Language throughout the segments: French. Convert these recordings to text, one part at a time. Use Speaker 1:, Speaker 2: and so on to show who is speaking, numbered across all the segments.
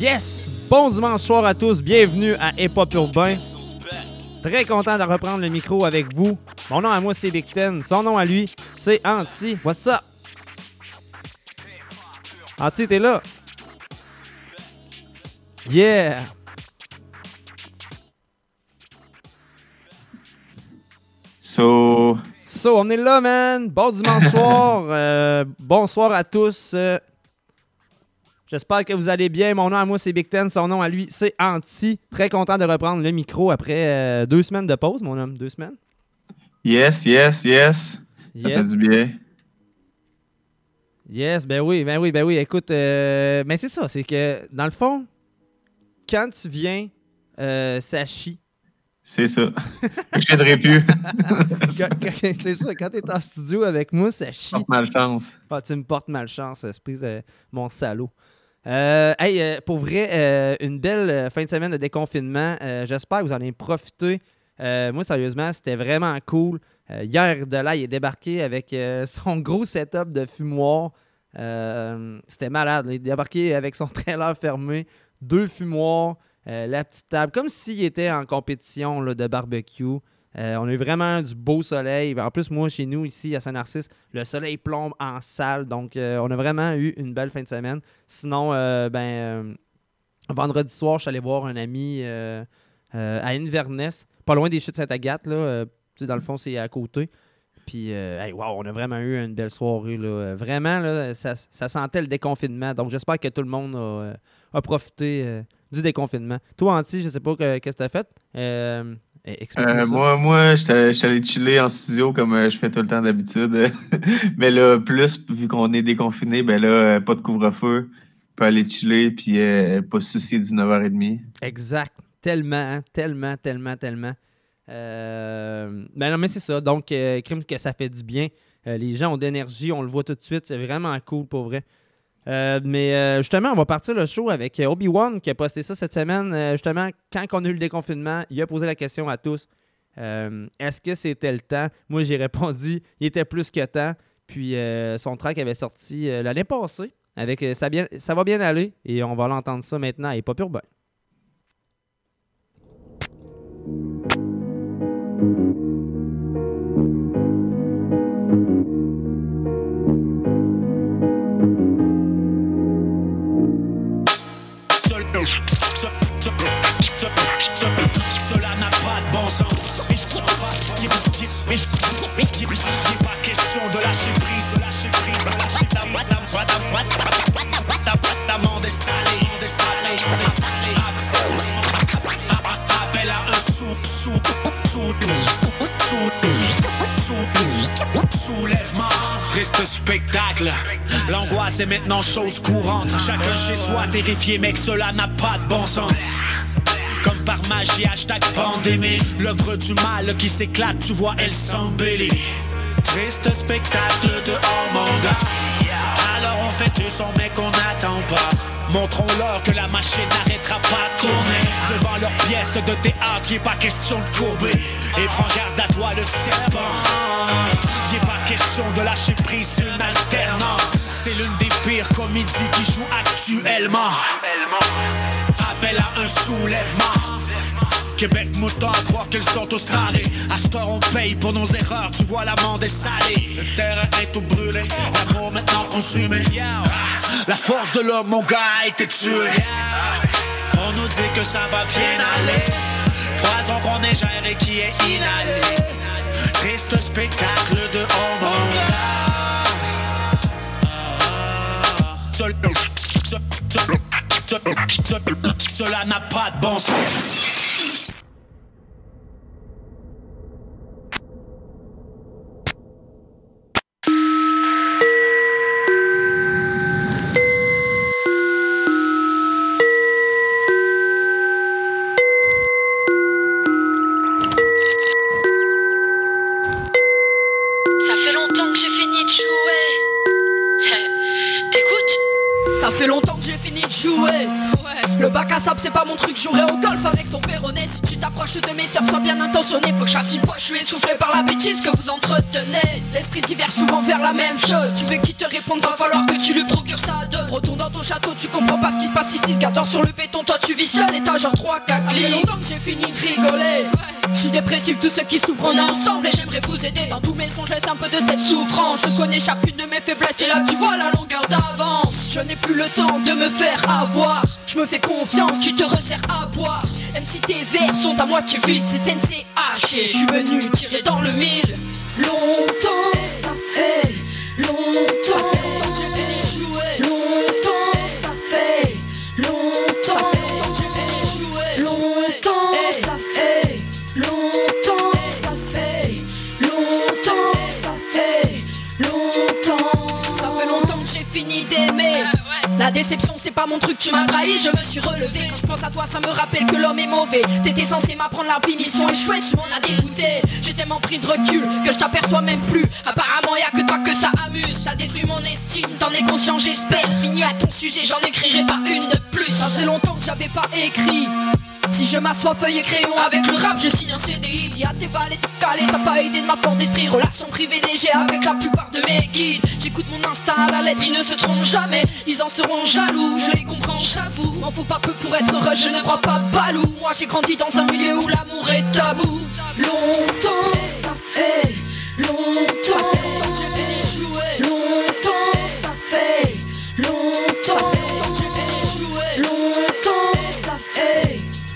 Speaker 1: Yes! Bon dimanche soir à tous, bienvenue à Hip Hop Urbain. Très content de reprendre le micro avec vous. Mon nom à moi c'est Big Ten, son nom à lui c'est Anti. What's up? Anti, t'es là? Yeah!
Speaker 2: So,
Speaker 1: So, on est là, man. Bon dimanche soir. Euh, bonsoir à tous. Euh, J'espère que vous allez bien. Mon nom à moi, c'est Big Ten. Son nom à lui, c'est Anti. Très content de reprendre le micro après euh, deux semaines de pause, mon homme. Deux semaines.
Speaker 2: yes, yes, yes. Ça fait
Speaker 1: Yes.
Speaker 2: du bien.
Speaker 1: Yes, ben oui, ben oui, ben oui. Écoute, euh, mais c'est ça, c'est que dans le fond, quand tu viens, euh, ça chie.
Speaker 2: C'est ça. Je viendrai plus.
Speaker 1: C'est ça, quand t'es en studio avec moi, ça chie.
Speaker 2: Porte malchance.
Speaker 1: Ah, tu me portes malchance, espèce de mon salaud. Euh, hey, euh, pour vrai, euh, une belle fin de semaine de déconfinement. J'espère que vous en avez profité. Moi, sérieusement, c'était vraiment cool. Hier, de là, il est débarqué avec son gros setup de fumoir. C'était malade. Il est débarqué avec son trailer fermé, deux fumoirs, la petite table, comme s'il était en compétition là, de barbecue. Euh, on a eu vraiment du beau soleil. En plus, moi, chez nous, ici, à Saint-Narcisse, le soleil plombe en salle. Donc, euh, on a vraiment eu une belle fin de semaine. Sinon, euh, ben, vendredi soir, je suis allé voir un ami à Inverness, pas loin des chutes Sainte-Agathe. Là, dans le fond, c'est à côté. Puis, hey, wow, on a vraiment eu une belle soirée. Là. Vraiment, là, ça, ça sentait le déconfinement. Donc, j'espère que tout le monde a, profité du déconfinement. Toi, Anti, je sais pas que- qu'est-ce que tu as fait. Euh, explique-nous
Speaker 2: Euh, moi, moi j'étais j'étais allé chiller en studio comme euh, je fais tout le temps d'habitude. Mais là, plus, vu qu'on est déconfiné, ben là, euh, pas de couvre-feu. Peut aller chiller puis pas se soucier du 9h30.
Speaker 1: Exact. Tellement, hein, tellement, tellement, tellement. Euh, ben non, mais c'est ça. Donc, crime que ça fait du bien. Les gens ont d'énergie, on le voit tout de suite. C'est vraiment cool pour vrai. Euh, mais euh, justement, on va partir le show avec euh, Obi-Wan qui a posté ça cette semaine. Justement, quand on a eu le déconfinement, il a posé la question à tous est-ce que c'était le temps? Moi, j'ai répondu il était plus que temps. Puis son track avait sorti l'année passée. Avec ça, va bien aller. Et on va l'entendre ça maintenant et pas urbain.
Speaker 3: Cela n'a pas de bon sens. Mais je pas. Question de lâcher prise, de lâcher prise, de lâcher prise. L'amende est salée, soulèvement. Triste spectacle. L'angoisse est maintenant chose courante. Chacun chez soi terrifié, mec, cela n'a pas de bon sens. Comme par magie, hashtag pandémie L'œuvre du mal qui s'éclate, tu vois, elle s'embellit Triste spectacle de oh Alors on fait du son mais qu'on n'attend pas Montrons-leur que la machine n'arrêtera pas de tourner Devant leurs pièces de théâtre, y est pas question de courber Et prends garde à toi le serpent Y est pas question de lâcher prise, c'est une alternance C'est l'une des pires comédies qui joue actuellement Appel à un soulèvement. Québec mouton à croire qu'ils sont tous tarés. À ce on paye pour nos erreurs, tu vois l'amende est salée. Le terrain est tout brûlé, l'amour maintenant consumé. La force de l'homme, mon gars, a été tué. On nous dit que ça va bien aller. Poison qu'on égère et qui est inhalé. Triste spectacle de oh seul- Cela n'a pas de bon sens.
Speaker 4: Genre 3-4 Ça fait longtemps que j'ai fini de rigoler. Je suis dépressif, tous ceux qui souffrent on est ensemble Et j'aimerais vous aider dans tous mes songes, laisse un peu de cette souffrance? Je connais chacune de mes faiblesses et là tu vois la longueur d'avance. Je n'ai plus le temps de me faire avoir. Je me fais confiance, tu te resserres à boire. Même si tes verres sont à moitié vides, c'est CNCH Et je suis venu tirer dans le mille. Longtemps, ça fait longtemps La déception c'est pas mon truc, tu m'as trahi, je me suis relevé. Quand je pense à toi ça me rappelle que l'homme est mauvais. T'étais censé m'apprendre la vie, mission échouée, tu m'en as dégoûté. J'ai tellement pris de recul que je t'aperçois même plus. Apparemment y a que toi que ça amuse. T'as détruit mon estime, t'en es conscient j'espère. Fini à ton sujet, j'en écrirai pas une de plus. Ça faisait longtemps que j'avais pas écrit si je m'assois feuille et crayon Avec le rap je signe un CDI Dis à tes valets de calé T'as pas aidé de ma force d'esprit. Relation privilégiée avec la plupart de mes guides. J'écoute mon instinct à la lettre Ils ne se trompent jamais. Ils en seront jaloux Je les comprends j'avoue. M'en faut pas peu pour être heureux Je ne crois pas balou. Moi j'ai grandi dans un milieu où l'amour est tabou. Longtemps ça fait Longtemps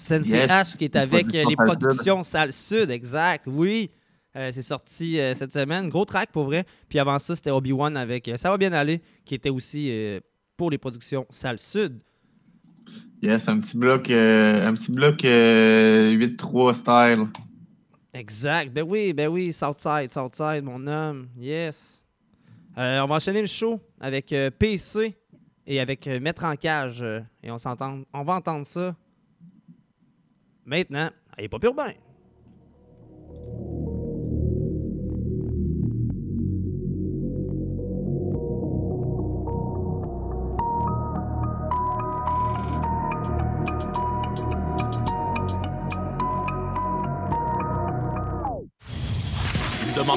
Speaker 1: Sensei H qui est avec les productions Salle Sud, exact. Oui, euh, c'est sorti euh, cette semaine. Gros track pour vrai. Puis avant ça, c'était Obi-Wan avec euh, Ça va bien aller, qui était aussi pour les productions Salle Sud.
Speaker 2: Yes, un petit bloc, un petit bloc 8-3 style.
Speaker 1: Exact. Ben oui, ben oui, Southside, Southside, mon homme. Yes. on va enchaîner le show avec PC et avec Mettre en cage. et on s'entend. On va entendre ça maintenant. Allez, pas urbain.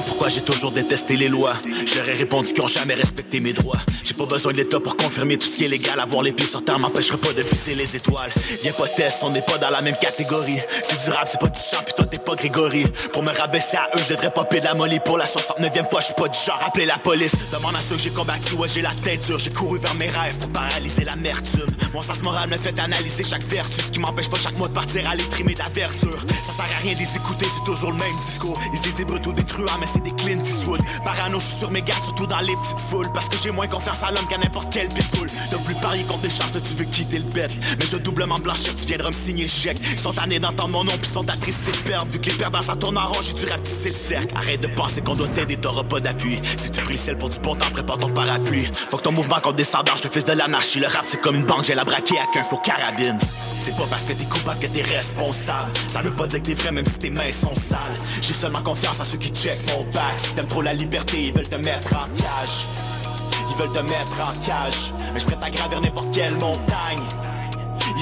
Speaker 5: Pourquoi j'ai toujours détesté les lois. J'aurais répondu qu'ils ont jamais respecté mes droits. J'ai pas besoin de l'État pour confirmer tout ce qui est légal. Avoir les pieds sur terre m'empêcherait pas de viser les étoiles. Viens pas test, on n'est pas dans la même catégorie. C'est durable, c'est pas du champ, pis toi t'es pas Grégory. Pour me rabaisser à eux, je devrais pas la molly pour la 69e fois. Je suis pas du genre appeler la police. Demande à ceux que j'ai combattu, ouais, j'ai la tête dure. J'ai couru vers mes rêves pour paralyser l'amertume. Mon sens moral me fait analyser chaque vertu. Ce qui m'empêche pas chaque mois de partir à l'étrimer d'averture. Ça sert à rien de les écouter, c'est toujours le même discours. Ils se déshébrent tout détruire, c'est des Clint Eastwood. Parano, je suis sur mes gardes, surtout dans les petites foules. Parce que j'ai moins confiance à l'homme qu'à n'importe quel pitbull. De plus parier contre des chances tu veux quitter le bête. Mais je doublement blanchir, tu viendras me signer chèque. Ils sont tannés d'entendre mon nom, puis sont attristés de perdre. Vu que les perdants ça tourne en rond, j'ai dû rapetisser le cercle. Arrête de penser qu'on doit t'aider, t'auras pas d'appui. Si tu pries le pour du bon temps, prépare ton parapluie. Faut que ton mouvement compte descendant, je te fais de l'anarchie. Le rap c'est comme une banque, j'ai la braquer à qu'un faux carabine. C'est pas parce que t'es coupable que t'es responsable. Ça veut pas dire que t'es vrai même si tes mains sont sales. J'ai seulement confiance à ceux qui check mon back. Si t'aimes trop la liberté, ils veulent te mettre en cage. Ils veulent te mettre en cage. Mais je prête à gravir n'importe quelle montagne.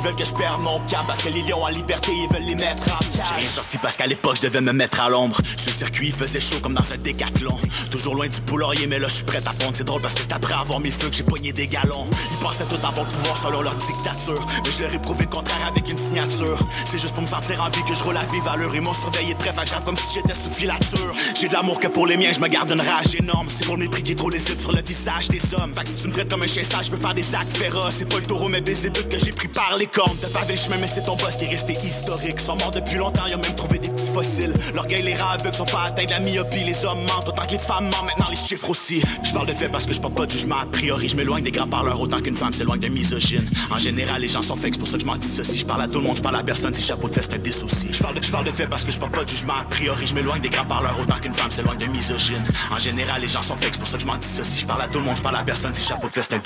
Speaker 5: Ils veulent que je perde mon camp parce que les lions en liberté, ils veulent les mettre en cage. J'ai sorti parce qu'à l'époque, je devais me mettre à l'ombre. Sur le circuit, il faisait chaud comme dans un décathlon. Toujours loin du poulailler, mais là, je suis prêt à pondre. C'est drôle parce que c'est après avoir mis feux que j'ai pogné des galons. Ils pensaient tout avoir le pouvoir selon leur dictature. Mais je leur ai prouvé le contraire avec une signature. C'est juste pour me sentir en vie que je roule à vive allure. Ils m'ont surveillé de près, fait comme si j'étais sous filature. J'ai de l'amour que pour les miens, je me garde une rage énorme. C'est pour le mépris qui est trop sur le visage des hommes. Fait que si tu me traites comme un chien sage, je peux faire des actes féroces. C'est pas le taureau, mais des que j'ai pris par les licorne. T'as pavé le chemin, mais c'est ton boss qui est resté historique. Sont morts depuis longtemps, ils ont même trouvé des petits fossiles. L'orgueil, les rats aveugles sont pas atteints de la myopie. Les hommes mentent autant que les femmes mentent, maintenant les chiffres aussi. Je parle de fait parce que je porte pas de jugement a priori. Je m'éloigne des grands parleurs autant qu'une femme s'éloigne d'un misogyne. En général, les gens sont c'est pour ça que je m'en dissocie. Je parle à tout le monde, je parle à personne. Si chapeau de c'est un dissouci. Je parle, de, de fait parce que je porte pas de jugement a priori. Je m'éloigne des grands parleurs autant qu'une femme s'éloigne d'un misogyne. En général, les gens sont c'est pour ça que je m'en dissocie. Je parle à tout le monde, je parle à personne. Si chapeau de c'est un.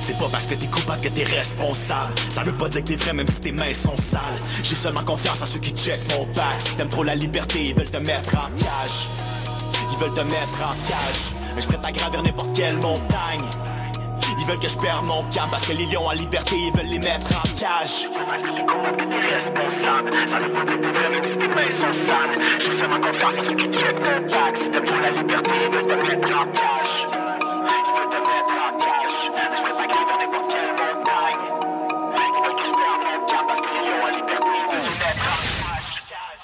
Speaker 5: C'est pas parce que t'es coupable que t'es responsable. Veut pas dire que t'es vrai, même si tes mains sont sales. J'ai seulement confiance en ceux qui check mon back. T'aimes trop la liberté, ils veulent te mettre en cage. Ils veulent te mettre en cage. Mais je prête à gravir n'importe quelle montagne. Ils veulent que je perde mon calme parce que les lions en liberté, ils veulent les mettre en cage. Parce que t'es coupable que. Ça veut pas dire que même si tes mains sont sales. J'ai seulement confiance en ceux qui check mon back. Si t'aimes trop la liberté, ils veulent te mettre en cage. Ils veulent te mettre en cage. Mais je prête à gravir n'importe quelle montagne. Ils veulent que je perde mon calme parce que les lions en liberté, ils veulent les mettre en cage.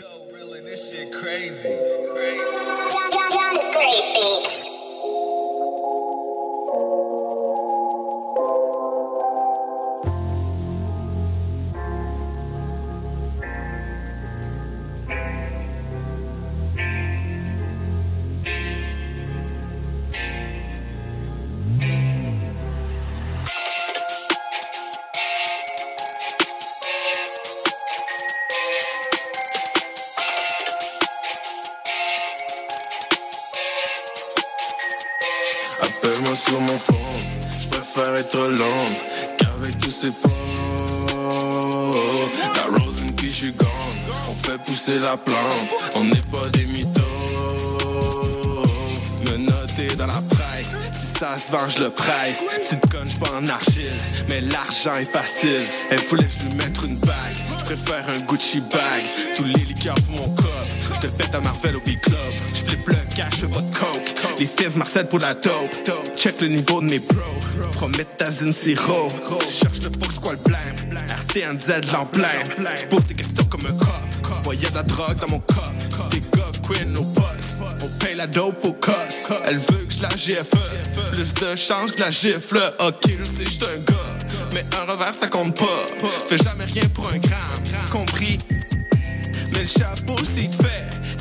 Speaker 6: Yo, really, this shit crazy.
Speaker 7: Great beats.
Speaker 8: Qu'avec tous ces potes. La rose and puis je on fait pousser la plante, on n'est pas des mythos. Me noter dans la presse, si ça se vend, je le presse. Petite conne, je pas en argile, mais l'argent est facile. Elle voulait que lui mette une bague, je préfère un Gucci bag. Tous les liqueurs pour mon cop, je te pète à Marvel au B-Club. Je flippe le cash, de coke. Les fils Marcel pour la dope. Check le niveau de mes bros. Promethazine sirop. Tu cherches le fox, quoi le blême? RTNZ l'emblème. Tu poses des questions comme un cop. Voyez de la drogue dans mon cop. Des gars, queen, au boss. On paye la dope au cos. Elle veut que je la GFE. Plus de change que la gifle. Ok, je sais, j'suis un gars. Mais un revers, ça compte pas. Fais jamais rien pour un gramme. Compris? Mais le chapeau, fait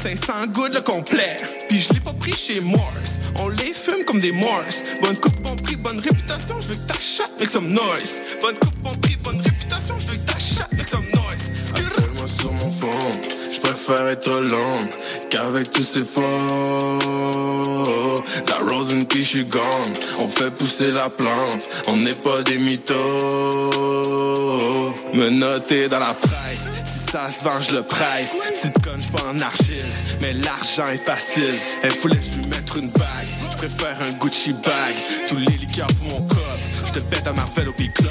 Speaker 8: 500 gouttes le complet. Puis je l'ai pas pris chez Morse. On les fume comme des Morse. Bonne coupe, bon prix, bonne réputation. Je veux que t'achètes avec some noise. Bonne coupe, bon prix, bonne réputation. Je veux que t'achètes avec some noise. Appelle-moi sur mon phone. Je préfère être l'homme qu'avec tous ces faux. La rose and puis je gone. On fait pousser la plante. On n'est pas des mythos. Me noter dans la presse. Ça se vend, le presse. Petite conne, j'suis pas en argile. Mais l'argent est facile. Elle voulait que lui mette une bague. Je préfère un Gucci bag. Tous les liqueurs pour mon cop. Je te pète à Marvel au Big Club.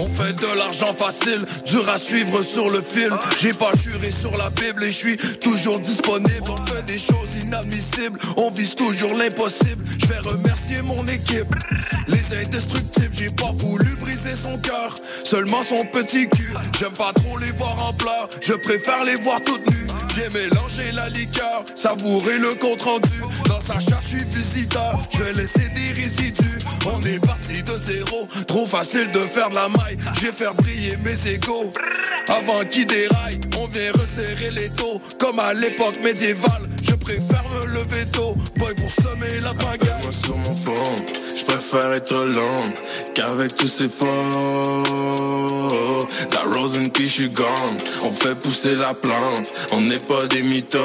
Speaker 9: On fait de l'argent facile, dur à suivre sur le fil. J'ai pas juré sur la Bible et je suis toujours disponible. On fait des choses inadmissibles, on vise toujours l'impossible. Vais remercier mon équipe, les indestructibles. J'ai pas voulu briser son cœur, seulement son petit cul. J'aime pas trop les voir en pleurs, je préfère les voir toutes nues. J'ai mélangé la liqueur, savourer le compte rendu. Dans sa charte, je suis visiteur, je vais laisser des résidus. On est parti de zéro, trop facile de faire de la maille. Je vais faire briller mes égaux. Avant qu'ils déraillent, on vient resserrer les taux. Comme à l'époque médiévale, préfère me lever tôt. Boy, pour semer la pagaille.
Speaker 8: Moi sur mon phone, je préfère être l'homme qu'avec tous ces faux. La rose and puis je gone. On fait pousser la plante, on n'est pas des mythos.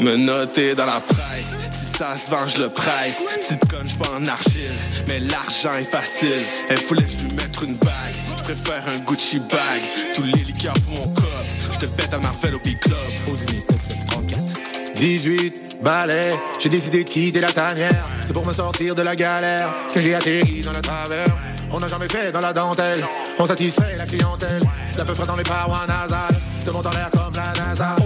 Speaker 8: Me noter dans la presse, si ça se vend, je le presse. Petite conne, j'suis pas en argile, mais l'argent est facile. Elle voulait je lui mette une bague. Je préfère un Gucci bag. Tous les liqueurs pour mon cop. Je te pète à Marvel au Big Club.
Speaker 10: 18 balais, j'ai décidé de quitter la tanière. C'est pour me sortir de la galère que j'ai atterri dans le travers. On n'a jamais fait dans la dentelle, on satisfait la clientèle. La peu dans les parois nasales, te monte en l'air comme la NASA.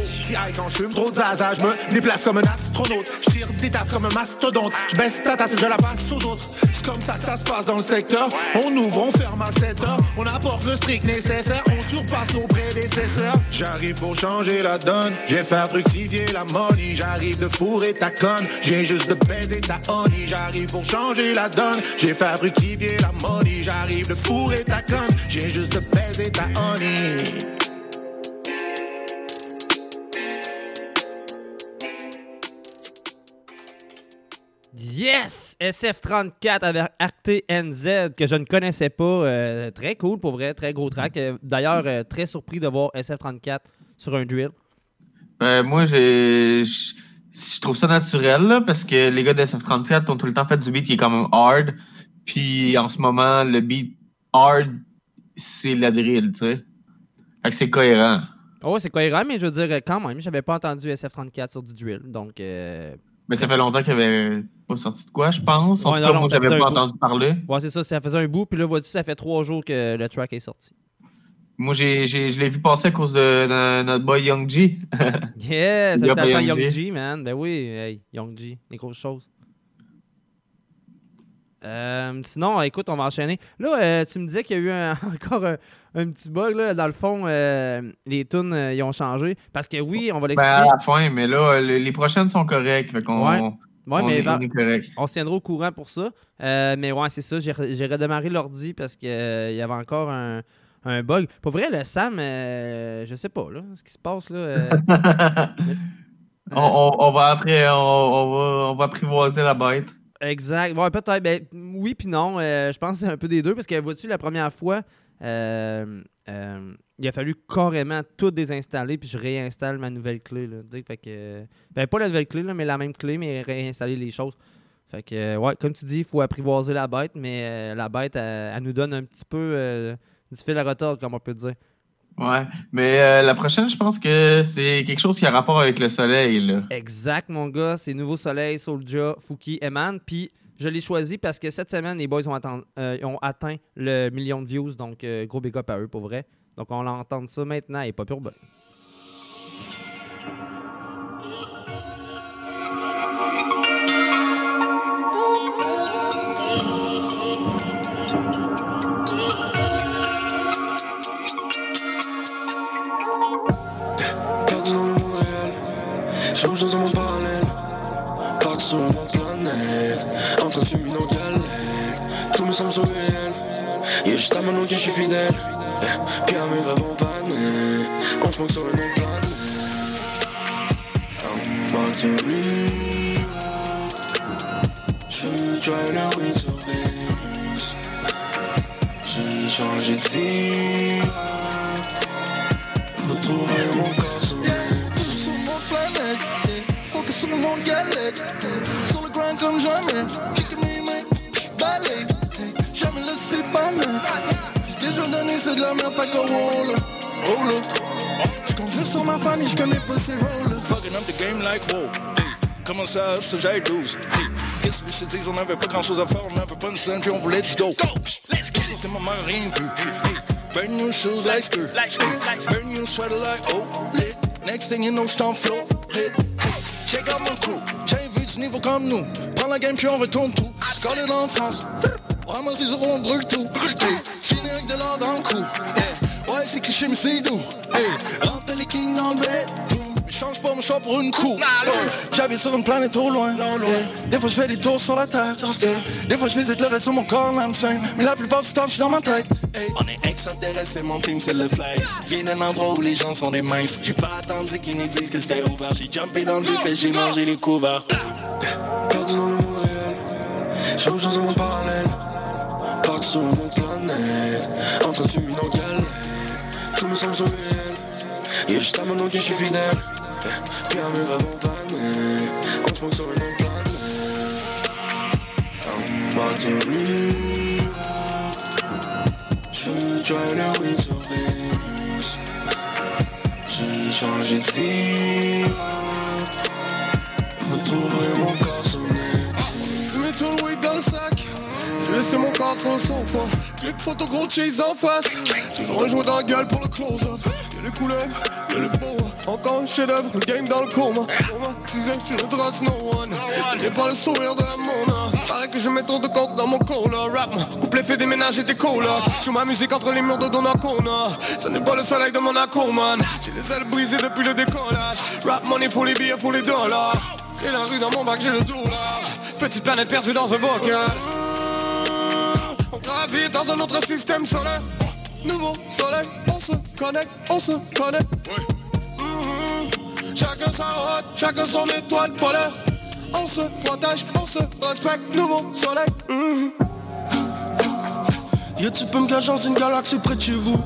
Speaker 10: Quand je fume trop de zaza. Je me déplace comme un astronaute. Je tire des taffes comme un mastodonte. Je baisse ta tasse et je la passe aux autres. C'est comme ça que ça se passe dans le secteur. On ouvre, on ferme à 7 heures. On apporte le strict nécessaire. On surpasse nos prédécesseurs. J'arrive pour changer la donne. J'ai fait fructifier la money. J'arrive de fourrer ta conne. J'ai juste de baiser ta honey. J'arrive pour changer la donne. J'ai fait fructifier la money. J'arrive de fourrer ta conne. J'ai juste de baiser ta honey.
Speaker 1: Yes! SF34 avec Arte NZ que je ne connaissais pas. Euh, très cool pour vrai, très gros track. Euh, D'ailleurs, euh, très surpris de voir SF34 sur un drill.
Speaker 2: Moi, j'ai. Je trouve ça naturel, là, parce que les gars de SF34 ont tout le temps fait du beat qui est quand même hard. Puis en ce moment, le beat hard, c'est la drill, tu sais. Fait que c'est cohérent.
Speaker 1: Oh, c'est cohérent, mais je veux dire, quand même, j'avais pas entendu SF34 sur du drill. Donc, euh,
Speaker 2: Mais ça fait longtemps qu'il avait pas sorti de quoi, je pense. En
Speaker 1: Ouais,
Speaker 2: tout
Speaker 1: non,
Speaker 2: cas,
Speaker 1: non,
Speaker 2: moi,
Speaker 1: ça
Speaker 2: j'avais pas
Speaker 1: bout.
Speaker 2: entendu parler.
Speaker 1: ouais, c'est ça, ça faisait un bout. Puis là, vois-tu, ça fait trois jours que le track est sorti.
Speaker 2: Moi, j'ai, j'ai, je l'ai vu passer à cause de, de notre boy Young G.
Speaker 1: Yeah!
Speaker 2: Il y a pas
Speaker 1: Salutations
Speaker 2: Young
Speaker 1: Young
Speaker 2: G.
Speaker 1: G, man. Ben oui, hey, Young G, des grosses choses. Euh, sinon, écoute, on va enchaîner. Là, euh, tu me disais qu'il y a eu un- encore un, un petit bug. Là. Dans le fond, euh, les tunes, ils ont changé. Parce que oui, on va
Speaker 2: Ben, à
Speaker 1: l'expliquer.
Speaker 2: la fin, mais là, le- les prochaines sont correctes. Fait qu'on
Speaker 1: Ouais. Ouais,
Speaker 2: on
Speaker 1: mais
Speaker 2: est,
Speaker 1: ben,
Speaker 2: on
Speaker 1: se tiendra au courant pour ça. Euh, mais ouais, c'est ça. J'ai re- j'ai redémarré l'ordi parce qu'il y avait encore un, un bug. Pour vrai, le Sam, euh, je sais pas là, ce qui se passe. là. euh,
Speaker 2: on, va après, on, va, on va apprivoiser la bête.
Speaker 1: Exact. Ouais, peut-être. Ben, oui, puis non. Euh, je pense que c'est un peu des deux parce que, vois-tu, la première fois, euh, euh, il a fallu carrément tout désinstaller puis je réinstalle ma nouvelle clé. Là, fait que, ben, pas la nouvelle clé, là, mais la même clé, mais réinstaller les choses. Fait que, euh, ouais, comme tu dis, il faut apprivoiser la bête, mais euh, la bête, elle, elle nous donne un petit peu euh, du fil à retordre, comme on peut dire.
Speaker 2: Ouais. Mais euh, la prochaine, je pense que c'est quelque chose qui a rapport avec le soleil. Là.
Speaker 1: Exact, mon gars. C'est Nouveau Soleil, Soulja, Fouki, Eman. Puis je l'ai choisi parce que cette semaine, les boys ont, atteint- ont atteint le million de views. Donc, gros big up à eux, pour vrai. Donc, on l'entend ça maintenant et pas
Speaker 11: monde réel, change dans un monde parallèle. Parti sur une planète, en train de fumer nos. Tout me semble surréel, et à maintenant que je suis fidèle. À mes vrais bons panais, on se moque sur autre planète. I'm about to leave. Je veux try le weed sur Vénus. J'ai changé de vie. Retrouver mon sur
Speaker 7: sur mon planète, focus sur le monde galette, sur le grind comme jamais, kick me balai, C'est de la merde, fait qu'on roll, roll. J'compte juste sur ma famille, j'connais pas ses rôles.
Speaker 12: Fucking up the game like wow. Comment ça, ça j'ai 12. Hey, qu'est-ce que je te dis, on avait pas grand chose à faire, on avait pas une scène, puis on voulait du dope. Quelque chose que maman a rien vu. Brand new shoes like skirt. Brand new sweater like oh, lit. Next thing you know, j't'en flow. Check out mon crew. J'ai vu du niveau comme nous. Prends la game, puis on retourne tout. En France. On ramasse les euros, on brûle tout. Signé avec de l'or dans le cou. Hey, ouais, c'est cliché, mais c'est doux. Hey, rentre les kings dans le bedroom. Change pas mon choix pour une coupe. J'habite sur une planète trop loin. Yeah. Des fois je fais des tours sur la terre. Yeah. Des fois je visite le reste sur mon corps, l'âme sainte. Mais la plupart du temps je suis dans ma tête. Hey. On est extraterrestres, c'est mon team, c'est le flex. Viens d'un endroit où les gens sont des minces. J'ai pas attendu qu'ils nous disent que c'était ouvert. J'ai jumpé dans le buffet, j'ai mangé les couverts.
Speaker 11: Perdu dans le monde réel, change dans un monde parallèle. Parti sur une autre planète, en train de fumer galettes. Tout me semble surréel, et juste à maintenant que je suis fidèle. Mes vrais bons panais, on se moque sur une autre planète. Leave. Je veux try le weed. J'ai changé de vie.
Speaker 7: Laissé mon corps sur le sofa. Clic photo gros cheese en face. Toujours un jouet dans la gueule pour le close-up. Y'a les couleurs, y'a les boas. Encore un chef-d'œuvre, le game dans le coma. Traumatisé, je ne trace no one. J'ai pas le sourire de la mona. Paraît que je mets trop de coke dans mon cola. Rap, couplet fait déménager tes colocs. Joue ma musique entre les murs de Donnacona. Ce n'est pas le soleil de Monaco, man. J'ai les ailes brisées depuis le décollage. Rap money, faut les billets, faut les dollars. Et la rue dans mon bac, j'ai le dollar. Petite planète perdue dans un bocal. Gravite dans un autre système solaire. Nouveau soleil, on se connecte, on se connecte. Mhm. Chacun sa route, chacun son étoile polaire. On se protège, on se respecte, nouveau soleil. Mhm.
Speaker 13: Yo, tu peux me cacher dans une galaxie près de chez vous?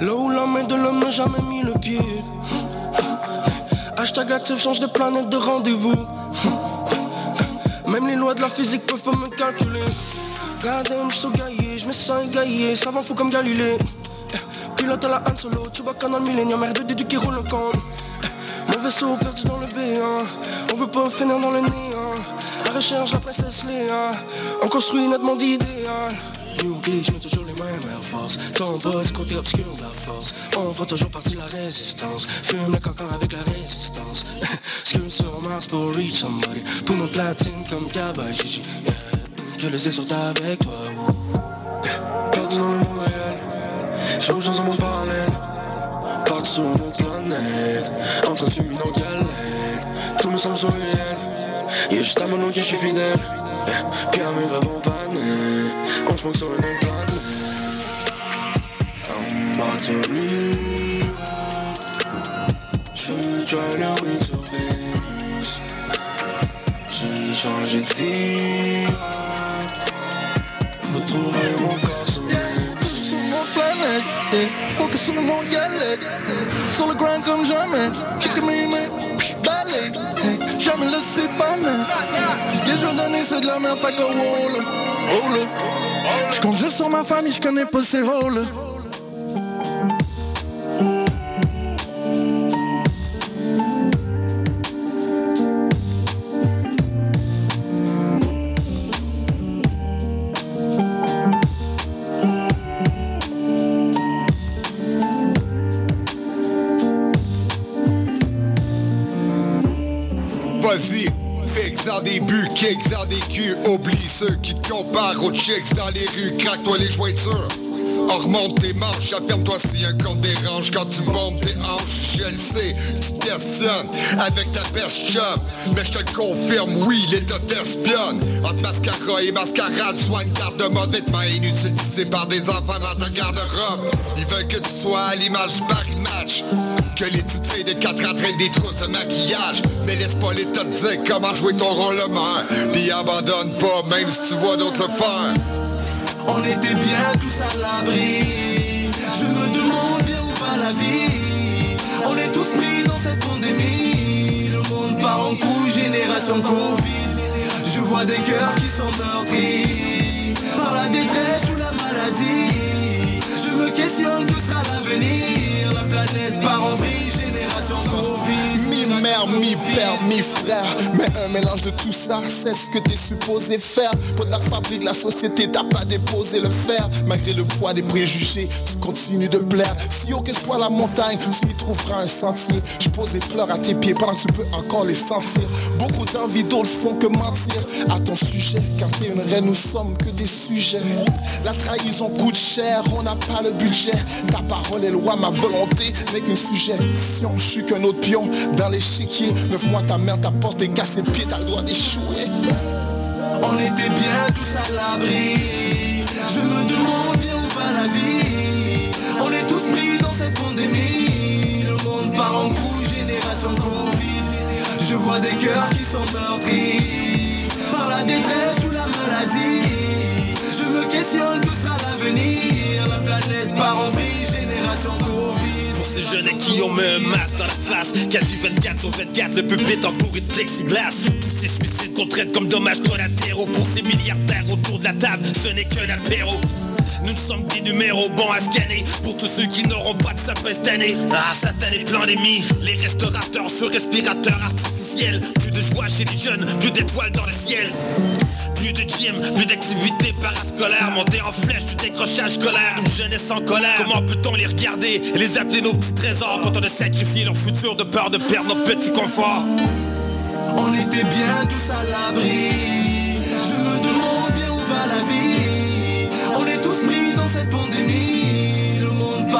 Speaker 13: Là où la main de l'homme n'a jamais mis le pied. Hashtag actif change de planète de rendez-vous. Même les lois de la physique peuvent pas me calculer. Goddamn, j'suis gaillé, j'me sens égaillé, ça va fou comme Galilée. Pilote à la Han Solo, tu vois dans le millénium, R2D2 qui roule le camp. Mon vaisseau perdu dans le B1, on veut pas finir dans le néant. La recherche, la princesse Léa, on construit notre monde idéal. New Day, j'mets toujours les mêmes Air Force. Ton du côté obscur de la force. On voit toujours partie de la résistance. Fume le cancan avec la résistance. Skule sur Mars pour reach somebody. Pour mon platine comme Cabal Gigi. Que les yeux sont avec toi. Perdu dans le monde réel. J'ai dans un monde parallèle. Parti sur une autre planète. En train de fumer dans galère. Tout me semble surréel. Y'a juste à mon nom que je suis fidèle. Yeah. Puis à mes pas né. On se manque sur une autre planète. I'm about to leave. Je try Changé de vie. Faut trouver mon corps sur
Speaker 7: Sur mon planète, yeah. focus sur le monde galette. Sur le grind comme jamais. Kick me, mais balai. Jamais banner. J'ai déjà donné, c'est de la merde, fait que roll. Roll. J'compte juste sur ma famille, j'connais pas ses rôles.
Speaker 14: Comparent aux chicks dans les rues. Craque-toi les jointures. On remonte tes manches, affirme-toi si un compte dérange. Quand tu bombes tes hanches, je le sais, tu t'espionnes Avec ta perche chum, mais je te le confirme, oui, l'État t'espionne. Entre mascara et mascarade, sois une carte de mode Vêtements inutilisés par des enfants dans ta garde-robe. Ils veulent que tu sois à l'image du Paris Match. Que les petites filles de 4 entraînent des trousses de maquillage. Mais laisse pas l'État te dire comment jouer ton rôle le maire. Puis abandonne pas, même si tu vois d'autres faire
Speaker 15: On était bien tous à l'abri. Je me demande bien où va la vie. On est tous pris dans cette pandémie. Le monde part en couille, génération Covid. Je vois des cœurs qui sont meurtris par la détresse ou la maladie. Je me questionne que sera l'avenir? La planète part en vrille, génération Covid.
Speaker 16: Mi-mère, mi-père, mi-frère. Mais un mélange de tout ça, c'est ce que t'es supposé faire. Pour de la fabrique, la société, t'as pas déposé le fer. Malgré le poids des préjugés, tu continues de plaire. Si haut que soit la montagne, tu y trouveras un sentier. Je pose des fleurs à tes pieds pendant que tu peux encore les sentir. Beaucoup d'envie d'autres font que mentir à ton sujet. Car t'es une reine, nous sommes que des sujets. La trahison coûte cher, on n'a pas le budget. Ta parole est loi, ma volonté n'est qu'une suggestion. Je suis qu'un autre pion l'échiquier. Neuf mois ta mère t'a porté cassé pied, t'as le droit d'échouer.
Speaker 15: On était bien tous à l'abri. Je me demande bien où va la vie. On est tous pris dans cette pandémie. Le monde part en couille, génération Covid. Je vois des cœurs qui sont meurtris par la détresse ou la maladie. Je me questionne, que sera l'avenir La planète part en vrille, génération Covid.
Speaker 3: Ces jeunes qui on met un masque dans la face. Quasi 24 sur 24, le pupitre entouré de plexiglas. Tous ces suicides qu'on traite comme dommages collatéraux Pour ces milliardaires autour de la table, ce n'est qu'un apéro nous ne sommes des numéros bons à scanner Pour tous ceux qui n'auront pas de sapin cette année Ah, satanée pandémie Les restaurateurs sur respirateurs artificiels
Speaker 17: potentiel. Plus de joie chez les jeunes, plus d'étoiles dans le ciel. Plus de gym, plus d'activités parascolaires. Monter en flèche, du décrochage scolaire. Une jeunesse en colère. Comment peut-on les regarder et les appeler nos petits trésors quand on a sacrifié leur futur de peur de perdre nos petits conforts?
Speaker 18: On était bien tous à l'abri.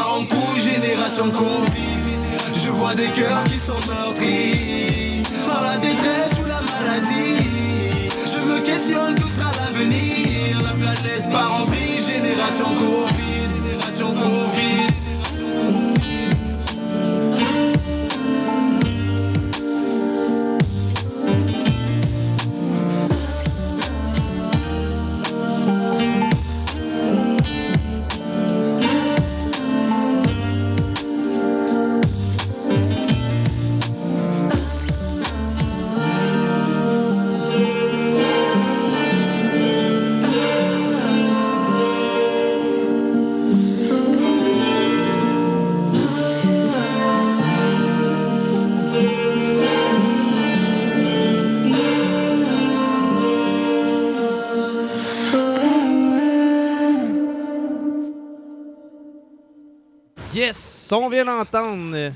Speaker 18: Part en couille, génération Covid. Je vois des cœurs qui sont meurtris par la détresse ou la maladie. Je me questionne d'où sera l'avenir? La planète part en vrille,
Speaker 1: on vient d'entendre. euh,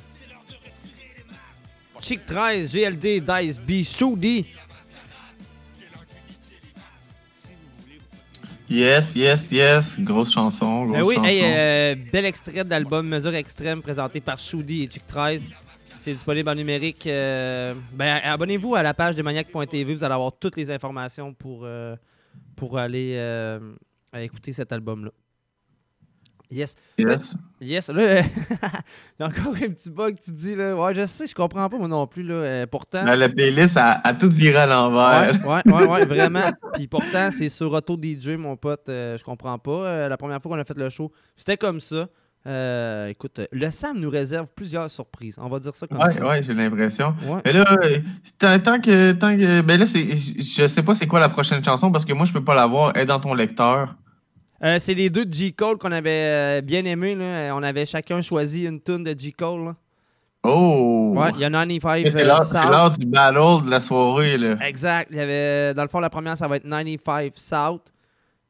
Speaker 1: Chic 13, GLD, Dice B, Shoody.
Speaker 2: Yes, yes, yes. Grosse chanson. Grosse
Speaker 1: Ben oui,
Speaker 2: chanson.
Speaker 1: hey, euh, bel extrait d'album Mesure Extrême présenté par Shoody et Chic 13. C'est disponible en numérique. euh, ben, abonnez-vous à la page de maniac.tv. Vous allez avoir toutes les informations pour, euh, pour aller écouter cet album-là. Yes.
Speaker 2: Yes.
Speaker 1: Yes. Là, euh, il y a encore un petit bug, tu dis. Là. Ouais, je sais, je comprends pas moi non plus. Là. euh, pourtant.
Speaker 2: Ben, la playlist a, a tout viré à l'envers.
Speaker 1: Ouais, ouais, ouais, ouais, vraiment. Puis pourtant, c'est sur Auto DJ, mon pote. euh, je comprends pas. Euh, la première fois qu'on a fait le show, c'était comme ça. Euh, écoute, le Sam nous réserve plusieurs surprises. On va dire ça comme
Speaker 2: Ouais,
Speaker 1: ça.
Speaker 2: ouais, j'ai l'impression.
Speaker 1: Ouais.
Speaker 2: Mais là, tant, que, tant que. Ben là, c'est, je je sais pas c'est quoi la prochaine chanson parce que moi, je peux pas la voir. Elle est dans ton lecteur.
Speaker 1: Euh, c'est les deux de G. Cole qu'on avait euh, bien aimés. là. On avait chacun choisi une tune de G. Cole. là.
Speaker 2: Oh!
Speaker 1: Ouais, il y a 95
Speaker 2: Mais C'est
Speaker 1: euh,
Speaker 2: l'heure, c'est
Speaker 1: South.
Speaker 2: l'heure du battle de la soirée, là.
Speaker 1: Exact. Il y avait, dans le fond, la première, ça va être 95 South.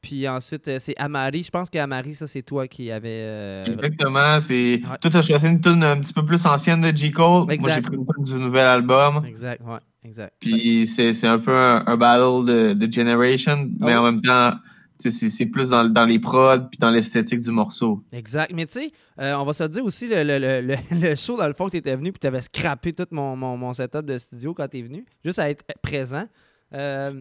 Speaker 1: Puis ensuite, euh, c'est Amari. Je pense qu'Amari, ça, c'est toi qui avais. euh,
Speaker 2: Exactement, c'est. Toi, t'as choisi une tune un petit peu plus ancienne de J. Cole. Moi, j'ai pris une tune du nouvel album.
Speaker 1: Exact, ouais, exact.
Speaker 2: Puis c'est, c'est un peu un, un battle de, de Generation, mais
Speaker 1: Ah
Speaker 2: en même temps, tu c'est, plus dans, les prods puis dans l'esthétique du morceau.
Speaker 1: Exact. Mais tu sais, euh, on va se dire aussi, le, show, dans le fond, que tu étais venu, puis tu avais scrappé tout mon setup de studio quand tu es venu, juste à être présent. Euh,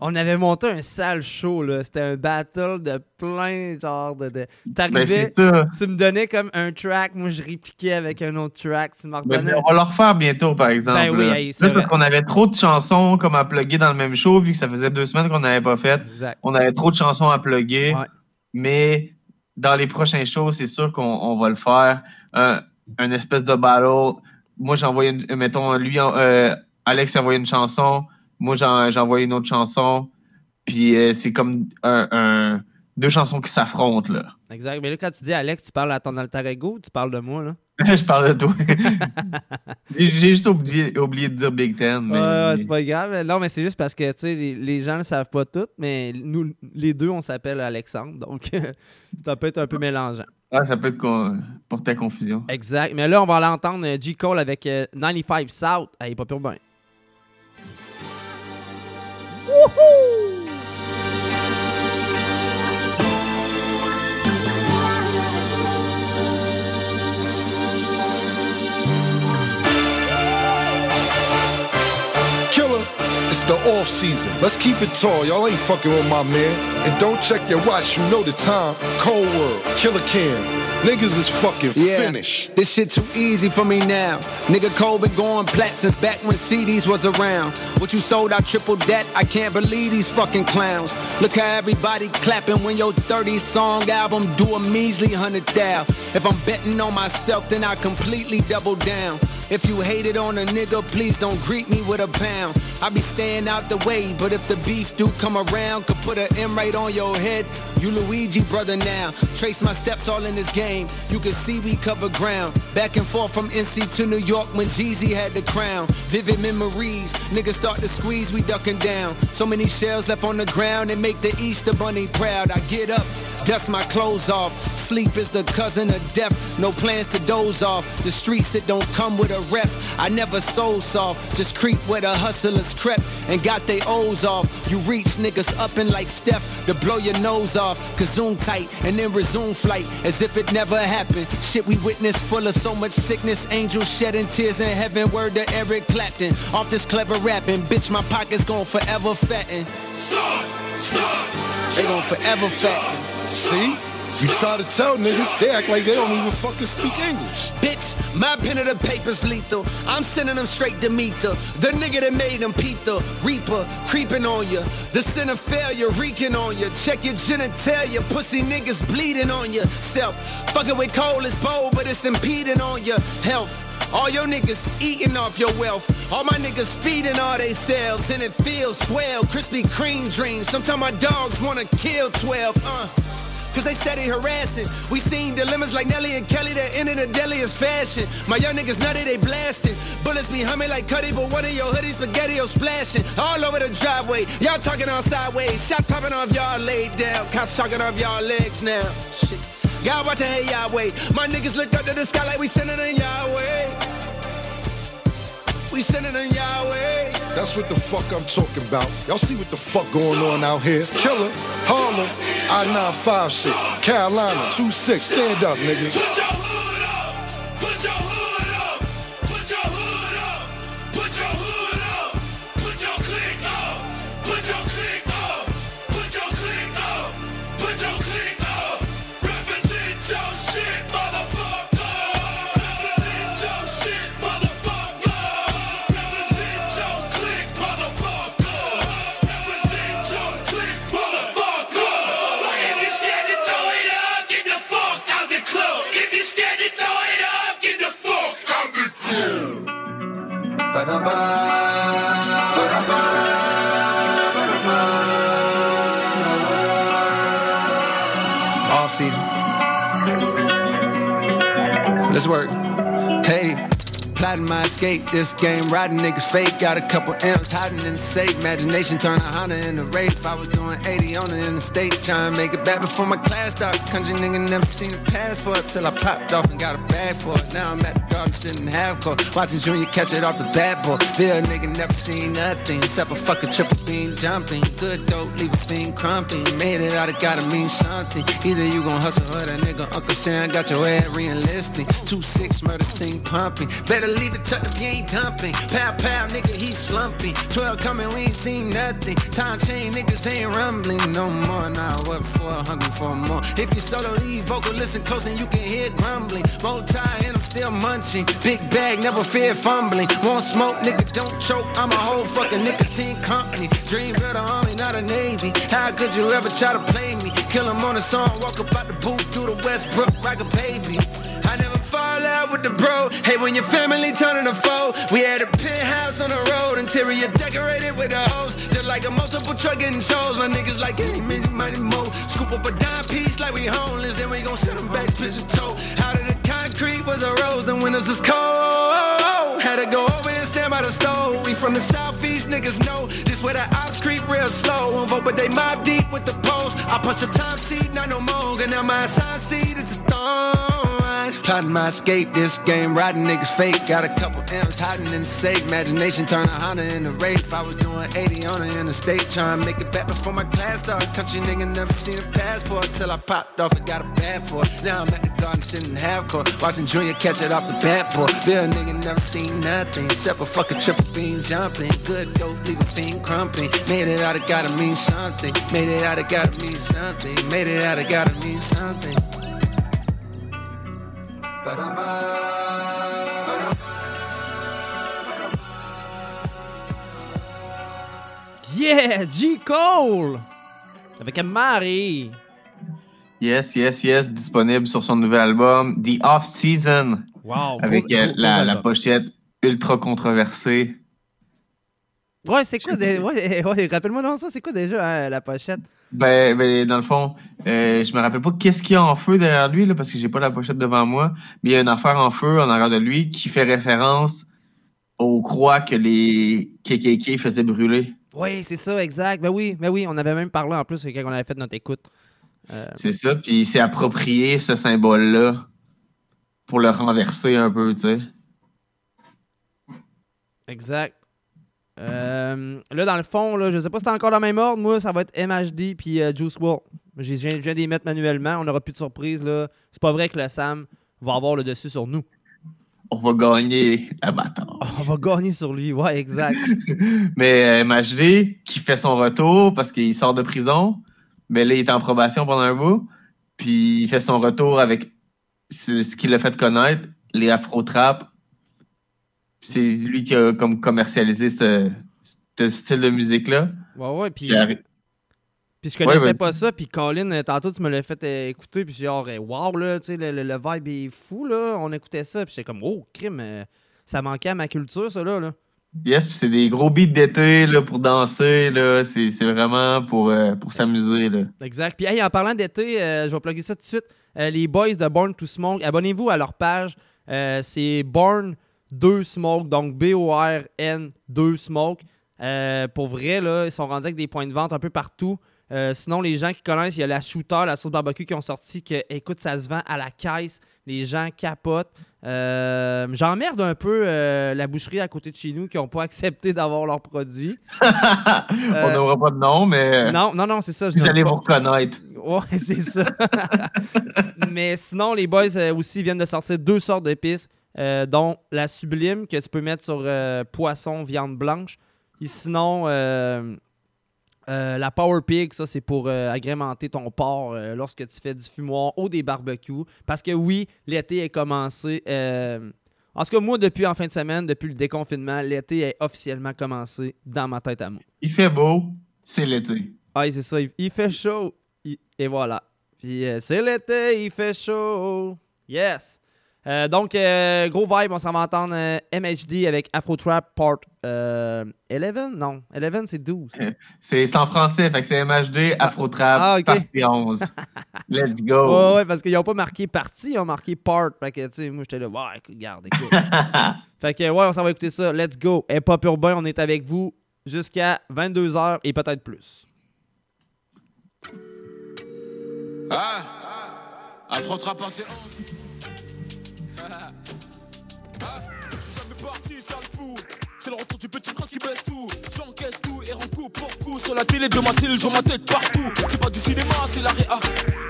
Speaker 1: on avait monté un sale show, là. C'était un battle de plein, genre, de... de... T'arrivais,
Speaker 2: Ben, ça.
Speaker 1: tu me donnais comme un track, moi, je répliquais avec un autre track, tu m'en
Speaker 2: Ben, on va le refaire bientôt, par exemple.
Speaker 1: Ben oui,
Speaker 2: là.
Speaker 1: c'est
Speaker 2: parce qu'on avait trop de chansons comme à plugger dans le même show, vu que ça faisait deux semaines qu'on n'avait pas fait.
Speaker 1: Exact.
Speaker 2: On avait trop de chansons à plugger. Mais dans les prochains shows, c'est sûr qu'on on va le faire. Un, un espèce de battle. Moi, j'ai envoyé, une, mettons, lui, euh, Alex a envoyé une chanson. Moi, j'ai envoyé une autre chanson. Puis euh, c'est comme un, un- deux chansons qui s'affrontent, là.
Speaker 1: Exact. Mais là, quand tu dis Alex, tu parles à ton alter ego ou tu parles de moi, là?
Speaker 2: Je parle de toi. J'ai juste oublié, oublié de dire Big Ten. Mais...
Speaker 1: C'est pas grave. Non, mais c'est juste parce que tu sais, les, les gens ne le savent pas tout, mais nous, les deux, on s'appelle Alexandre. Donc, ça peut être un peu mélangeant.
Speaker 2: Ah, ça peut être con- pour ta confusion.
Speaker 1: Exact. Mais là, on va aller entendre euh, G. Cole avec euh, 95 South. Hey, pas pire bien.
Speaker 9: Killer, it's the off season. Let's keep it tall. Y'all ain't fucking with my man. And don't check your watch, you know the time. Cold World, Killer Cam. Niggas is fucking
Speaker 19: Yeah,
Speaker 9: finished.
Speaker 19: this shit too easy for me now. Nigga Cole been going plat since back when CDs was around. What you sold, I tripled that. I can't believe these fucking clowns. Look how everybody clapping when your 30 song album do a measly hundred thou. If I'm betting on myself, then I completely double down. If you hated on a nigga, please don't greet me with a pound. I be staying out the way, but if the beef do come around, could put an M right on your head. You Luigi brother now. Trace my steps all in this game. You can see we cover ground. Back and forth from NC to New York when Jeezy had the crown. Vivid memories. Niggas start to squeeze, we ducking down. So many shells left on the ground and make the Easter bunny proud. I get up, dust my clothes off. Sleep is the cousin of death. No plans to doze off. The streets that don't come with a rep. I never sold soft. Just creep where the hustlers crept and got they O's off. You reach niggas up and like Steph to blow your nose off. Kazoom tight and then resume flight as if it never happened. Shit we witnessed full of so much sickness. Angels shedding tears in heaven. Word to Eric Clapton. Off this clever rapping. Bitch, my pockets gon' forever fatten. They gon' forever fatten.
Speaker 20: See? You try to tell niggas, they act like they don't even fucking speak English.
Speaker 19: Bitch, my pen of the paper's lethal. I'm sending them straight to Meter. The nigga that made them peep the Reaper creeping on ya. The sin of failure reeking on ya. Check your genitalia. Pussy niggas bleeding on yourself. Fucking with coal is bold, but it's impeding on your health. All your niggas eating off your wealth. All my niggas feeding all they selves. And it feels swell. Krispy Kreme dreams. Sometimes my dogs wanna kill 12. Uh. Cause they steady harassing. We seen dilemmas like Nelly and Kelly that end in the deadliest fashion. My young niggas nutty, they blasting. Bullets be humming like Cuddy, but one of your hoodies spaghetti splashing. All over the driveway. Y'all talking on sideways. Shots popping off y'all laid down. Cops talking off y'all legs now. Shit. God watching, hey Yahweh. My niggas look up to the sky like we sending in Yahweh. We sending in Yahweh.
Speaker 20: That's what the fuck I'm talking about. Y'all see what the fuck going on out here? Killer, Harlem, I-95 shit, Carolina, 2-6, stand up, nigga.
Speaker 19: Off My escape, this game riding niggas fake. Got a couple M's hiding in the safe. Imagination turn a Honda into Wraith. I was doing 80 on the interstate, trying to make it back before my class started. Country nigga never seen a passport till I popped off and got a bag for it. Now I'm at the garden sitting half court, watching Junior catch it off the bad boy. Bill nigga never seen nothing except a fucking triple beam jumping. Good dope, leave a fiend crumping. Made it out, it gotta mean something. Either you gon' hustle or that nigga Uncle Sam got your head re-enlisting. Two six murder scene pumping. Better leave it tucked you ain't dumping. Pow pow, nigga, he slumping. Twelve coming, we ain't seen nothing. Time chain, niggas ain't rumbling no more. Nah, what for? Hungry for more. If you solo lead vocal, listen close and you can hear grumbling. Multi and I'm still munching. Big bag, never fear fumbling. Won't smoke, nigga, don't choke. I'm a whole fucking nicotine company. Dream of the army, not a navy. How could you ever try to play me? Kill him on the song, walk up out the booth through the Westbrook like a baby. Out with the bro. Hey, when your family turning a foe, we had a penthouse on the road, interior decorated with a hose. Just like a multiple truck getting shows. My niggas like any many money mo. Scoop up a dime piece like we homeless, then we gon' send them back pigeon toe. Out of the concrete was a rose, and windows was cold. Had to go over and stand by the stove. We from the southeast, niggas know this where the ops creep real slow. Won't vote, but they mob deep with the post. I punch the top seat, not no more. And now my side seat is a thorn. Plotting my escape, this game riding niggas fake. Got a couple M's hiding in the safe. Imagination turn a Honda into Wraith. I was doing 80 on the interstate, trying to make it back before my class started. Country nigga never seen a passport till I popped off and got a bad for it. Now I'm at the garden sitting half court, watching Junior catch it off the bat board. Bill nigga never seen nothing except a fucking triple beam jumping. Good dope, a fiend crumping. Made it out, it gotta mean something. Made it out, it gotta mean something. Made it out, it gotta mean something.
Speaker 1: Yeah, G. Cole! Avec Marie.
Speaker 2: Yes, yes, yes, disponible sur son nouvel album, The Off Season.
Speaker 1: Wow,
Speaker 2: Avec
Speaker 1: gros-
Speaker 2: euh, la, la pochette ultra controversé.
Speaker 1: Ouais, c'est quoi des... ouais, ouais, rappelle-moi dans ça, c'est quoi déjà hein, la pochette?
Speaker 2: Ben, ben, dans le fond, euh, je me rappelle pas qu'est-ce qu'il y a en feu derrière lui, là, parce que j'ai pas la pochette devant moi, mais il y a une affaire en feu en arrière de lui qui fait référence aux croix que les KKK faisaient brûler.
Speaker 1: Oui, c'est ça, exact. Ben oui, ben oui, on avait même parlé en plus quand on avait fait notre écoute. Euh,
Speaker 2: C'est ça, puis il s'est approprié ce symbole-là pour le renverser un peu, tu sais.
Speaker 1: Exact. Euh, là, dans le fond, là, je sais pas si c'est encore dans le même ordre. Moi, ça va être MHD puis euh, Juice WRLD. Je viens de les mettre manuellement. On n'aura plus de surprise. là. C'est pas vrai que le Sam va avoir le dessus sur nous.
Speaker 2: On va gagner bâtard.
Speaker 1: On va gagner sur lui. Ouais, exact.
Speaker 2: Mais euh, MHD, qui fait son retour parce qu'il sort de prison, mais là, il est en probation pendant un bout, puis il fait son retour avec ce ce qui l'a fait connaître, les afro-trap. C'est lui qui a comme commercialisé ce, ce style de musique-là.
Speaker 1: Ouais, ouais. Puis, je connaissais
Speaker 2: Ouais,
Speaker 1: pas ça. Puis Colin, euh, tantôt, tu me l'as fait euh, écouter. Puis j'ai genre, euh, wow, là, tu sais, le, le- le vibe est fou, là. On écoutait ça. Puis j'étais comme, oh, crime, euh, ça manquait à ma culture, ça, là. là.
Speaker 2: Yes, puis c'est des gros beats d'été là, pour danser. là. C'est vraiment pour, euh, pour s'amuser. là.
Speaker 1: Exact. Puis, hey, en parlant d'été, je vais plugger ça tout de suite. Les boys de Born to Smoke, abonnez-vous à leur page. C'est Born 2 Smoke, donc B-O-R-N 2 Smoke. Euh, pour vrai, là, ils sont rendus avec des points de vente un peu partout. Euh, sinon, les gens qui connaissent, il y a la Shooter, la sauce barbecue qui ont sorti, que, écoute, ça se vend à la caisse. Les gens capotent. Euh, J'emmerde un peu euh, la boucherie à côté de chez nous qui n'ont pas accepté d'avoir leurs produits.
Speaker 2: On n'aura pas de nom, mais
Speaker 1: Non, non, non, c'est ça.
Speaker 2: vous allez
Speaker 1: pas.
Speaker 2: vous reconnaître.
Speaker 1: Ouais, c'est ça. Mais sinon, les boys aussi viennent de sortir deux sortes d'épices, euh, dont la sublime que tu peux mettre sur euh, poisson, viande blanche. Et sinon, euh, euh, la Power Pig, ça c'est pour agrémenter ton porc lorsque tu fais du fumoir ou des barbecues. Parce que oui, l'été est commencé. en tout cas, moi, depuis en fin de semaine, depuis le déconfinement, l'été est officiellement commencé dans ma tête à moi.
Speaker 2: Il fait beau, c'est l'été.
Speaker 1: Ah, c'est ça. Il, fait chaud. Il- et voilà. Puis c'est l'été, il fait chaud. Yes. Euh, donc, euh, gros vibe, on s'en va entendre euh, MHD avec Afro Trap Part euh, 11? Non, 11 c'est 12.
Speaker 2: C'est en français, fait que c'est MHD, Afro Trap,
Speaker 1: Ah,
Speaker 2: partie 11. Let's go.
Speaker 1: Ouais, ouais, parce qu'ils n'ont pas marqué partie, ils ont marqué part. Fait que, tu sais, moi, j'étais là, ouais, écoute, regarde, écoute. fait que, ouais, on s'en va écouter ça. Let's go. Et Pop Urbain, on est avec vous jusqu'à 22h et peut-être plus.
Speaker 8: Ah Affrontera partie 11 Le C'est le retour du petit prince qui baisse tout. J'encaisse tout et rends coup pour coup. Sur la télé de ma cellule, je ma tête partout. C'est pas du cinéma, c'est la réa.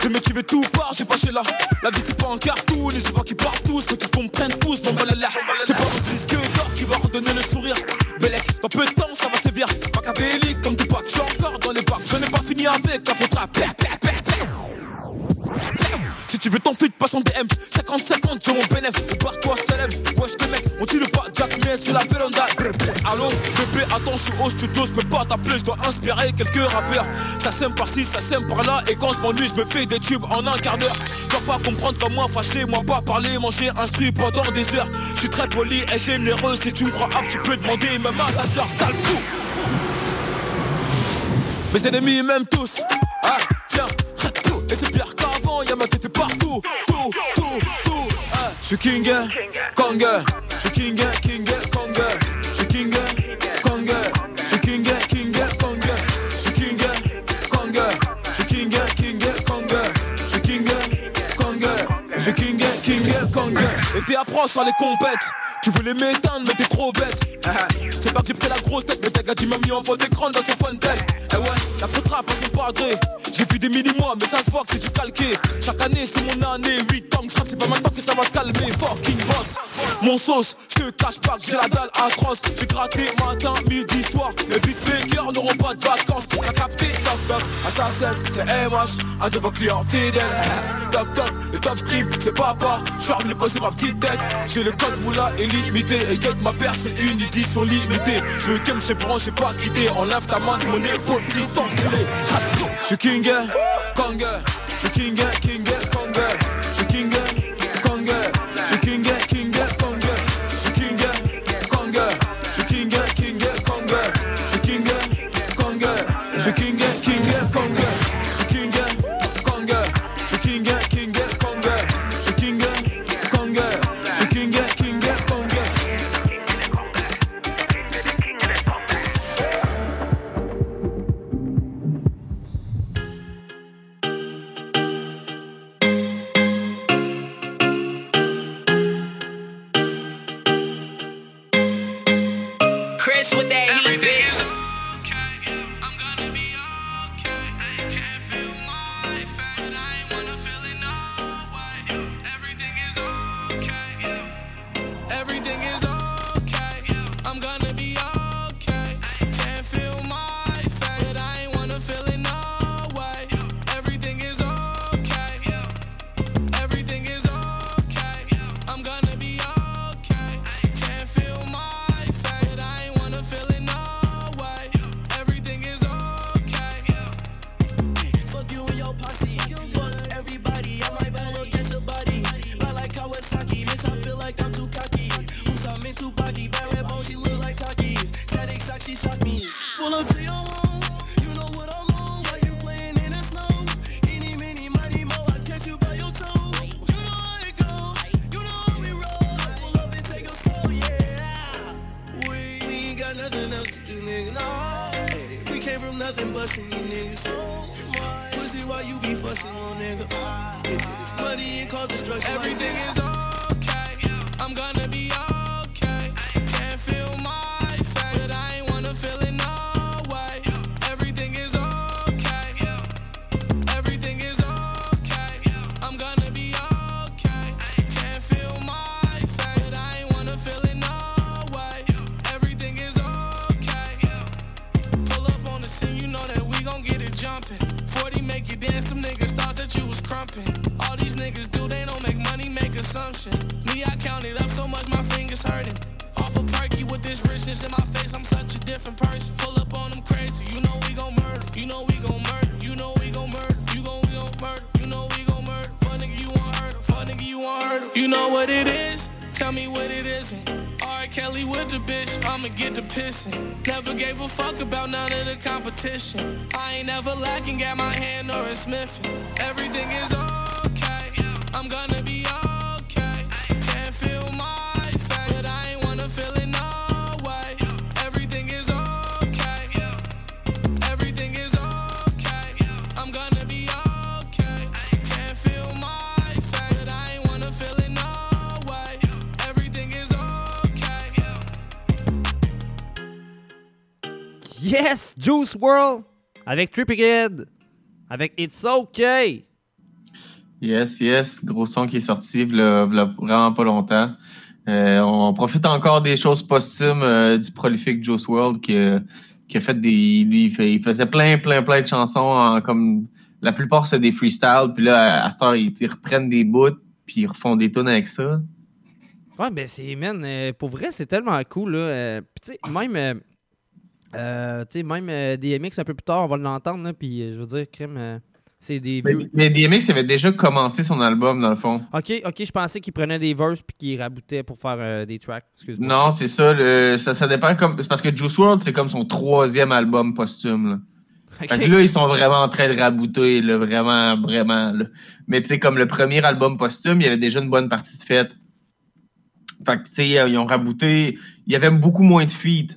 Speaker 8: De me tuer tout part, j'ai pas chez là La vie c'est pas un cartoon et je vois partent tous. Faut qu'ils comprennent tous, mon balala dois inspirer quelques rappeurs Ça sème par-ci, ça sème par-là Et quand je m'ennuie, je me fais des tubes en un quart d'heure dois pas comprendre comme moi, fâché Moi pas parler, manger, instruit pendant des heures Je suis très poli et généreux Si tu me crois apte, tu peux demander Même à ta soeur, sale fou mes ennemis m'aiment tous. Ah, tiens, tout. Et c'est pire qu'avant, y'a ma tête partout. Tout, tout, tout. Ah, je suis king, Kong. Je suis king, king, sur les compètes. Tu voulais m'éteindre, mais t'es trop bête. C'est pas que j'ai pris la grosse tête, mais t'as gars m'a mis en fond d'écran dans son fontaine. Eh ouais, la faute rap à son padré. J'ai vu des mini-mois, mais ça se voit que c'est du calqué. Chaque année, c'est mon année. 8 ans que ça, c'est pas maintenant que ça va se calmer. Fucking boss. Mon sauce, je te cache pas que j'ai la dalle atroce. J'ai gratté matin, midi, soir. C'est MH, un de vos clients fidèles. Toc toc, le top stream, c'est papa. Je suis revenu poser ma petite tête. J'ai le code moula illimité. Et yet ma paire, c'est une édition limitée. Je veux que me branche, j'ai pas quitté. Enlève ta main de mon épaule, petit enculé. Je suis king, Kong. Je suis king, king, Kong.
Speaker 21: With that heat, bitch.
Speaker 22: What it
Speaker 23: is? Tell me what it isn't. R. Kelly with the bitch, I'ma get the pissing. Never gave a fuck about none of the competition. I ain't never lacking at my hand or a smithing. Everything is okay.
Speaker 1: Yes! Juice World! Avec Trippy Kid! Avec It's Okay!
Speaker 2: Yes, yes, gros son qui est sorti v'là- v'là vraiment pas longtemps. Euh, on profite encore des choses posthumes euh, du prolifique Juice World qui, a- qui a fait des. Lui, il, fait- il faisait plein, plein, plein de chansons en- comme la plupart c'est des freestyles. Puis là, à, cette heure, ils, ils reprennent des bouts puis ils refont des tunes avec ça.
Speaker 1: Ouais, ben c'est, man, euh, pour vrai, c'est tellement cool, là. Euh, puis tu sais, même, euh, euh, tu sais, même euh, DMX, un peu plus tard, on va l'entendre, puis euh, je veux dire, crime, c'est des
Speaker 2: Mais, mais DMX avait déjà commencé son album dans le fond.
Speaker 1: Ok, ok, je pensais qu'il prenait des verses puis qu'il raboutait pour faire des tracks, excuse-moi.
Speaker 2: Non, c'est ça, le- ça. Ça dépend comme. C'est parce que Juice World, c'est comme son troisième album posthume. Là. Fait que là, ils sont vraiment en train de rabouter, là, vraiment, vraiment. Là. Mais tu sais, comme le premier album posthume, il y avait déjà une bonne partie de fête. Fait que tu sais, ils ont rabouté. Il y avait beaucoup moins de feats.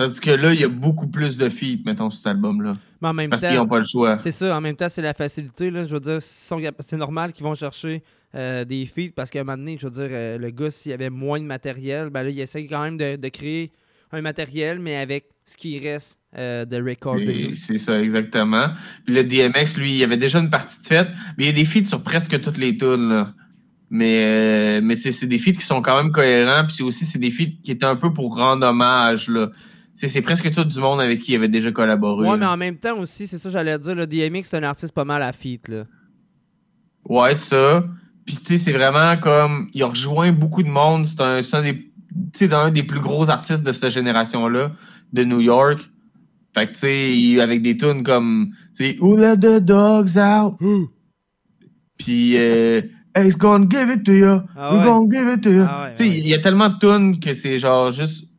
Speaker 2: Tandis que là, il y a beaucoup plus de feats, mettons, sur cet album-là.
Speaker 1: Mais en même
Speaker 2: Parce qu'ils n'ont pas le choix.
Speaker 1: C'est ça, en même temps, c'est la facilité. Là, je veux dire, c'est normal qu'ils vont chercher euh, des feats parce qu'à un moment donné, je veux dire, euh, le gars, s'il y avait moins de matériel, ben là, il essaie quand même de, de créer un matériel, mais avec ce qui reste euh, de recording.
Speaker 2: C'est c'est ça, exactement. Puis le DMX, lui, il y avait déjà une partie de fête, mais il y a des feats sur presque toutes les tunes, là. Mais, mais c'est des feats qui sont quand même cohérents, puis aussi c'est des feats qui étaient un peu pour rendre hommage, là. C'est presque tout du monde avec qui il avait déjà collaboré.
Speaker 1: Ouais,
Speaker 2: là.
Speaker 1: mais en même temps aussi, c'est ça que j'allais dire, le DMX, c'est un artiste pas mal à feat. Là.
Speaker 2: Ouais, ça. Puis tu sais, c'est vraiment comme il a rejoint beaucoup de monde. C'est un, un des, tu sais, d'un des plus gros artistes de cette génération-là, de New York. Fait que tu sais, avec des tunes comme, tu sais, Who let the dogs out? Puis euh, Hey, gonna give it to you.
Speaker 1: Ah
Speaker 2: We're gonna give it to you.
Speaker 1: Ah ouais,
Speaker 2: tu sais, il y a tellement de tunes que c'est genre juste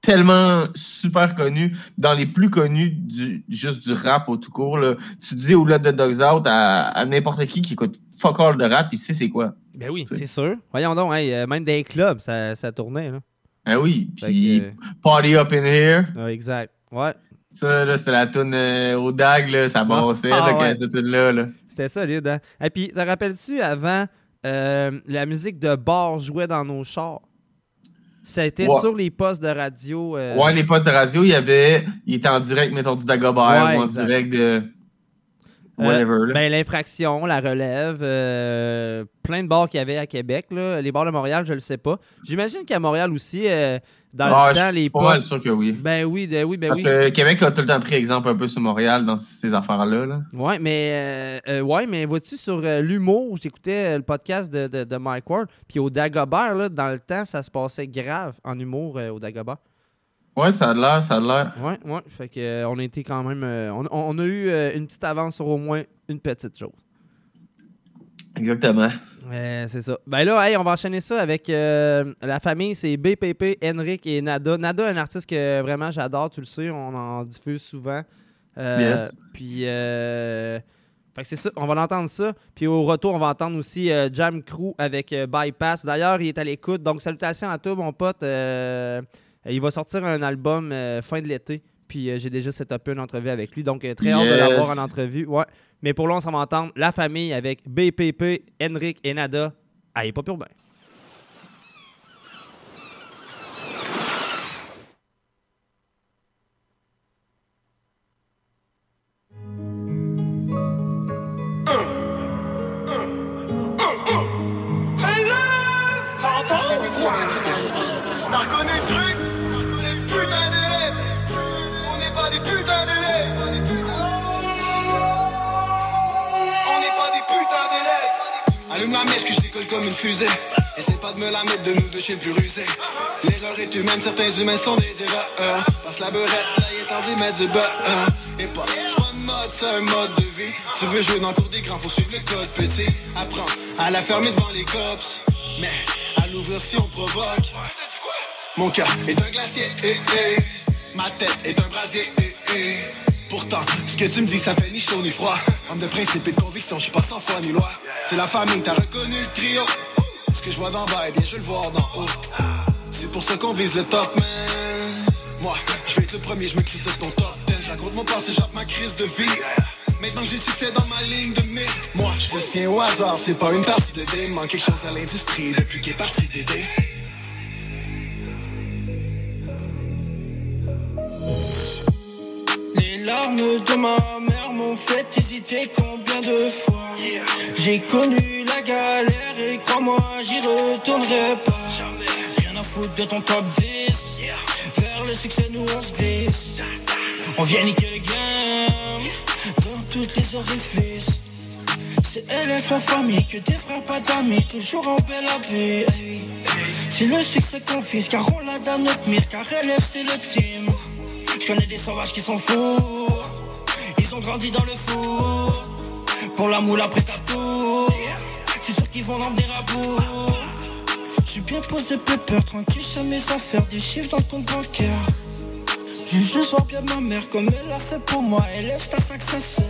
Speaker 2: tellement super connu, dans les plus connus du, juste du rap au tout court. Là. Tu disais Who let the dogs out à, à n'importe qui qui écoute fuck all de rap, il sait c'est quoi.
Speaker 1: Ben oui, c'est sûr. Voyons donc, hey, euh, même dans les clubs, ça, ça tournait. Là.
Speaker 2: Ah oui, puis
Speaker 1: euh,
Speaker 2: Party Up in Here.
Speaker 1: Ouais, exact. Ouais.
Speaker 2: Ça, là, c'était la tune euh, au DAG, là, ça bossait,
Speaker 1: Ah, ouais.
Speaker 2: cette. Là.
Speaker 1: C'était solide, hein? Et puis, te rappelles-tu avant, euh, la musique de bar jouait dans nos chars? Ça a été
Speaker 2: Ouais.
Speaker 1: sur les postes de radio. euh,
Speaker 2: Ouais, les postes de radio, il y avait. Il était en direct, mettons, du Dagobert
Speaker 1: Ouais,
Speaker 2: ou en
Speaker 1: exact.
Speaker 2: direct de.
Speaker 1: Euh,
Speaker 2: Whatever.
Speaker 1: ben, l'infraction, la relève, euh, plein de bars qu'il y avait à Québec. Là. Les bars de Montréal, je le sais pas. J'imagine qu'à Montréal aussi, dans
Speaker 2: Ah,
Speaker 1: le temps, les
Speaker 2: pas
Speaker 1: postes.
Speaker 2: sûr que oui.
Speaker 1: Ben oui, de- oui, ben
Speaker 2: Parce
Speaker 1: oui.
Speaker 2: que Québec a tout le temps pris exemple un peu sur Montréal dans ces affaires-là. Là.
Speaker 1: Ouais, mais euh, euh, ouais, mais vois-tu sur euh, l'humour, j'écoutais le podcast de, de, de Mike Ward, puis au Dagobert, là, dans le temps, ça se passait grave en humour euh, au Dagobert.
Speaker 2: Ouais, ça a l'air, ça a l'air.
Speaker 1: Ouais, ouais, fait que on a été quand même, on, on a eu une petite avance sur au moins une petite chose.
Speaker 2: Exactement.
Speaker 1: Euh, c'est ça. Ben là, hey, on va enchaîner ça avec euh, la famille. C'est BPP, Henrik et Nada. Nada, un artiste que vraiment j'adore, tu le sais, on en diffuse souvent. Euh,
Speaker 2: Yes.
Speaker 1: Puis, euh, fait que c'est ça, on va l'entendre ça. Puis au retour, on va entendre aussi Jam Crew avec Bypass. D'ailleurs, il est à l'écoute. Donc, salutations à toi, mon pote. Il va sortir un album fin de l'été. Puis j'ai déjà setupé une entrevue avec lui. Donc, très hâte de
Speaker 2: Yes.
Speaker 1: l'avoir en entrevue. Ouais. Mais pour là, on s'en va entendre la famille avec BPP, Henrik et Nada. Allez, pas pur ben.
Speaker 9: Mèche que je décolle comme une fusée. Essaie pas de me la mettre de nous deux chez le plus rusé. L'erreur est humaine, certains humains sont des erreurs. Passe la beurette, là il est temps d'y mettre du beurre. Et pas, c'est pas mode, c'est un mode de vie. Tu veux jouer dans le cours des grands, faut suivre le code petit. Apprends à la fermer devant les cops. Mais à l'ouvrir si on provoque. Mon cœur est un glacier, eh, eh. Ma tête est un brasier, eh, eh. Pourtant, ce que tu me dis, ça fait ni chaud ni froid. Homme de principe et de conviction, je suis pas sans foi ni loi. C'est la famille, t'as reconnu le trio. Ce que je vois d'en bas, eh bien, je le voir d'en haut. C'est pour ça qu'on vise le top, man. Moi, je vais être le premier, je me crise de ton top 10. Je raconte mon passé, j'appe ma crise de vie. Maintenant que j'ai succès dans ma ligne de mire, moi, je le tiens au hasard. C'est pas une partie de dé, manque quelque chose à l'industrie depuis qu'il est parti d'aider.
Speaker 11: Larmes de ma mère m'ont fait hésiter combien de fois. J'ai connu la galère et crois-moi j'y retournerai pas. Rien à foutre de ton top 10 Vers le succès nous on se glisse. On vient niquer le game Dans toutes les orifices. C'est LF la famille que des frères pas d'amis Toujours en belle habille C'est le succès qu'on fise car on l'a dans notre mise Car LF c'est le team je connais des sauvages qui sont fous. Ils ont grandi dans le four. Pour la moule après ta tour. C'est sûr qu'ils vont en venir à bout. J'suis bien posé, peur, tranquille, chez mes affaires. Des chiffres dans ton bancaire. Veux juste voir bien ma mère comme elle a fait pour moi. Élève ta successeur.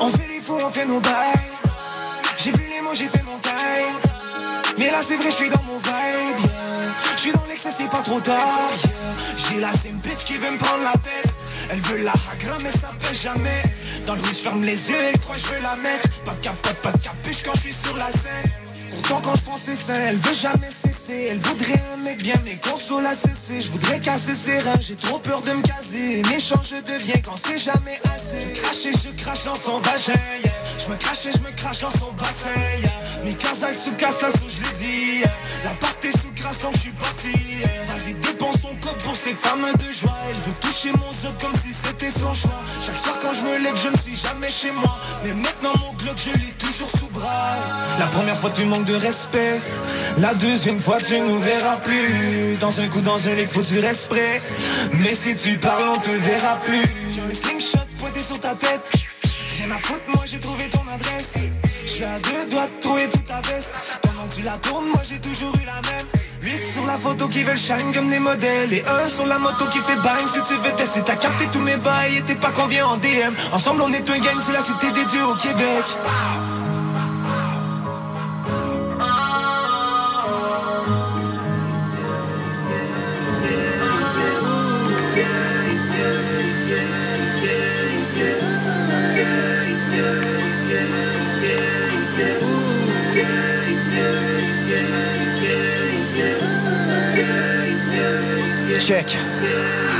Speaker 18: On fait les fous, on fait nos bails. J'ai vu les mots, j'ai fait mon time. Mais là, c'est vrai, je suis dans mon vibe. yeah. Je suis dans l'excès, c'est pas trop tard. J'ai la same bitch qui veut me prendre la tête. Elle veut la hagra, mais ça pèse jamais. Dans le je ferme les yeux, croit que je veux la mettre. Pas de capote, pas de capuche quand je suis sur la scène. Pourtant, quand je pense c'est ça, elle veut jamais Elle voudrait un mec bien, mais console à cesser. Je voudrais casser ses reins, j'ai trop peur de me caser. Méchant, je deviens quand c'est jamais assez. Et je crache dans son vagin. Je me crache et je me crache dans son bassin. Yeah. Mi casa sous casa, je l'ai dit. yeah. La part est sous grâce, donc je suis parti. Vas-y, dépense ton code pour ces femmes de joie. Elle veut toucher mon zob comme si c'était son choix. Chaque soir, quand je me lève, je ne suis jamais chez moi. Mais maintenant, mon Glock, je l'ai toujours sous bras. La première fois, tu manques de respect. La deuxième fois, tu nous verras plus. Dans un coup, dans un lit, faut du respect. Mais si tu parles, on te verra plus. J'ai un slingshot pointé sur ta tête. Rien à foutre, moi j'ai trouvé ton adresse. Je suis à deux doigts de trouver toute ta veste. Pendant que tu la tournes, moi j'ai toujours eu la même. 8 sur la photo qui veulent shine comme des modèles. Et un sur la moto qui fait bang. Si tu veux tester, t'as capté tous mes bails. Et t'es pas qu'on vient en DM. Ensemble, on est un gang, c'est la cité des dieux au Québec.
Speaker 24: Check.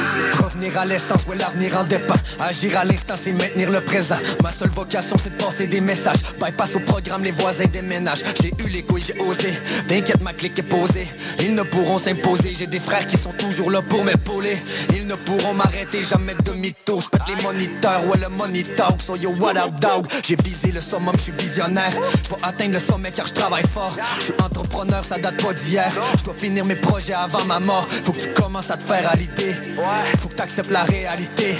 Speaker 24: À l'essence, ouais l'avenir en dépend. Agir à l'instant, c'est maintenir le présent. Ma seule vocation, c'est de passer des messages. Bypass au programme, les voisins déménagent J'ai eu les couilles, j'ai osé. T'inquiète, ma clique est posée. Ils ne pourront s'imposer. J'ai des frères qui sont toujours là pour m'épauler. Ils ne pourront m'arrêter, jamais de mytho. J'pète les moniteurs, ouais le talk So yo, what up dog? J'ai visé le summum, je suis visionnaire. Je atteindre le sommet car je travaille fort. Je suis entrepreneur, ça date pas d'hier. Je dois finir mes projets avant ma mort. Faut que tu commences à te faire à l'idée Faut que t'acceptes la réalité.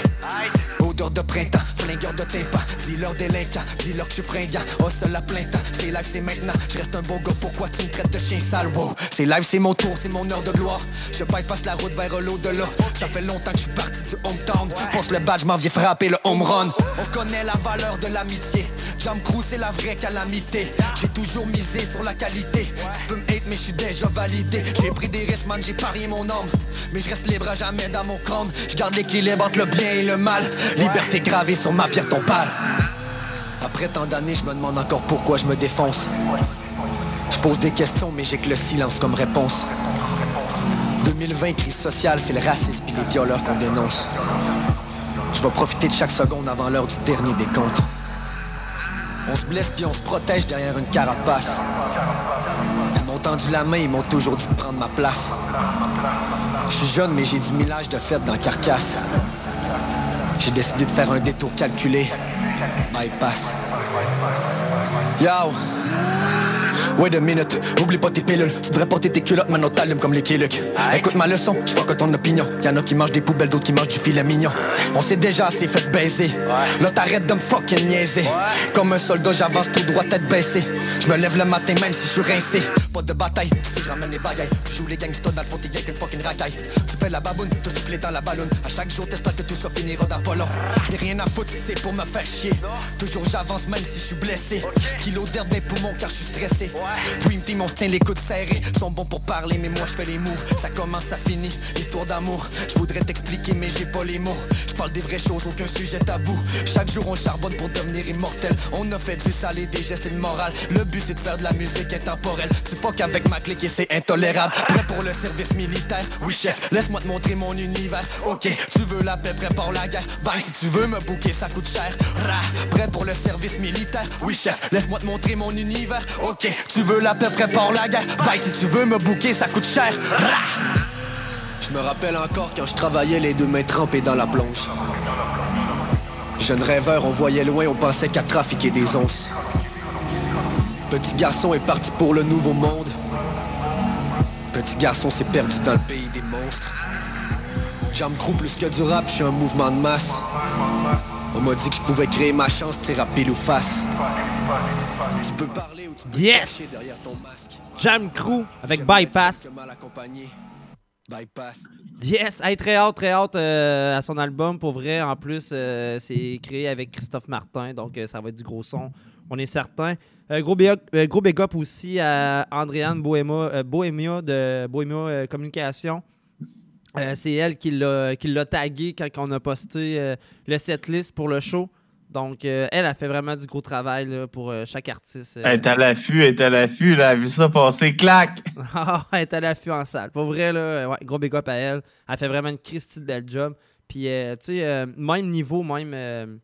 Speaker 24: Odeur de printemps, flingueur de tympan. Dis-leur délinquant, dis-leur que je suis fringant. Oh seul à plein temps, c'est live c'est maintenant. Je reste un bon gars, pourquoi tu me traites de chien sale? Wow. C'est live c'est mon tour, c'est mon heure de gloire. Je bypass la route vers l'au-delà. Ça fait longtemps que je suis parti du hometown. Pense le badge, m'en viens frapper le home run. On connaît la valeur de l'amitié Jam Crew c'est la vraie calamité. J'ai toujours misé sur la qualité. Tu peux me hate mais je suis déjà validé. J'ai pris des risques man, j'ai parié mon homme. Mais je reste libre à jamais dans mon crâne. Je garde l'équilibre entre le bien et le mal. Liberté gravée sur ma pierre tombale. Après tant d'années je me demande encore pourquoi je me défonce. Je pose des questions mais j'ai que le silence comme réponse. 2020 crise sociale c'est le racisme puis les violeurs qu'on dénonce. Je vais profiter de chaque seconde avant l'heure du dernier décompte on se blesse puis on se protège derrière une carapace. Ils m'ont tendu la main, ils m'ont toujours dit de prendre ma place. Je suis jeune mais j'ai du millage de fête dans la carcasse. J'ai décidé de faire un détour calculé. Bypass. Yo Wait a minute, oublie pas tes pilules. Tu devrais porter tes culottes, maintenant t'allumes comme les Kiluk Écoute ma leçon, je que ton opinion. Y'en a qui mangent des poubelles, d'autres qui mangent du filet mignon. On sait déjà assez fait baiser. Là t'arrêtes de me fucking niaiser. Comme un soldat, j'avance tout droit, tête baissée. Je me lève le matin même si je suis rincé. Pas de bataille, tu sais je ramène les bagailles. Tu joues les gangsters dans le fond, t'es qu'une fucking racaille. Tu fais la baboune, tu souffles dans la ballonne. À chaque jour t'espères que tout ça finira dans pas long. J'ai rien à foutre, c'est pour me faire chier. Toujours j'avance même si je suis blessé. Kilo d'herbe dans les poumons car je suis stressé Dream Team, on se tient les coudes serrés. Sont bons pour parler, mais moi je fais les moves. Ça commence, ça finit, histoire d'amour. Je voudrais t'expliquer, mais j'ai pas les mots. Je parle des vraies choses, aucun sujet tabou. Chaque jour on charbonne pour devenir immortel. On a fait du sale et des gestes et de morale Le but c'est de faire de la musique intemporelle. Tu fuck avec ma clique et c'est intolérable. Prêt pour le service militaire? Oui chef, laisse-moi te montrer mon univers. Ok, tu veux la paix, prépare la guerre? Bang, si tu veux me bouquer, ça coûte cher. Ra, prêt pour le service militaire? Oui chef, laisse-moi te montrer mon univers. Ok, tu veux la paix, prépare la guerre? Bye, si tu veux me bouquer, ça coûte cher! Je me rappelle encore quand je travaillais les deux mains trempées dans la plonge Jeune rêveur, on voyait loin, on pensait qu'à trafiquer des onces. Petit garçon est parti pour le nouveau monde. Petit garçon s'est perdu dans le pays des monstres. Jam crew plus que du rap, je suis un mouvement de masse. On m'a dit que je pouvais créer ma chance, tirer à pile ou face. Tu peux parler
Speaker 1: Yes! Jam Crew avec Bypass. Yes, hey, très hâte, très hâte euh, à son album. Pour vrai, en plus, euh, c'est créé avec Christophe Martin, donc euh, ça va être du gros son, on est certain. Gros, big up, gros big up aussi à Andréane Bohéma, euh, Bohémia de Bohémia euh, Communication. C'est elle qui l'a tagué quand on a posté le setlist pour le show. Donc, euh, elle a fait vraiment du gros travail là, pour euh, chaque artiste. euh.
Speaker 2: Elle est à l'affût, elle est à l'affût, là, elle a vu ça passer, clac!
Speaker 1: Ah, elle est à l'affût en salle. Pour vrai, là, ouais, gros big up à elle. Elle fait vraiment une Christie de belle job. Puis, euh, tu sais, même niveau, même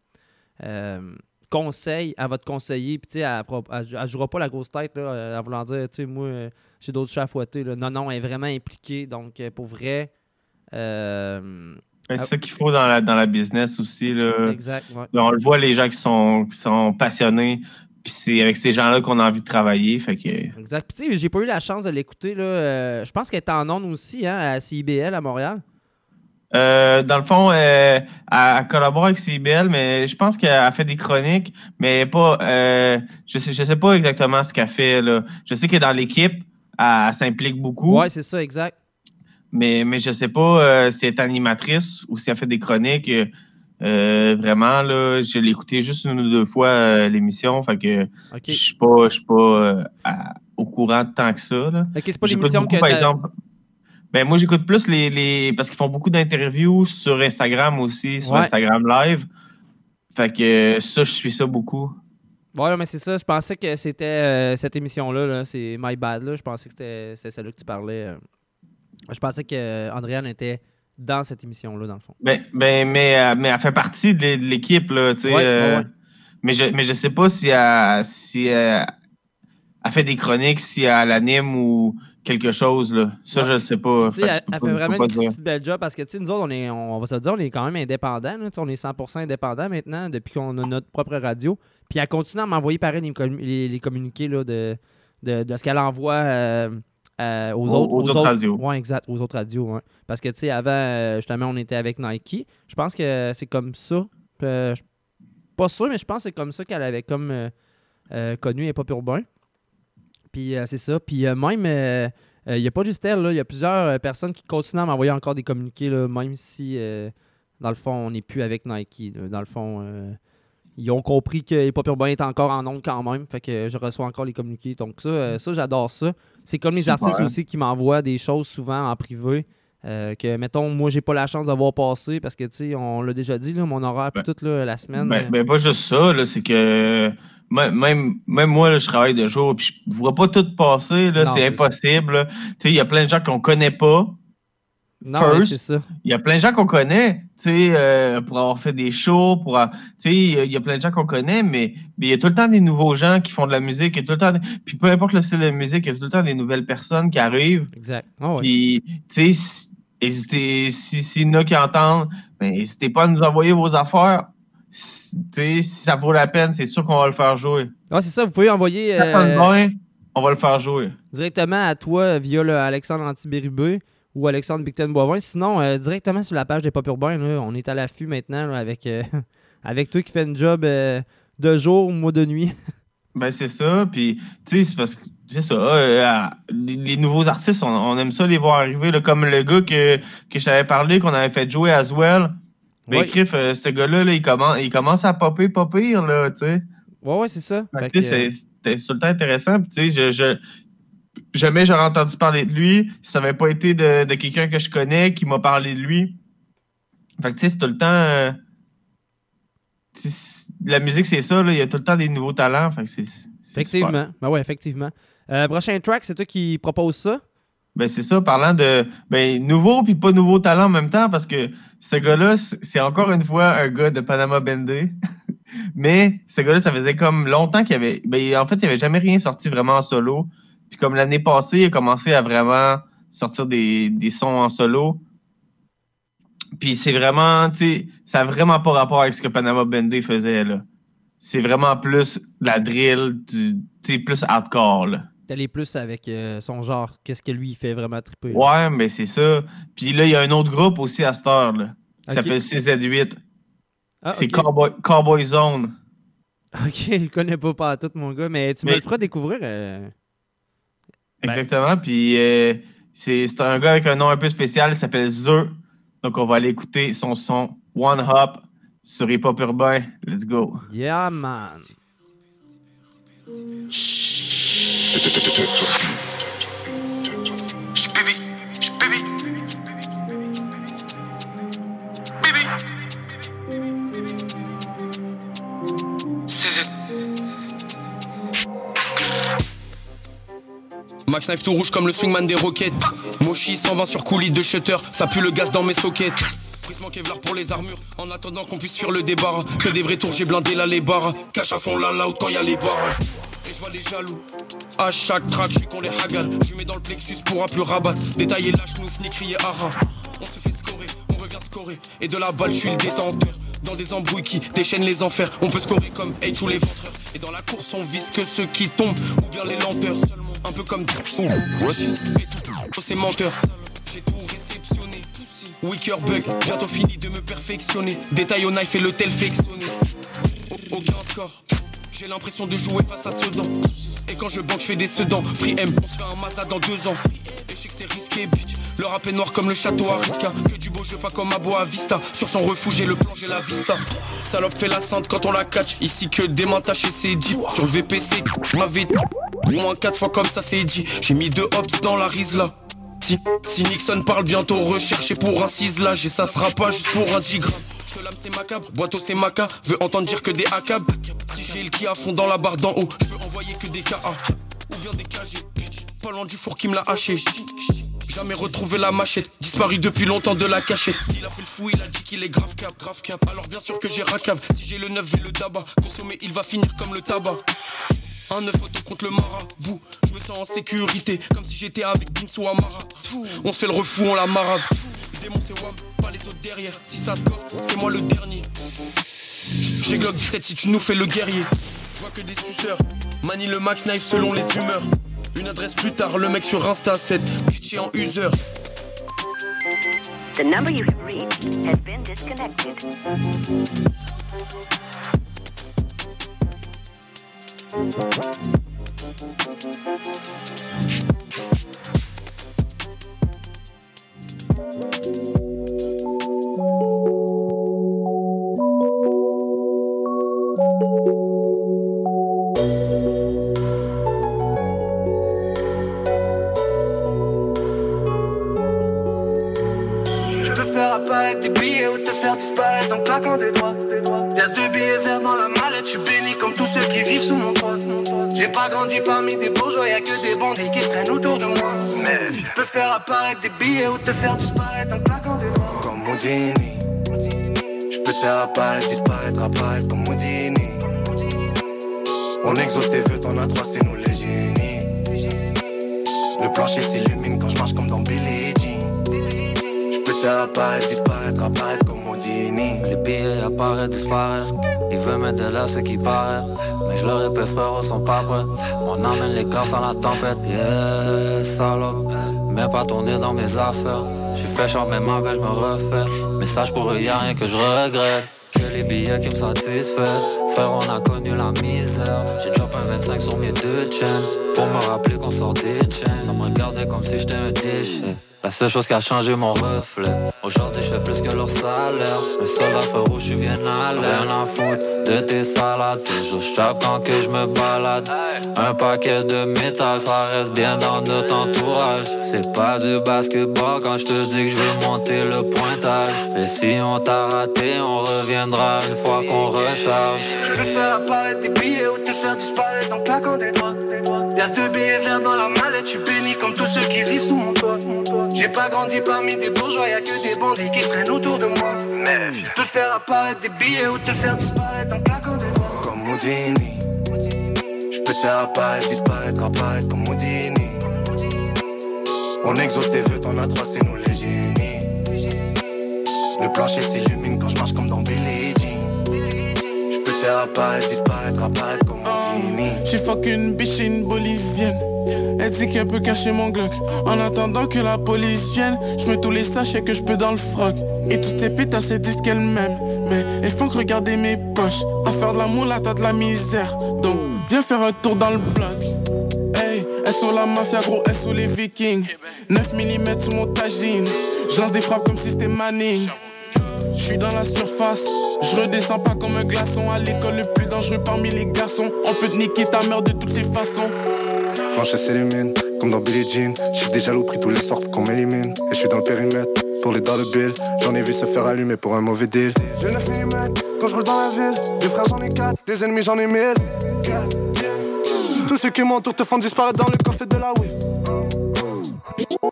Speaker 1: conseil à votre conseiller. Puis, tu sais, elle, elle, elle jouera pas la grosse tête là, en voulant dire, tu sais, moi, j'ai d'autres chats à fouetter. là. Non, non, elle est vraiment impliquée. Donc, pour vrai.
Speaker 2: Ben, C'est ça qu'il faut dans la, dans la business aussi. Là.
Speaker 1: Exact, ouais.
Speaker 2: On le voit, les gens qui sont, qui sont passionnés, puis c'est avec ces gens-là qu'on a envie de travailler. Fait que...
Speaker 1: Exact. Puis, tu sais, j'ai pas eu la chance de l'écouter. là. Euh, je pense qu'elle est en ondes aussi, hein, à CIBL à Montréal.
Speaker 2: Euh, dans le fond, euh, elle, elle collabore avec CBL, mais je pense qu'elle a fait des chroniques, mais pas. euh, je sais, je sais pas exactement ce qu'elle fait. Là. Je sais que dans l'équipe, elle, elle s'implique beaucoup.
Speaker 1: Ouais, c'est ça, exact.
Speaker 2: Mais, mais je sais pas euh, si elle est animatrice ou si elle fait des chroniques. Euh, vraiment, là, je l'ai écouté juste une ou deux fois euh, l'émission. Fait que je suis pas, je suis pas à- au courant tant que ça. Là.
Speaker 1: Ok, c'est pas l'émission
Speaker 2: beaucoup,
Speaker 1: que
Speaker 2: par exemple. Ben, moi, j'écoute plus les, les. Parce qu'ils font beaucoup d'interviews sur Instagram aussi, sur
Speaker 1: Ouais.
Speaker 2: Instagram Live. Fait que ça, je suis ça beaucoup.
Speaker 1: Ouais, mais c'est ça. Je pensais que c'était euh, cette émission-là. Là. C'est My Bad. Là. Je pensais que c'était c'était celle-là que tu parlais. Euh. Je pensais que Andréane était dans cette émission-là, dans le fond.
Speaker 2: Ben, ben, mais, euh, mais elle fait partie de l'é- de l'équipe, là, tu sais.
Speaker 1: Ouais,
Speaker 2: euh,
Speaker 1: ouais, ouais.
Speaker 2: Mais je, mais je sais pas si elle, si elle, elle fait des chroniques, si elle anime ou quelque chose, là. Ça, je sais pas. Fait
Speaker 1: elle,
Speaker 2: pas-
Speaker 1: fait vraiment une petite belle job parce que, tu sais, nous autres, on, est, on, va se le dire, on est quand même indépendants. là, on est 100% indépendants maintenant depuis qu'on a notre propre radio. Puis elle continue à m'envoyer pareil les, les, les communiqués là, de, de, de ce qu'elle envoie euh, euh, aux,
Speaker 2: Aux-
Speaker 1: autres,
Speaker 2: aux autres radios.
Speaker 1: Oui, exact, aux autres radios. ouais. Parce que, tu sais, avant, euh, justement, on était avec Nike. Je pense que c'est comme ça. Euh, pas sûr, mais je pense que c'est comme ça qu'elle avait comme euh, connu et pas urbain. Puis c'est ça. Puis même, il n'y a pas juste elle, il y a plusieurs personnes qui continuent à m'envoyer encore des communiqués, là, même si, dans le fond, on n'est plus avec Nike. là. Dans le fond, ils ont compris que Hip Hop Urbain est encore en ondes quand même. Fait que je reçois encore les communiqués. Donc ça, euh, ça j'adore ça. C'est comme les
Speaker 2: Super.
Speaker 1: artistes aussi qui m'envoient des choses souvent en privé. euh, que, mettons, moi, j'ai pas la chance de voir passer parce que, tu sais, on l'a déjà dit, là, mon horaire, puis tout, là, la semaine.
Speaker 2: Ben,
Speaker 1: euh,
Speaker 2: ben, pas juste ça, là, c'est que même, même, moi, là, je travaille de jour, puis je vois pas tout passer, c'est impossible. là. Tu sais, il y a plein de gens qu'on connaît pas.
Speaker 1: Non, c'est ça.
Speaker 2: Il y a plein de gens qu'on connaît, euh, pour avoir fait des shows, pour, avoir- tu sais, il y a- il y a plein de gens qu'on connaît, mais il y a tout le temps des nouveaux gens qui font de la musique, a tout le temps, puis peu importe le style de musique, il y a tout le temps des nouvelles personnes qui arrivent.
Speaker 1: Exact. Ah ouais.
Speaker 2: Puis, tu sais, si- hésitez, si, s'il y en a qui entendent, ben, n'hésitez pas à nous envoyer vos affaires. Si, tu sais, si ça vaut la peine, c'est sûr qu'on va le faire jouer.
Speaker 1: Ah, c'est ça, vous pouvez envoyer. Euh,
Speaker 2: on va le faire jouer.
Speaker 1: directement à toi via le Alexandre Antibérubé ou Alexandre Bicten Boivin. Sinon, euh, directement sur la page des Pop Urbains, là, on est à l'affût maintenant là, avec, euh, avec toi qui fais une job euh, de jour, moi de nuit.
Speaker 2: Ben, c'est ça. Puis, tu sais, c'est parce que, c'est ça. les, les nouveaux artistes, on, on aime ça les voir arriver, là, comme le gars que, que je t'avais parlé, qu'on avait fait jouer as well. Ben. Criff, euh, ce gars-là, là, il, commence, il commence à popper, pire, là, tu sais.
Speaker 1: Ouais, ouais, c'est ça.
Speaker 2: C'était tout le temps intéressant. Puis, tu sais, je, je, jamais j'aurais entendu parler de lui si ça n'avait pas été de, de quelqu'un que je connais qui m'a parlé de lui. Fait que, tu sais, c'est tout le temps. euh, la musique, c'est ça, là. Il y a tout le temps des nouveaux talents. Fait que c'est. c'est super.
Speaker 1: effectivement. Ben ouais, effectivement. Euh, prochain track, c'est toi qui propose ça?
Speaker 2: Ben c'est ça, parlant de ben nouveau puis pas nouveau talent en même temps, parce que ce gars-là, c'est c'est encore une fois un gars de Panama Bendé. Mais ce gars-là, ça faisait comme longtemps qu'il avait. Ben, en fait, il avait jamais rien sorti vraiment en solo. Puis comme l'année passée, il a commencé à vraiment sortir des, des sons en solo. Puis c'est vraiment, tu sais, ça a vraiment pas rapport avec ce que Panama Bendé faisait, là. C'est vraiment plus la drill, tu sais, plus hardcore, là.
Speaker 1: T'allais plus avec euh, son genre. Qu'est-ce que lui, il fait vraiment triper.
Speaker 2: Ouais, mais c'est ça. Puis là, il y a un autre groupe aussi à cette heure, là. qui
Speaker 1: Ok.
Speaker 2: s'appelle CZ8.
Speaker 1: Ah,
Speaker 2: c'est. Cowboy, Cowboy Zone.
Speaker 1: Ok, je connais pas pas tout, mon gars, mais tu me le feras découvrir. euh, Ben.
Speaker 2: Exactement. Puis euh, c'est un gars avec un nom un peu spécial, il s'appelle Zeux. Donc on va aller écouter son son One Hop sur Hip Hop Urbain. Let's go.
Speaker 1: Yeah, man.
Speaker 8: Max Knife tout rouge comme le swingman des roquettes. Moshi 120 sur coulis de shutter, ça pue le gaz dans mes sockets. Prisement Kevlar pour les armures, en attendant qu'on puisse fuir le débarras. Que des vrais tours, j'ai blindé là les barres. Cache à fond la loud quand y a les barrages. Et je vois les jaloux. À chaque track, je qu'on les hagale. Je mets dans le plexus pourra plus rabattre. Détailler la chenouf, ni crier ara. On se fait scorer, on revient scorer. Et de la balle, je suis le détenteur. Dans des embrouilles qui déchaînent les enfers. On peut scorer comme H ou les ventreurs. Et dans la course, on vise que ceux qui tombent ou bien les lenteurs. Un peu comme Et tout, c'est menteur. J'ai tout réceptionné. Wicker bug, bientôt fini de me perfectionner. Détail au knife et le tel fectionné. Au- Aucun score. J'ai l'impression de jouer face à Sedan. Et quand je banque, je fais des sedans. Free M, on se fait un Mazda dans deux ans. Et je sais que c'est risqué. Le rap est noir comme le château Arisca. Que du beau jeu, pas comme à Boa Vista. Sur son refuge, j'ai le plan, j'ai la vista. Salope fait la sainte quand on la catch. Ici que des mains c'est dit. Sur le VPC, m'avais au moins quatre fois comme ça, c'est dit. J'ai mis deux hops dans la rise là. Si, si Nixon parle bientôt, recherché pour un ciselage. Et ça sera pas juste pour un digramme. Je lame, c'est macabre. Boiteau, c'est maca. Veux entendre dire que des ACAB. Si j'ai le qui à fond dans la barre d'en haut, je veux envoyer que des KA. Ou bien des KG. Pas loin du four qui me l'a haché. Jamais retrouvé la machette, disparu depuis longtemps de la cachette. Il a fait le fou, il a dit qu'il est grave cap, grave cap. Alors bien sûr que j'ai racave. Si j'ai le 9 et le tabac, consommé, il va finir comme le tabac. Un neuf auto contre le marabout. Je me sens en sécurité, comme si j'étais avec Binso Amara. On se fait le refou, on la marave. Démon c'est Wam, pas les autres derrière. Si ça score, c'est moi le dernier. J'ai Glock 17 si tu nous fais le guerrier. Je vois que des suceurs. Manie le max knife selon les humeurs. Une adresse plus tard, le mec sur Insta 7. Pitché en user.
Speaker 25: The number you have reached has been disconnected.
Speaker 26: Je apparaître des billets ou te faire disparaître en claquant des doigts. Pièce de billets verts dans la mallette, je suis béni comme tous ceux qui vivent sous mon toit. J'ai pas grandi parmi des bourgeois, y'a que des bandits qui traînent autour de moi. Je peux faire apparaître des billets ou te faire disparaître en claquant des doigts.
Speaker 27: Comme Houdini Je peux faire apparaître, disparaître, apparaître comme Houdini On exauce tes vœux, t'en as trois, c'est nous les génies Le plancher s'illumine quand je marche comme dans Billie Jean Disparaître, apparaître comme Houdini
Speaker 28: Les billets apparaissent, disparaissent. Ils veulent me là ce qui paraît. Mais je leur répète, frérot, sont pas prêts. On emmène les classes à la tempête. Yeah, salope. Mets pas ton dans mes affaires. Je suis chant, mais ma belle, je me refais. Message pour eux, y'a rien que je regrette. Que les billets qui me satisfaient. Frère, on a connu la misère. J'ai drop un 25 sur mes deux chaînes. Pour me rappeler qu'on sort des chaînes. Ça me regardait comme si j'étais un déchet. La seule chose qui a changé mon reflet. Aujourd'hui, je fais plus que leur salaire. Le affaire où je suis bien à l'aise. Rien à foutre de tes salades. Toujours je tape quand que je me balade. Un paquet de métal, ça reste bien dans notre entourage. C'est pas du basketball quand je te dis que je veux monter le pointage. Et si on t'a raté, on reviendra une fois qu'on recharge.
Speaker 26: Je peux faire apparaître des billets ou te faire disparaître en claquant des doigts. Pièce de billets verts dans la mallette, je suis béni comme tous ceux qui vivent sous mon toit. J'ai pas grandi parmi des bourgeois, y'a que des bandits qui traînent autour de moi. Je peux faire apparaître des billets ou te faire disparaître en claquant des doigts.
Speaker 27: Comme Houdini Je peux te faire apparaître, disparaître, apparaître comme Houdini On exauce tes vœux, t'en as trois, c'est nous les génies Le plancher s'illumine quand je marche comme dans Jean Houdini
Speaker 29: J'ai fuck une bitch et une bolivienne. Elle dit qu'elle peut cacher mon Glock. En attendant que la police vienne, je mets tous les sachets que je peux dans le froc. Et toutes ces pétasses, elles disent qu'elles m'aiment. Mais elles font que regarder mes poches. À faire de l'amour, là, t'as de la misère. Donc, viens faire un tour dans le bloc. Hey, elles sont la mafia, gros, elles sont les vikings. 9 mm sous mon tagine. Je lance des frappes comme si c'était Manning. Je suis dans la surface, je redescends pas comme un glaçon. À l'école, le plus dangereux parmi les garçons. On peut te niquer ta mère de toutes les façons.
Speaker 7: Plancher s'illumine, comme dans Billie Jean. J'ai déjà loup pris tous les soirs pour qu'on m'élimine. Et je suis dans le périmètre, pour les dollar bill. J'en ai vu se faire allumer pour un mauvais deal.
Speaker 26: J'ai 9 mm quand je roule dans la ville. Des frères, j'en ai 4, des ennemis, j'en ai 1000.
Speaker 7: Tous ceux qui m'entourent te font disparaître dans le coffre de la Wii.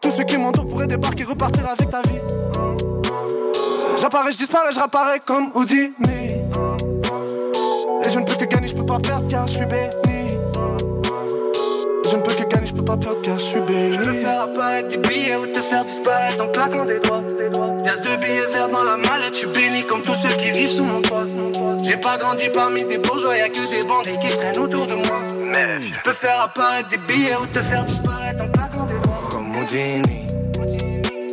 Speaker 26: Tous ceux qui m'entourent pourraient débarquer, repartir avec ta vie. J'apparais, je disparais, je rapparais comme Houdini. Et je ne peux que gagner, je peux pas perdre car je suis béni. Je ne peux que gagner, je peux pas perdre car je suis béni. Je peux faire apparaître des billets ou te faire disparaître en claquant des doigts. Pièce de billets verts dans la mallette, je suis béni comme tous ceux qui vivent sous mon toit. J'ai pas grandi parmi des bourgeois, y'a que des bandits qui traînent autour de moi. Je peux faire apparaître des billets ou te faire disparaître en claquant des doigts.
Speaker 27: Comme Houdini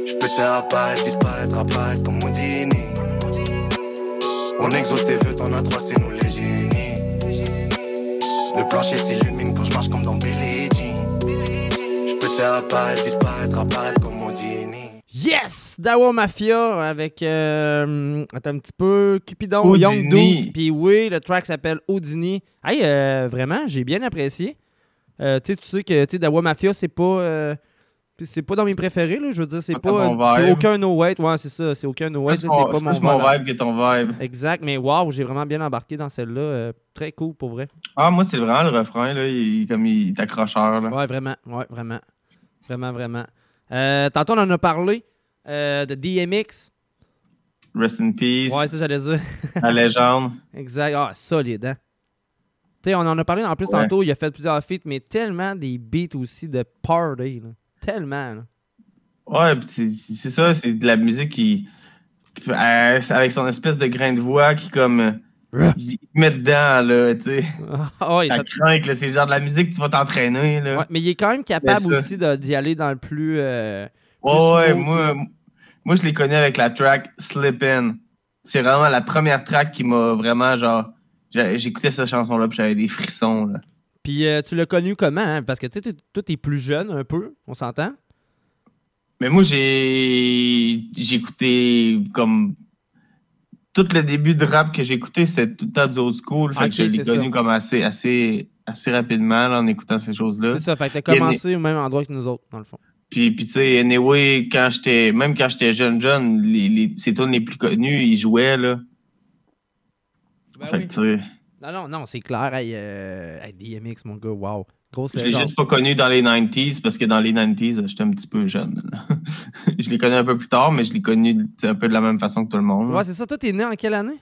Speaker 27: Je peux te faire apparaître, disparaître, apparaître comme Houdini On exauce tes vœux, t'en as trois, c'est nous les génies Le plancher s'illumine quand je marche comme dans Billie Jean Je peux te faire apparaître, disparaître, apparaître comme Houdini
Speaker 1: Yes! Dawa Mafia avec. Euh, attends un petit peu. Cupidon,
Speaker 2: Houdini.
Speaker 1: Young 12. Puis oui, le track s'appelle Houdini. Hey, euh, vraiment, j'ai bien apprécié. Euh, tu sais, tu sais que Dawa Mafia, c'est pas. C'est pas dans mes préférés, là. Je veux dire, c'est
Speaker 2: Pas
Speaker 1: pas. c'est aucun no wait. Ouais, c'est ça. C'est aucun no wait.
Speaker 2: C'est
Speaker 1: pas
Speaker 2: plus
Speaker 1: mon,
Speaker 2: mon vibe que ton vibe.
Speaker 1: Exact, mais waouh, j'ai vraiment bien embarqué dans celle-là. euh, très cool pour vrai.
Speaker 2: Ah, moi, c'est vraiment le refrain, là. Il, comme il est accrocheur, là.
Speaker 1: Ouais, vraiment. Ouais, vraiment. Vraiment, vraiment. Euh, tantôt, on en a parlé euh, de DMX.
Speaker 2: Rest in peace.
Speaker 1: Ouais, ça, j'allais dire.
Speaker 2: La légende.
Speaker 1: exact. Ah, solide, hein? Tu sais, on en a parlé en plus
Speaker 2: Ouais.
Speaker 1: tantôt. Il a fait plusieurs feats, mais tellement des beats aussi de party. là. Tellement. là.
Speaker 2: Ouais, c'est ça, c'est de la musique qui. euh, avec son espèce de grain de voix qui, comme. euh, il met dedans, là, tu sais.
Speaker 1: Ah ouais,
Speaker 2: ça craint. C'est le genre de la musique que tu vas t'entraîner, là.
Speaker 1: Ouais, mais il est quand même capable aussi d'y aller dans le plus. euh, plus
Speaker 2: Ouais, ouais, moi, moi, je l'ai connu avec la track Slippin'. C'est vraiment la première track qui m'a vraiment, genre. J'écoutais cette chanson-là, puis j'avais des frissons, là.
Speaker 1: Puis euh, tu l'as connu comment? hein? Parce que tu sais, toi, t'es plus jeune un peu, on s'entend?
Speaker 2: Mais moi, j'ai j'ai écouté comme. Tout le début de rap que j'ai écouté, c'était tout le temps du old school. Fait que je l'ai connu
Speaker 1: ça.
Speaker 2: comme assez, assez, assez rapidement là, en écoutant ces choses-là.
Speaker 1: C'est ça, fait que t'as commencé au même endroit que nous autres, dans le fond.
Speaker 2: Puis, puis tu sais, anyway, quand j'étais, même quand j'étais jeune, jeune, les, les, ces tunes les plus connus, ils jouaient, là.
Speaker 1: Ben
Speaker 2: fait
Speaker 1: oui.
Speaker 2: que, tu sais,
Speaker 1: Non, non, non, c'est clair. Hey, euh, hey, DMX, mon gars, wow. Grosse
Speaker 2: je l'ai juste pas connu dans les 90s parce que dans les 90s, j'étais un petit peu jeune. je l'ai connu un peu plus tard, mais je l'ai connu un peu de la même façon que tout le monde.
Speaker 1: Ouais, c'est ça. Toi, t'es né en quelle année?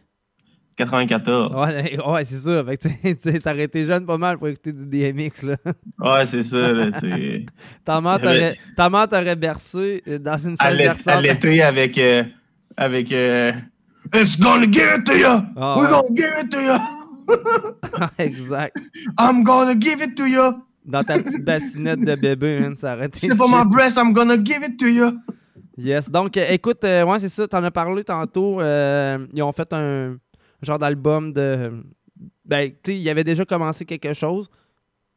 Speaker 2: 94.
Speaker 1: Ouais, ouais c'est ça. Fait que t'as arrêté jeune pas mal pour écouter du DMX, là.
Speaker 2: Ouais, c'est ça, là.
Speaker 1: Ta mère t'aurait- bercé euh, dans une
Speaker 2: l'é-
Speaker 1: berçante.
Speaker 2: l'été avec euh, avec euh, It's gonna give it to you.
Speaker 1: Ah,
Speaker 2: We're
Speaker 1: ouais.
Speaker 2: gonna give it to you.
Speaker 1: exact.
Speaker 2: I'm gonna give it to you.
Speaker 1: Dans ta petite bassinette de bébé, man, ça été
Speaker 2: C'est pas breast, I'm gonna give it to you.
Speaker 1: Yes. Donc, euh, écoute, euh, ouais, c'est ça. T'en as parlé tantôt. euh, ils ont fait un genre d'album de. Ben, tu sais, il avait déjà commencé quelque chose.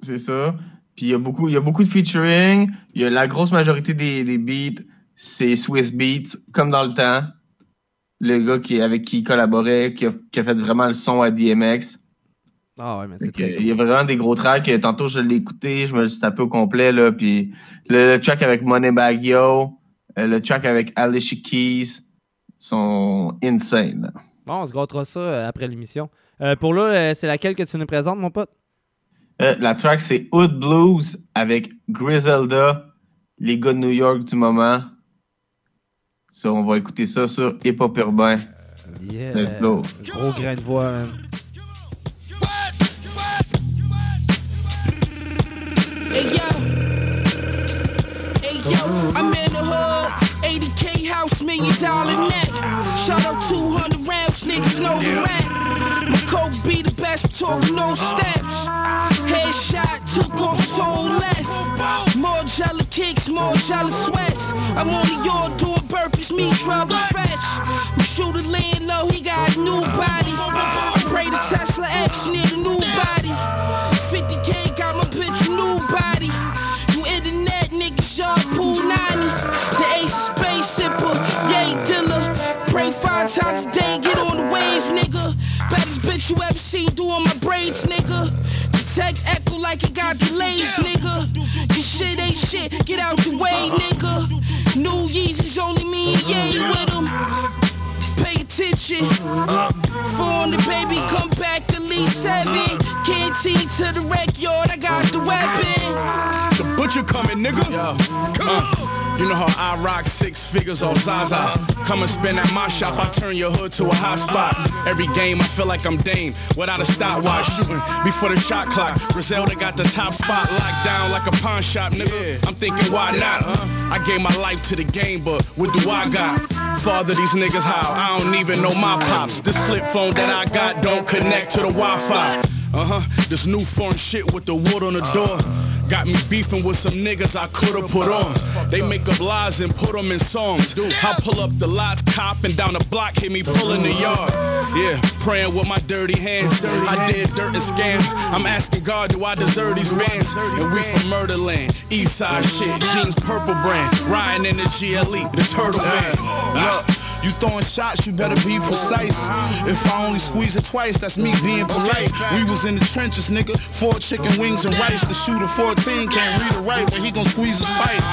Speaker 2: C'est ça. Puis il y a beaucoup il y a beaucoup de featuring, y a la grosse majorité des, des beats, c'est Swiss Beats comme dans le temps. Le gars qui avec qui il collaborait, qui a, qui a fait vraiment le son à DMX.
Speaker 1: Ah ouais, mais c'est très
Speaker 2: Il y a vraiment des gros tracks. Tantôt, je l'ai écouté, je me le suis tapé au complet. Là, puis le, le track avec Moneybag Yo, euh, le track avec Alicia Keys sont insane. là.
Speaker 1: Bon, on se gâtera ça euh, après l'émission. Euh, pour là, c'est laquelle que tu nous présentes, mon pote?
Speaker 2: Euh, la track, c'est Hood Blues avec Griselda, les gars de New York du moment. Ça, on va écouter ça sur Hip Hop Urbain.
Speaker 1: Yeah.
Speaker 2: Let's go.
Speaker 1: Gros grain de voix, man.
Speaker 30: Hey yo, hey yo, I'm in the hood. 80k house, million dollar net. Shot up 200 rounds, niggas know the rap. Coke be the best, talk no steps. Headshot, took off so less. More jelly kicks, more jelly sweats. I'm on the yard doing burpees, me trouble fresh. Shoot a laying low, he got a new body. Pray the Tesla X need a new body. 50k got my bitch new body. You internet niggas, y'all pool 90. The ace space sipper, yay diller. Pray five times a day, Baddest bitch you ever seen doing my braids, nigga. The tech echo like it got delays, nigga. Your shit ain't shit, get out the way, nigga. New Yeezys only me and yay with them. Pay attention. Phone the baby, come back at least seven. Canteen to the rec yard, I got the weapon.
Speaker 31: The butcher coming, nigga. Uh, you know how I rock six figures off Zaza. Come and spin at my shop, I turn your hood to a hot spot. Every game, I feel like I'm Dame without a stopwatch. Shooting before the shot clock. Griselda got the top spot locked down like a pawn shop, nigga. I'm thinking, why not? I gave my life to the game, but what do I got? Father these niggas how? I don't even know my pops. This flip phone that I got don't connect to the Wi-Fi. Uh huh. This new foreign shit with the wood on the door. Got me beefing with some niggas I could've put on. They make up lies and put them in songs. I pull up the lies, cop, and down the block, hit me pulling the yard. Yeah, praying with my dirty hands. I did dirt and scam. I'm asking God, do I deserve these bands? And we from Murderland, East Side shit, jeans purple brand. Riding in the GLE, the turtle van.
Speaker 27: Look, you throwing shots, you better be precise. If I only squeeze it twice, that's me being polite. We was in the trenches, nigga. Four chicken wings and rice. The shooter 14 can't read or write, but he gon' squeeze his pipe.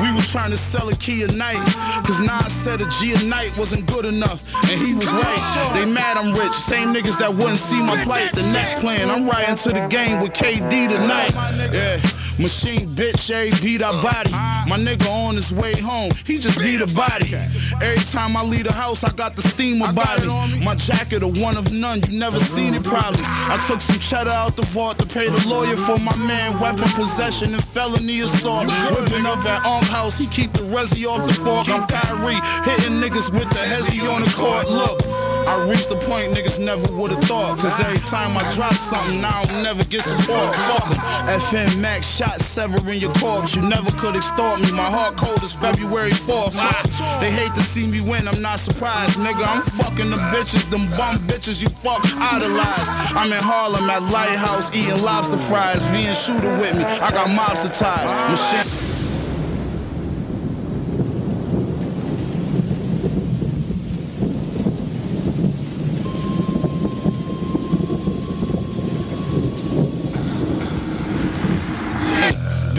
Speaker 27: We was trying to sell a key a night. Cause Nas said a G a night wasn't good enough. And he was right. They mad I'm rich. Same niggas that wouldn't see my plight. The next plan, I'm riding to the game with KD tonight. Yeah. Machine bitch, A beat our body. My nigga on his way home, he just beat a body. Every time I leave the house, I got the steamer body. My jacket, a one of none, you never seen it probably. I took some cheddar out the vault to pay the lawyer for my man. Weapon possession and felony assault. Whipping up at Unk House, he keep the resi off the fork. I'm Kyrie, hitting niggas with the hezzy on the court. Look. I reached the point niggas never would've thought. Cause every time I drop something, now I'll never get support. Fuck 'em. FM Max shot severing your corpse. You never could extort me. My heart cold is February 4th. Ah, They hate to see me win, I'm not surprised. Nigga, I'm fucking the bitches, them bum bitches you fuck idolize. I'm in Harlem at Lighthouse eating lobster fries. Being shooter with me, I got mobster ties. Machine.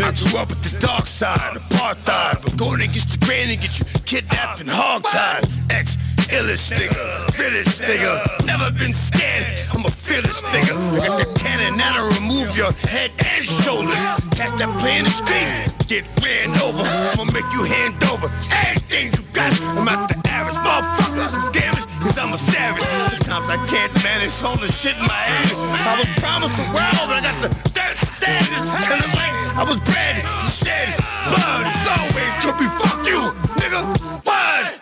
Speaker 17: I grew up with the dark side, apartheid. But going against the grain and get you kidnapped and hogtied. Ex illest nigga, fearless nigga. Never been scared, I'm a fearless nigga. I got the cannon that'll remove your head and shoulders. Catch that play in the street, get ran over. I'ma make you hand over everything you got. I'm not the average motherfucker. Damn it, cause I'm a savage. Sometimes I can't manage all the shit in my head. I was promised the world, but I got the dirt standards. I was bred, shed, blood. It's always could be fuck you, nigga. What?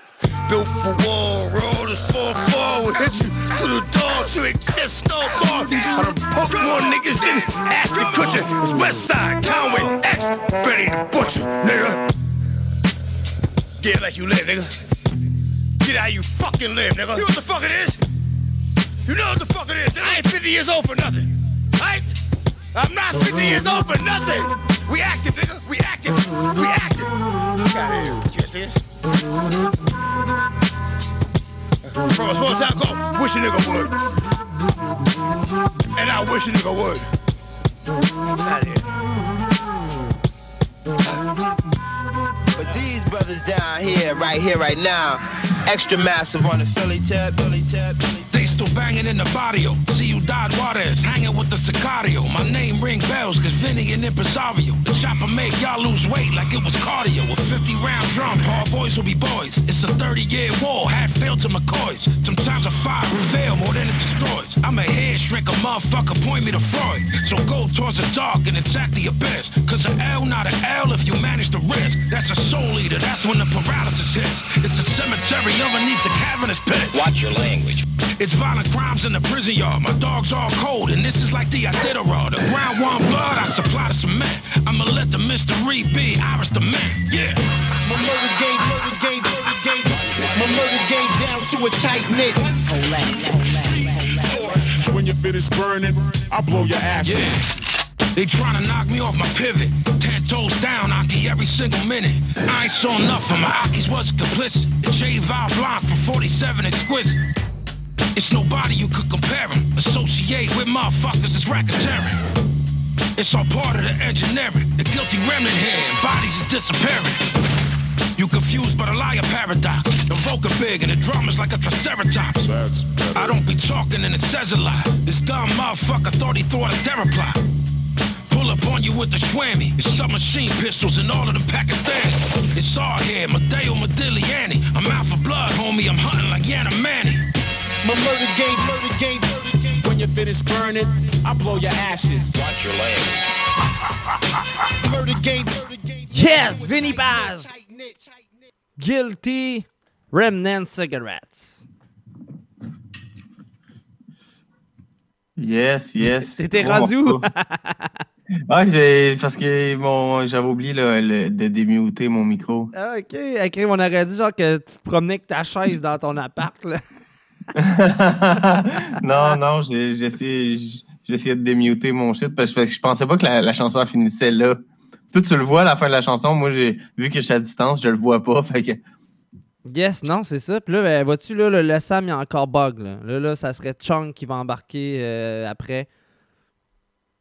Speaker 17: Built for war, road is 4-4 Will hit you to the door to exist no more I done poked more niggas than Ashton Kutcher It's Westside, Conway, X, Benny the Butcher, nigga Get like you live, nigga Get how you fucking live, nigga You know what the fuck it is? You know what the fuck it is? I ain't 50 years old for nothing, right? I'm not 50 years old for nothing We active, nigga, we active, we active Look out here, your hands from a small town called Wish a Nigga Would. And I wish a nigga would. Out here?
Speaker 32: But these brothers down here, right here, right now, extra massive on the Philly tip, Philly tip, Philly
Speaker 33: They still banging in the barrio. Ciudad Juarez, hanging with the Sicario. My name ring bells, cause Vinny and Impresario. The chopper make y'all lose weight like it was cardio. A 50 round drum, Paul boys will be boys. It's a 30 year war, Hatfield to McCoys. Sometimes a fire reveal more than it destroys. I'm a head shrink, a motherfucker, point me to Freud. So go towards the dark and attack the abyss. Cause L not an L if you manage the risk. That's a soul eater, that's when the paralysis hits. It's a cemetery underneath the cavernous pit. Watch your language. It's violent crimes in the prison yard. My dog's all cold, and this is like the Iditarod. The ground warm blood, I supply the cement. I'ma let the mystery be Iris the man. Yeah.
Speaker 32: My murder game, murder game, murder game. My murder game down to a tight knit.
Speaker 33: When your fit is burning, I blow your ass. Yeah. They tryna knock me off my pivot. Ten toes down, Aki, every single minute. I ain't saw nothing, my Aki's wasn't complicit. The J Val Blanc from 47 exquisite. It's nobody you could compare him. Associate with motherfuckers, it's racketeering. It's all part of the engineering. The guilty remnant here, and bodies is disappearing. You confused by the liar paradox. The vocal big and the drummer's like a triceratops. I don't be talking and it says a lot. This dumb motherfucker thought he thought a plot. Pull up on you with the swammy. It's submachine pistols and all of them Pakistan. It's all here, Mateo Modigliani. I'm out for blood, homie. I'm hunting like Yana.
Speaker 32: My murder game, murder game, murder game.
Speaker 33: When your fit is burning, I blow your ashes. Watch your language.
Speaker 32: Murder game, murder game.
Speaker 1: Yes, Vinny Paz. Guilty Remnant Cigarettes.
Speaker 2: Yes, yes.
Speaker 1: T'étais
Speaker 2: Gros
Speaker 1: rendu où?
Speaker 2: Ouais, j'ai, parce que mon, j'avais oublié le- de démuter mon micro.
Speaker 1: Ah, ok. Écrit, on aurait dit genre que tu te promenais avec ta chaise dans ton appart. Là.
Speaker 2: non, non, essayé de démuter mon shit parce que je pensais pas que la, la chanson finissait là. Toi, tu le vois à la fin de la chanson. Moi, j'ai vu que je suis à distance, je le vois pas. Fait que
Speaker 1: Yes, non, c'est ça. Puis là, ben, vois-tu, là, le, le Sam, il y a encore bug. Là, là, là, ça serait Chung qui va embarquer euh, après.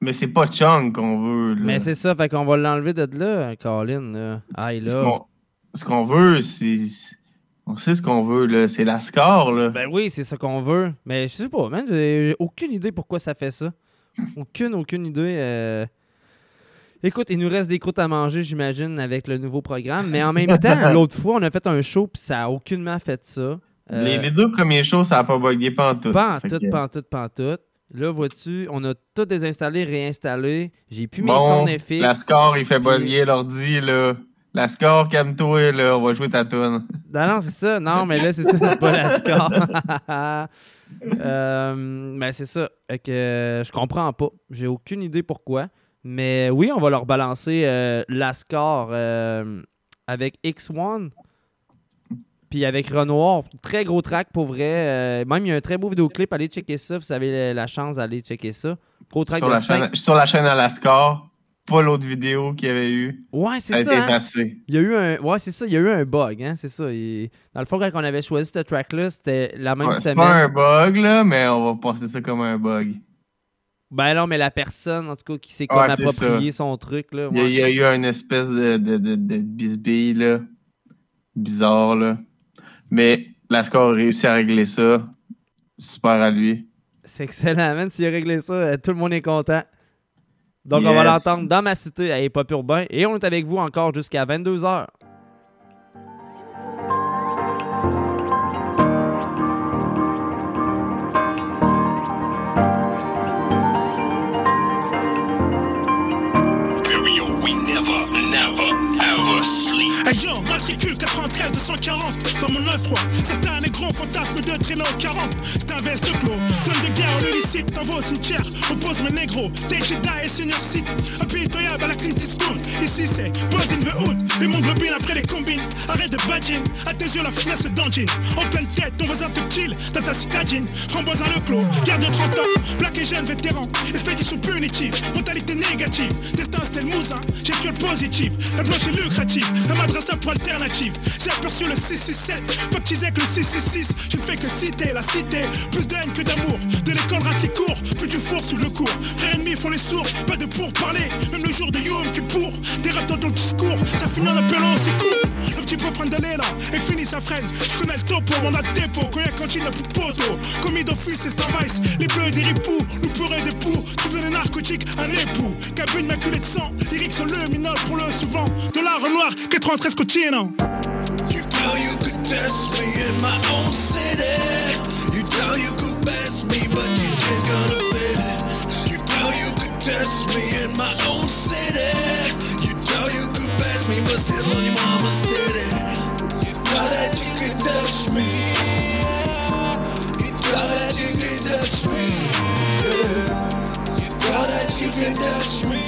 Speaker 2: Mais c'est pas Chung qu'on veut. là.
Speaker 1: Mais c'est ça, fait qu'on va l'enlever de là, Colin. Là. Aïe,
Speaker 2: Ce
Speaker 1: là.
Speaker 2: qu'on, ce qu'on veut, c'est. On sait ce qu'on veut, là. C'est la score, là.
Speaker 1: Ben oui, c'est ça qu'on veut. Mais je sais pas, man, j'ai aucune idée pourquoi ça fait ça. Aucune, aucune idée. euh. Écoute, il nous reste des croûtes à manger, j'imagine, avec le nouveau programme. Mais en même temps, l'autre fois, on a fait un show, puis ça a aucunement fait ça. Euh,
Speaker 2: Les, les deux premiers shows, ça n'a pas bugué pas en tout.
Speaker 1: Pas en
Speaker 2: Fait
Speaker 1: tout,
Speaker 2: que-
Speaker 1: pas en tout, pas en tout. Là, vois-tu, on a tout désinstallé, réinstallé. J'ai plus mes
Speaker 2: Bon,
Speaker 1: sons FX.
Speaker 2: la score, il fait bugger l'ordi, là. La score, calme-toi, là, on va jouer ta tune.
Speaker 1: Non, non, c'est ça. Non, mais là, c'est ça, c'est pas la score. euh, ben, c'est ça. Fait que, euh, je comprends pas. J'ai aucune idée pourquoi. Mais oui, on va leur balancer euh, la score euh, avec X1. Puis avec Renoir. Très gros track pour vrai. Même, il y a un très beau vidéoclip. Allez checker ça. Vous avez la chance d'aller checker ça. Gros track
Speaker 2: Sur
Speaker 1: de
Speaker 2: la, chaîne, sur la chaîne à la score, pas l'autre vidéo qu'il y avait eu.
Speaker 1: Ouais, c'est ça. hein. Il y a eu un. Ouais, c'est ça. Il y a eu un bug, hein. C'est ça. Il- Dans le fond, quand on avait choisi ce track-là, c'était la même
Speaker 2: Ouais, c'est
Speaker 1: semaine.
Speaker 2: pas un bug, là, mais on va passer ça comme un bug.
Speaker 1: Ben non, mais la personne, en tout cas, qui s'est comme approprié son truc, là.
Speaker 2: Il y a,
Speaker 1: ouais,
Speaker 2: il y a
Speaker 1: c'est
Speaker 2: eu une espèce de, de, de, de bisbille, là. Bizarre, là. Mais la score a réussi à régler ça. Super à lui.
Speaker 1: C'est excellent, man. S'il a réglé ça, euh, tout le monde est content. Donc, on va l'entendre dans ma cité à Hip Hop Urbain. Et on est avec vous encore jusqu'à 22h.
Speaker 34: Imperial, we never, never, ever sleep.
Speaker 35: Hey yo, matricule 93 240 Dans mon 9-3 C'est un des gros fantasmes de traîner au 40 C'est un veste clos Zone de guerre, on le licite T'envoies au cimetière, oppose mes négros Des Jedi et senior site Impitoyable à la Clint Eastwood Ici c'est Buzz in the Hood Les globine après les combines. Arrête de badging. À tes yeux la finesse dungeon En pleine tête, ton voisin te kill. T'as ta citadine. Framboise à le clos Garde de 30 ans. Black et jeune vétéran. Expédition punitive. Mentalité négative. Destin c'était le mousin Gestuelle positive. La blanche est lucrative. La madrasa pour alternative. C'est aperçu le 667 Pas petit avec le 666 Je ne fais que citer la cité. Plus de haine que d'amour. De l'école rat qui court Plus du four sous le cours. Frères ennemis font les sourds. Pas de pourparler Même le jour de Yom Kippour. Des rats dans le discours. Ça finit en appelant au secours Le petit peu prendre d'aller là Et finit sa freine Je connais le topo Mandat de dépôt. Quand y'a cantine y'a plus de poteau. Commis d'office et Starvice Les bleus des ripoux. Nous pourrait des poux. Trouver des narcotiques Un époux. Cabine maculée de sang. Lyrics sur le pour le souvent. De la Renoir 93 Cochino
Speaker 9: You tell you could test me in my own city. You tell you could best me, but gonna. You tell you could test me in my own city. You tell you could best me, but still on your mama's. You thought that you could touch me. You thought that you could me. Yeah. You thought that you could me.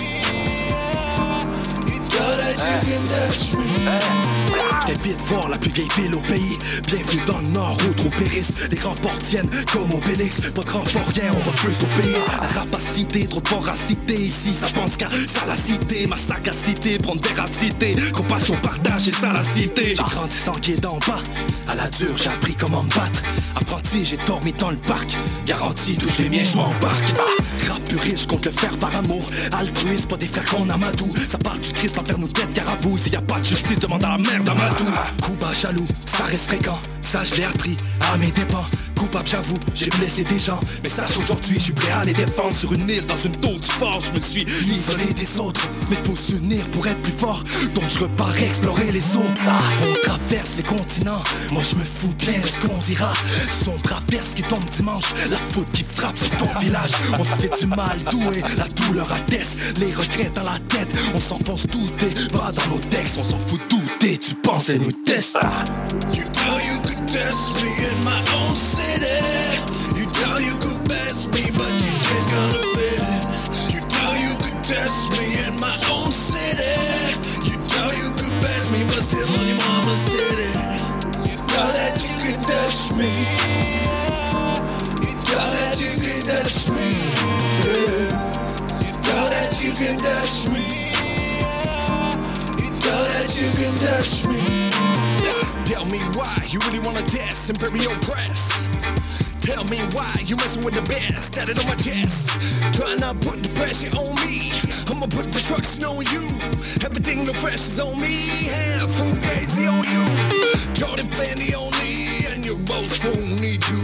Speaker 9: You thought that you could me.
Speaker 36: Vite voir la plus vieille ville au pays. Bienvenue dans le nord où trop périssent. Les grands ports tiennent comme Obélix. Pas de renfort, rien, on refuse au. La rapacité, trop de voracité. Ici, ça pense qu'à salacité. Ma sagacité, prendre véracité. Compassion, partage et salacité. J'ai grandi sans guide en bas. À la dure, j'ai appris comment me battre. Apprenti, j'ai dormi dans le parc. Garantie, touche les miens, je m'embarque. Rap puriste, compte le faire par amour. Altruiste, pas des frères qu'on amadoue. Ça part du Christ, l'enfer nous tête, car à vous, s'il y a pas de justice, demande à la mère d'Amadou. Coup bas, jaloux, ça reste fréquent. Ça, je l'ai appris à mes dépens. Coupable, j'avoue, j'ai blessé des gens. Mais sache aujourd'hui, je suis prêt à les défendre. Sur une île, dans une tour du fort, je me suis isolé des autres. Mais faut s'unir pour être plus fort. Donc je repars explorer les eaux. On traverse les continents. Moi, je me fous bien de ce qu'on dira. Son traverse qui tombe dimanche. La faute qui frappe sur ton village. On se fait du mal doué. La douleur atteste. Les regrets dans la tête. On s'enfonce tout et va dans nos textes. On s'en fout tout et tu penses et nous teste.
Speaker 9: You tell you could me in my own city. You tell you could best me, but you just gonna fit it. You tell you could test me in my own city. You tell you could best me, but still on your mama's titty. You thought that you could touch me. You thought that you could touch me. Yeah. You thought that you could touch me. You thought that you could touch me.
Speaker 34: Tell me why you really wanna test Imperial Press. Tell me why you messing with the best. Tat it on my chest. Try not put the pressure on me. I'ma put the trucks on you. Everything the fresh is on me. Yeah, fugazi on you. Jordan Fanny on me. And your boastful need you.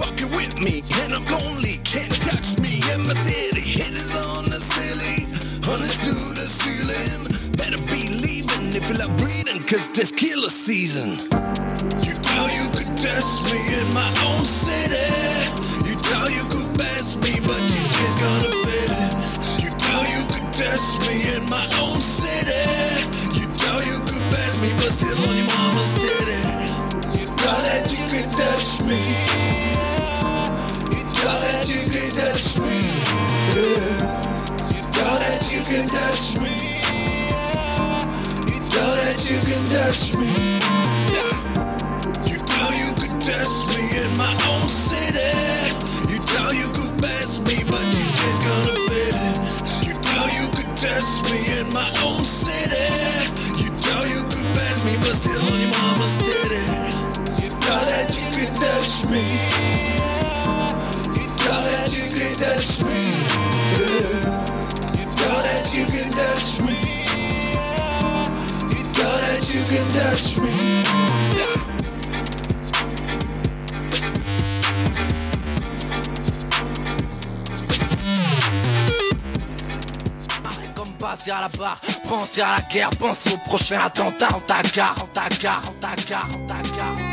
Speaker 34: Fucking with me. And I'm lonely. Can't touch me
Speaker 9: cause this killer season. You thought you could test me in my own city. You thought you could best me, but you just gonna fit it. You thought you could test me in my own city. You thought you could best me, but still on your mama's titty. You thought that you could touch me. You thought that you could touch me. Yeah. You thought that you could touch me. You could touch me. You thought you could test me in my own city. You thought you could best me, but you just gonna fit it. You thought you could test me in my own city. You thought you could best me, but still on your mama's titty. You thought that you could touch me. You thought that you could touch me. Could touch me.
Speaker 37: Comme à la barre, penser à la guerre, penser au prochain attentat en ta gare, en ta gare, en ta gare, en ta gare.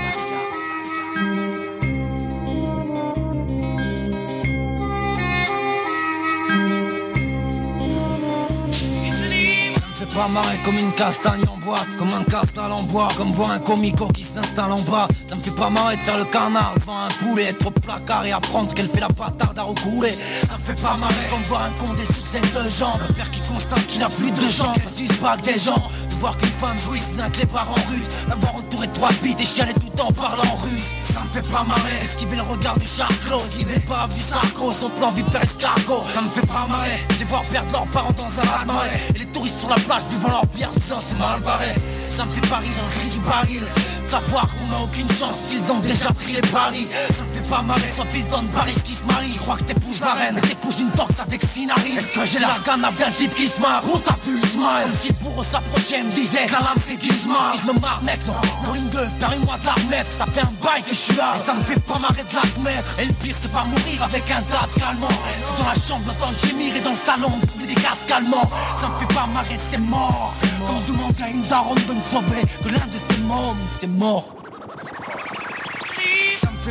Speaker 37: Pas marrer comme une castagne en boîte, comme un castal en bois, comme voir un comico qui s'installe en bas. Ça me fait pas marrer de faire le canard devant un poulet, être au placard et apprendre qu'elle fait la bâtarde à recouler. Ça me fait pas marrer comme voir un con des succès de jambes, un père qui constate qu'il n'a plus de jambes, suce pas que des gens. De voir qu'une femme jouisse d'un que les parents russes, l'avoir entouré de trois bites et chialer tout en parlant russe. Me fait pas marrer, esquiver le regard du charclos, esquiver pas du sarco, son plan vipère escargot. Ça me fait pas marrer, les voir perdre leurs parents dans un marée, et les touristes sur la plage buvant leur bière, ça c'est mal barré. Ça me fait pas rire cri du baril Savoir qu'on n'a aucune chance qu'ils ont déjà pris les paris. Ça me fait pas marrer sauf ils donnent Paris qui se marie. Tu crois que t'épouses la reine T'épouses une torque avec Sinari Est-ce que j'ai la gamme d'un type qui se marre. Ou t'as vu le smile. Comme si pour eux s'approcher me disait La lame c'est qui se marre Si je me marre mec non. Pour une gueule permets-moi de la remettre. Ça fait un bail que je suis là. Et ça me fait pas marrer de l'admettre. Et le pire c'est pas mourir avec un tas de calmant C'est dans la chambre l'entendre gémir et dans le salon trouver des gaz calmants. Ça me fait pas marrer c'est mort. Comme demander à une daronne de me sauver Que l'un de ces mômes c'est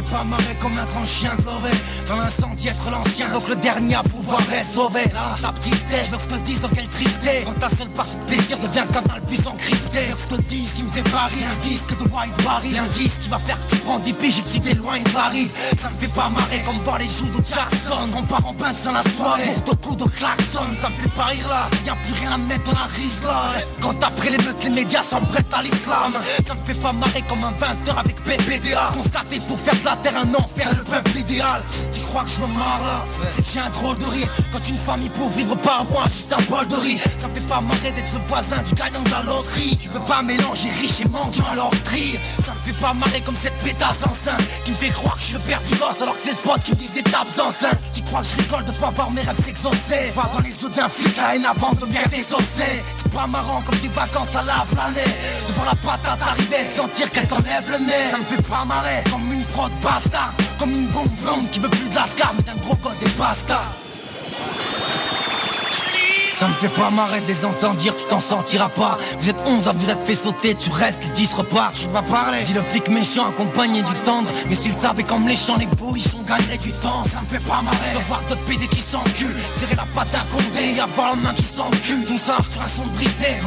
Speaker 37: fait pas marrer comme un grand chien de l'orée Dans l'incendie être l'ancien. Donc le dernier à pouvoir être sauvé. Là ta petite tête, je te dise dans quel trip Quand ta seule partie de plaisir devient canal plus encrypté. Je te dise qui me fait pas rire. Un disque de White Barry Un disque qui va faire que tu prends 10 piges et que tu t'éloignes de Paris Ça me fait pas marrer comme voir les joues de Jackson. On part en pince sans la soirée. Pour de coups de klaxon. Ça me fait pas rire là. Y'a plus rien à mettre dans la rise là. Quand après les meutes les médias s'emprêtent à l'islam. Ça me fait pas marrer comme un 20h avec PPDA Constaté pour faire de la terre un enfer, le peuple idéal. Tu crois que je me marre là? C'est que j'ai un drôle de rire. Quand une famille pauvre vivre par moi juste un bol de riz. Ça me fait pas marrer d'être le voisin du gagnant de la loterie. Tu peux pas mélanger riche et mendiant à leur tri. Ça me fait pas marrer comme cette pétasse enceinte Qui me fait croire que je suis le père du gosse Alors que c'est ce pote qui me disait tape enceinte Tu crois que je rigole de pas voir mes rêves s'exaucer? Dans les yeux d'un flic la haine avant de bien désossé C'est pas marrant comme des vacances à la planète De voir la patate arriver, de sentir qu'elle t'enlève le nez. Ça me fait pas marrer comme une prod Comme une bombe blonde qui veut plus de l'ascar Mais d'un gros code des bastards ça me fait pas marrer de entendre dire tu t'en sortiras pas. Vous êtes 11 à vous être fait sauter, tu restes, les 10 repartent, tu vas parler. Dis le flic méchant accompagné du tendre. Mais s'il savait comme les champs, les bourrichons gagneraient du temps. Ça me fait pas marrer de voir deux PD qui s'enculent. Serrer la patte d'un condé et avoir la main qui s'encule. Tout ça sur un son de Britney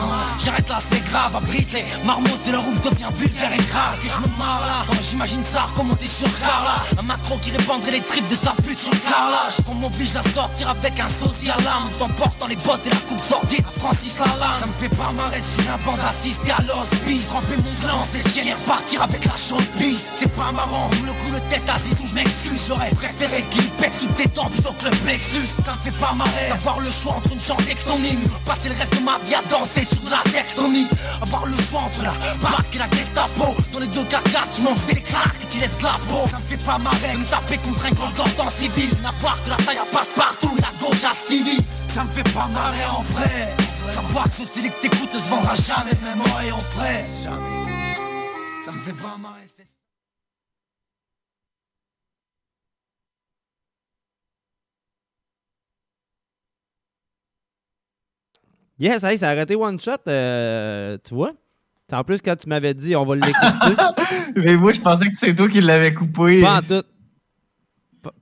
Speaker 37: J'arrête là c'est grave à Britney. Marmot c'est leur ouf devient vulgaire et grave. Que je me marre là. Quand j'imagine ça remonter sur Carla? Un macro qui répandrait les tripes de sa pute sur le carrelage Qu'on m'oblige à sortir avec un sosie à l'âme T'emportant les bottes et la coupe sortie à Francis Lalanne Ça me fait pas marrer sur un banc d'assister à l'hospice Ramper mon gland, c'est chier repartir avec la chaude pisse. C'est pas marrant, le coup de tête assis où je m'excuse. J'aurais préféré qu'il pète toutes tes dents plutôt que le plexus. Ça me fait pas marrer d'avoir le choix entre une chante tectonique Passer le reste de ma vie à danser sur la tectonique Avoir le choix entre la BAC et la Gestapo. Dans les deux caca tu m'en fais des et tu laisses la peau. Ça me fait pas marrer me taper contre un gros en civil. N'avoir que la taille passe partout la gauche à civil ça me fait pas marrer en vrai Savoir que ce CD que t'écoutes ne se vendra jamais Même en et en vrai Jamais Ça me fait pas marrer c'est-
Speaker 1: Yes, hey, ça a arrêté one shot, euh, tu vois. En plus, quand tu m'avais dit on va l'écouter.
Speaker 2: Mais moi, je pensais que c'est toi qui l'avais coupé.
Speaker 1: Pas en tout.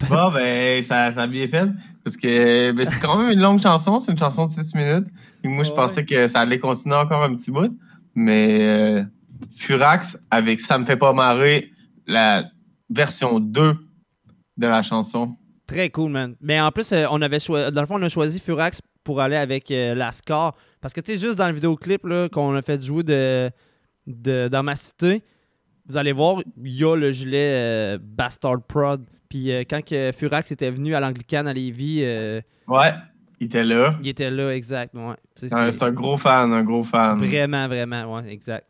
Speaker 2: Bon, ben, ça, ça a bien fait. Parce que ben, c'est quand même une longue chanson. C'est une chanson de 6 minutes. Et moi, je pensais que ça allait continuer encore un petit bout. Mais euh, Furax, avec Ça me fait pas marrer, la version 2 de la chanson.
Speaker 1: Très cool, man. Mais en plus, euh, on avait dans le fond, on a choisi Furax pour aller avec euh, la score. Parce que, tu sais, juste dans le vidéoclip là, qu'on a fait jouer de, de, dans ma cité, vous allez voir, il y a le gilet euh, Bastard Prod. Puis euh, quand que Furax était venu à l'Anglicane à Lévis, euh,
Speaker 2: Ouais, il était là.
Speaker 1: il était là, exact. Ouais.
Speaker 2: C'est un, gros fan, un gros fan.
Speaker 1: Vraiment, vraiment, ouais, exact.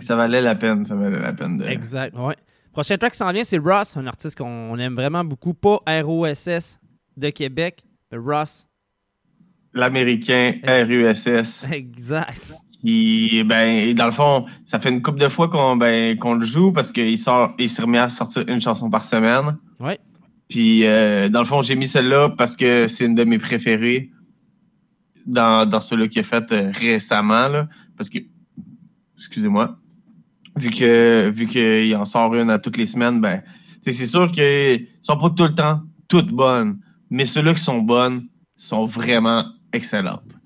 Speaker 2: Ça valait la peine, ça valait la peine de.
Speaker 1: Exact, ouais. Prochain track qui s'en vient, c'est Ross, un artiste qu'on on aime vraiment beaucoup. Pas ROSS de Québec, mais Ross.
Speaker 2: L'américain RUSS.
Speaker 1: Exact.
Speaker 2: Qui, ben, dans le fond, ça fait une couple de fois qu'on ben, le joue parce qu'il sort, il s'est remis à sortir une chanson par semaine.
Speaker 1: Ouais.
Speaker 2: Puis, euh, dans le fond, j'ai mis celle-là parce que c'est une de mes préférées dans, dans ceux-là qu'il a fait euh, récemment. Là, parce que, excusez-moi, vu que vu qu'il en sort une à toutes les semaines, ben, c'est sûr qu'ils sont pas tout le temps toutes bonnes, mais ceux-là qui sont bonnes sont vraiment excellentes.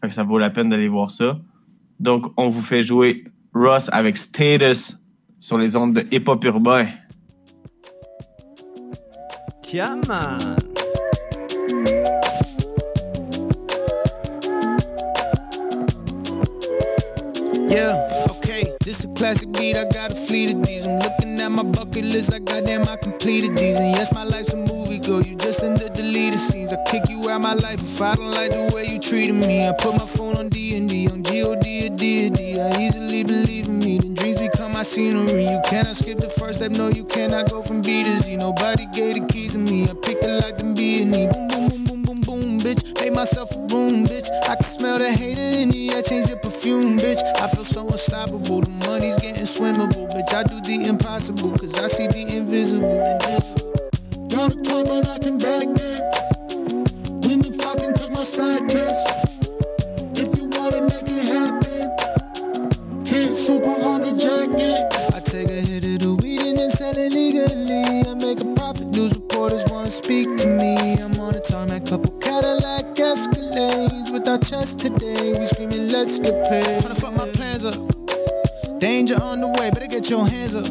Speaker 2: Fait que ça vaut la peine d'aller voir ça. Donc, on vous fait jouer Ross avec Status sur les ondes de Hip Hop Urbain.
Speaker 1: Yeah, man.
Speaker 38: Yeah, okay, this a classic beat. I got a fleet of these. I'm looking at my bucket list. I goddamn, I completed these. And yes, my life's a movie, girl. You just in the deleted scenes. I kick you out my life if I don't like the way you treated me. I put my phone on D and D, on G O D or D or D. I easily believe in me. Then dreams become my scenery. You cannot skip the first step. No, you cannot go from B to Z. Nobody gave the keys to me. I picked it like them B and E. Boom, boom, boom, boom, boom, boom, bitch. Made myself a room, bitch. I can smell the hate in the air. Change your perfume, bitch. I feel so unstoppable. The money's getting swimmable, bitch. I do the impossible, cause I see the invisible. Got a time, but I can back it. Women fucking cause my stack is. If you wanna make it happen, can't super on the jacket. I take a hit of the weed and then sell it legally. I make a profit. News reporters wanna speak to me. I'm on a tarmac, couple Cadillac Escalades with our chest today. We screaming, let's get paid. Tryna fuck my plans up. Danger on the way, better get your hands up.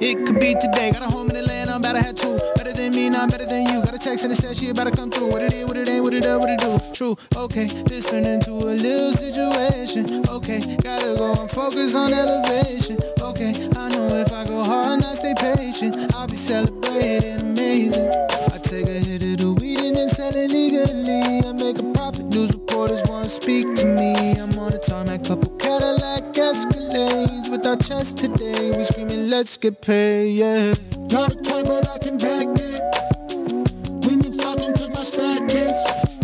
Speaker 38: It could be today. Got a home in Atlanta, I'm about to have two. Better than me, not better than you. Got a text and it said she about to come through. What it is, what it ain't, what it up, what it do. True, okay. This turned into a little situation. Okay, gotta go and focus on elevation. Okay, I know if I go hard and I stay patient, I'll be celebrating amazing. I take a hit of the weed and then sell it legally. I make a profit. News reporters wanna speak to me. I'm on a tarmac, couple Cadillac Escalades with our chest today. We screaming, let's get paid, yeah. Not a toy, but I can back it. We been fucking cause my stack is.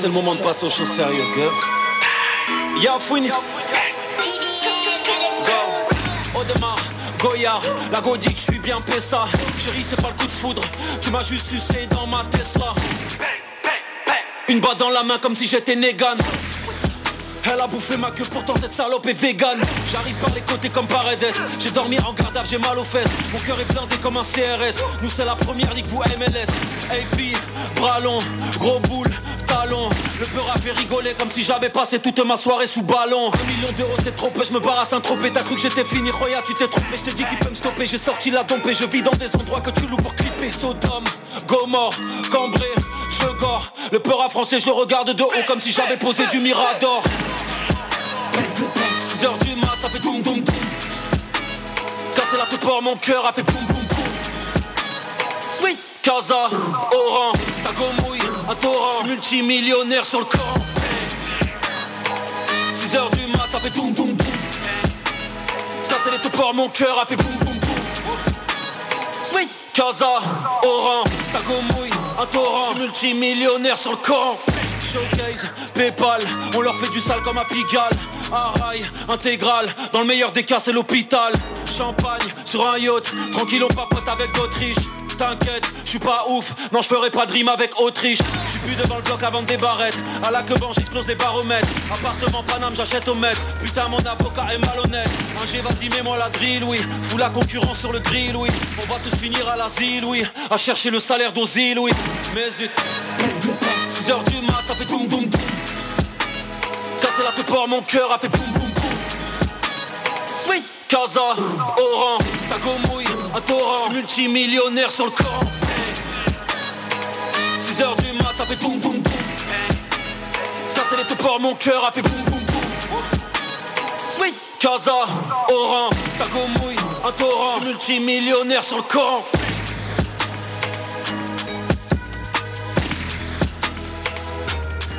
Speaker 39: C'est le moment de passer aux choses sérieuses, ok Yo, Fouini. Go. Audemars, Goya, la Godic, je suis bien Pessa. Chérie, c'est pas le coup de foudre. Tu m'as juste sucé dans ma Tesla. Une balle dans la main comme si j'étais Negan. Elle a bouffé ma queue, pourtant cette salope est vegan. J'arrive par les côtés comme Paredes. J'ai dormi en garde, j'ai mal aux fesses. Mon cœur est blindé comme un CRS. Nous, c'est la première ligue, vous MLS. AP, bras long, gros boule, Le peur a fait rigoler comme si j'avais passé toute ma soirée sous ballon. Un million d'euros, c'est trop peu, je me barre à Saint-Tropez. T'as cru que j'étais fini, Roya, tu t'es trompé. Je t'ai dit qu'il peut me stopper. J'ai sorti la dompe et je vis dans des endroits que tu loues pour clipper. Sodome, Gomorre, Cambré, je gore. Le peur à français, je le regarde de haut comme si j'avais posé du Mirador. 6 heures du mat, ça fait doum doum doum. Casser la pour mon cœur a fait boum boum boum. Swiss, Casa, Oran, Tagomouille, un torrent. Je suis multimillionnaire sur le Coran. 6 heures du mat, ça fait boum boum boum. Casser les toupeurs, mon cœur a fait boum boum boum. Swiss, Casa, Oran, Tagomouille, un torrent. Je suis multimillionnaire sur le Coran. Showcase, Paypal, on leur fait du sale comme à Pigalle. Arail, intégral, dans le meilleur des cas c'est l'hôpital. Champagne, sur un yacht, tranquille on papote avec d'Autriche. T'inquiète, je suis pas ouf, non je ferai pas de rime avec Autriche. Je suis plus devant le bloc avant des barrettes. À la queue j'explose les baromètres. Appartement Paname, j'achète au mètre. Putain, mon avocat est malhonnête. Un G, vas-y, mets-moi la drill, oui. Fous la concurrence sur le grill, oui. On va tous finir à l'asile, oui. À chercher le salaire d'Ozil, oui. Mais zut. 6 heures du mat, ça fait boum boum boum. Casser la tête mon cœur a fait boum boum boum. Swiss, Casa, Oran, Tagomouille, un torrent. Je suis multimillionnaire sur le Coran. 6 heures du mat, ça fait boum boum boum. Casser les tête mon cœur a fait boum boum boum. Swiss, Casa, Oran, Tagomouille, un torrent. Multimillionnaire sur le Coran.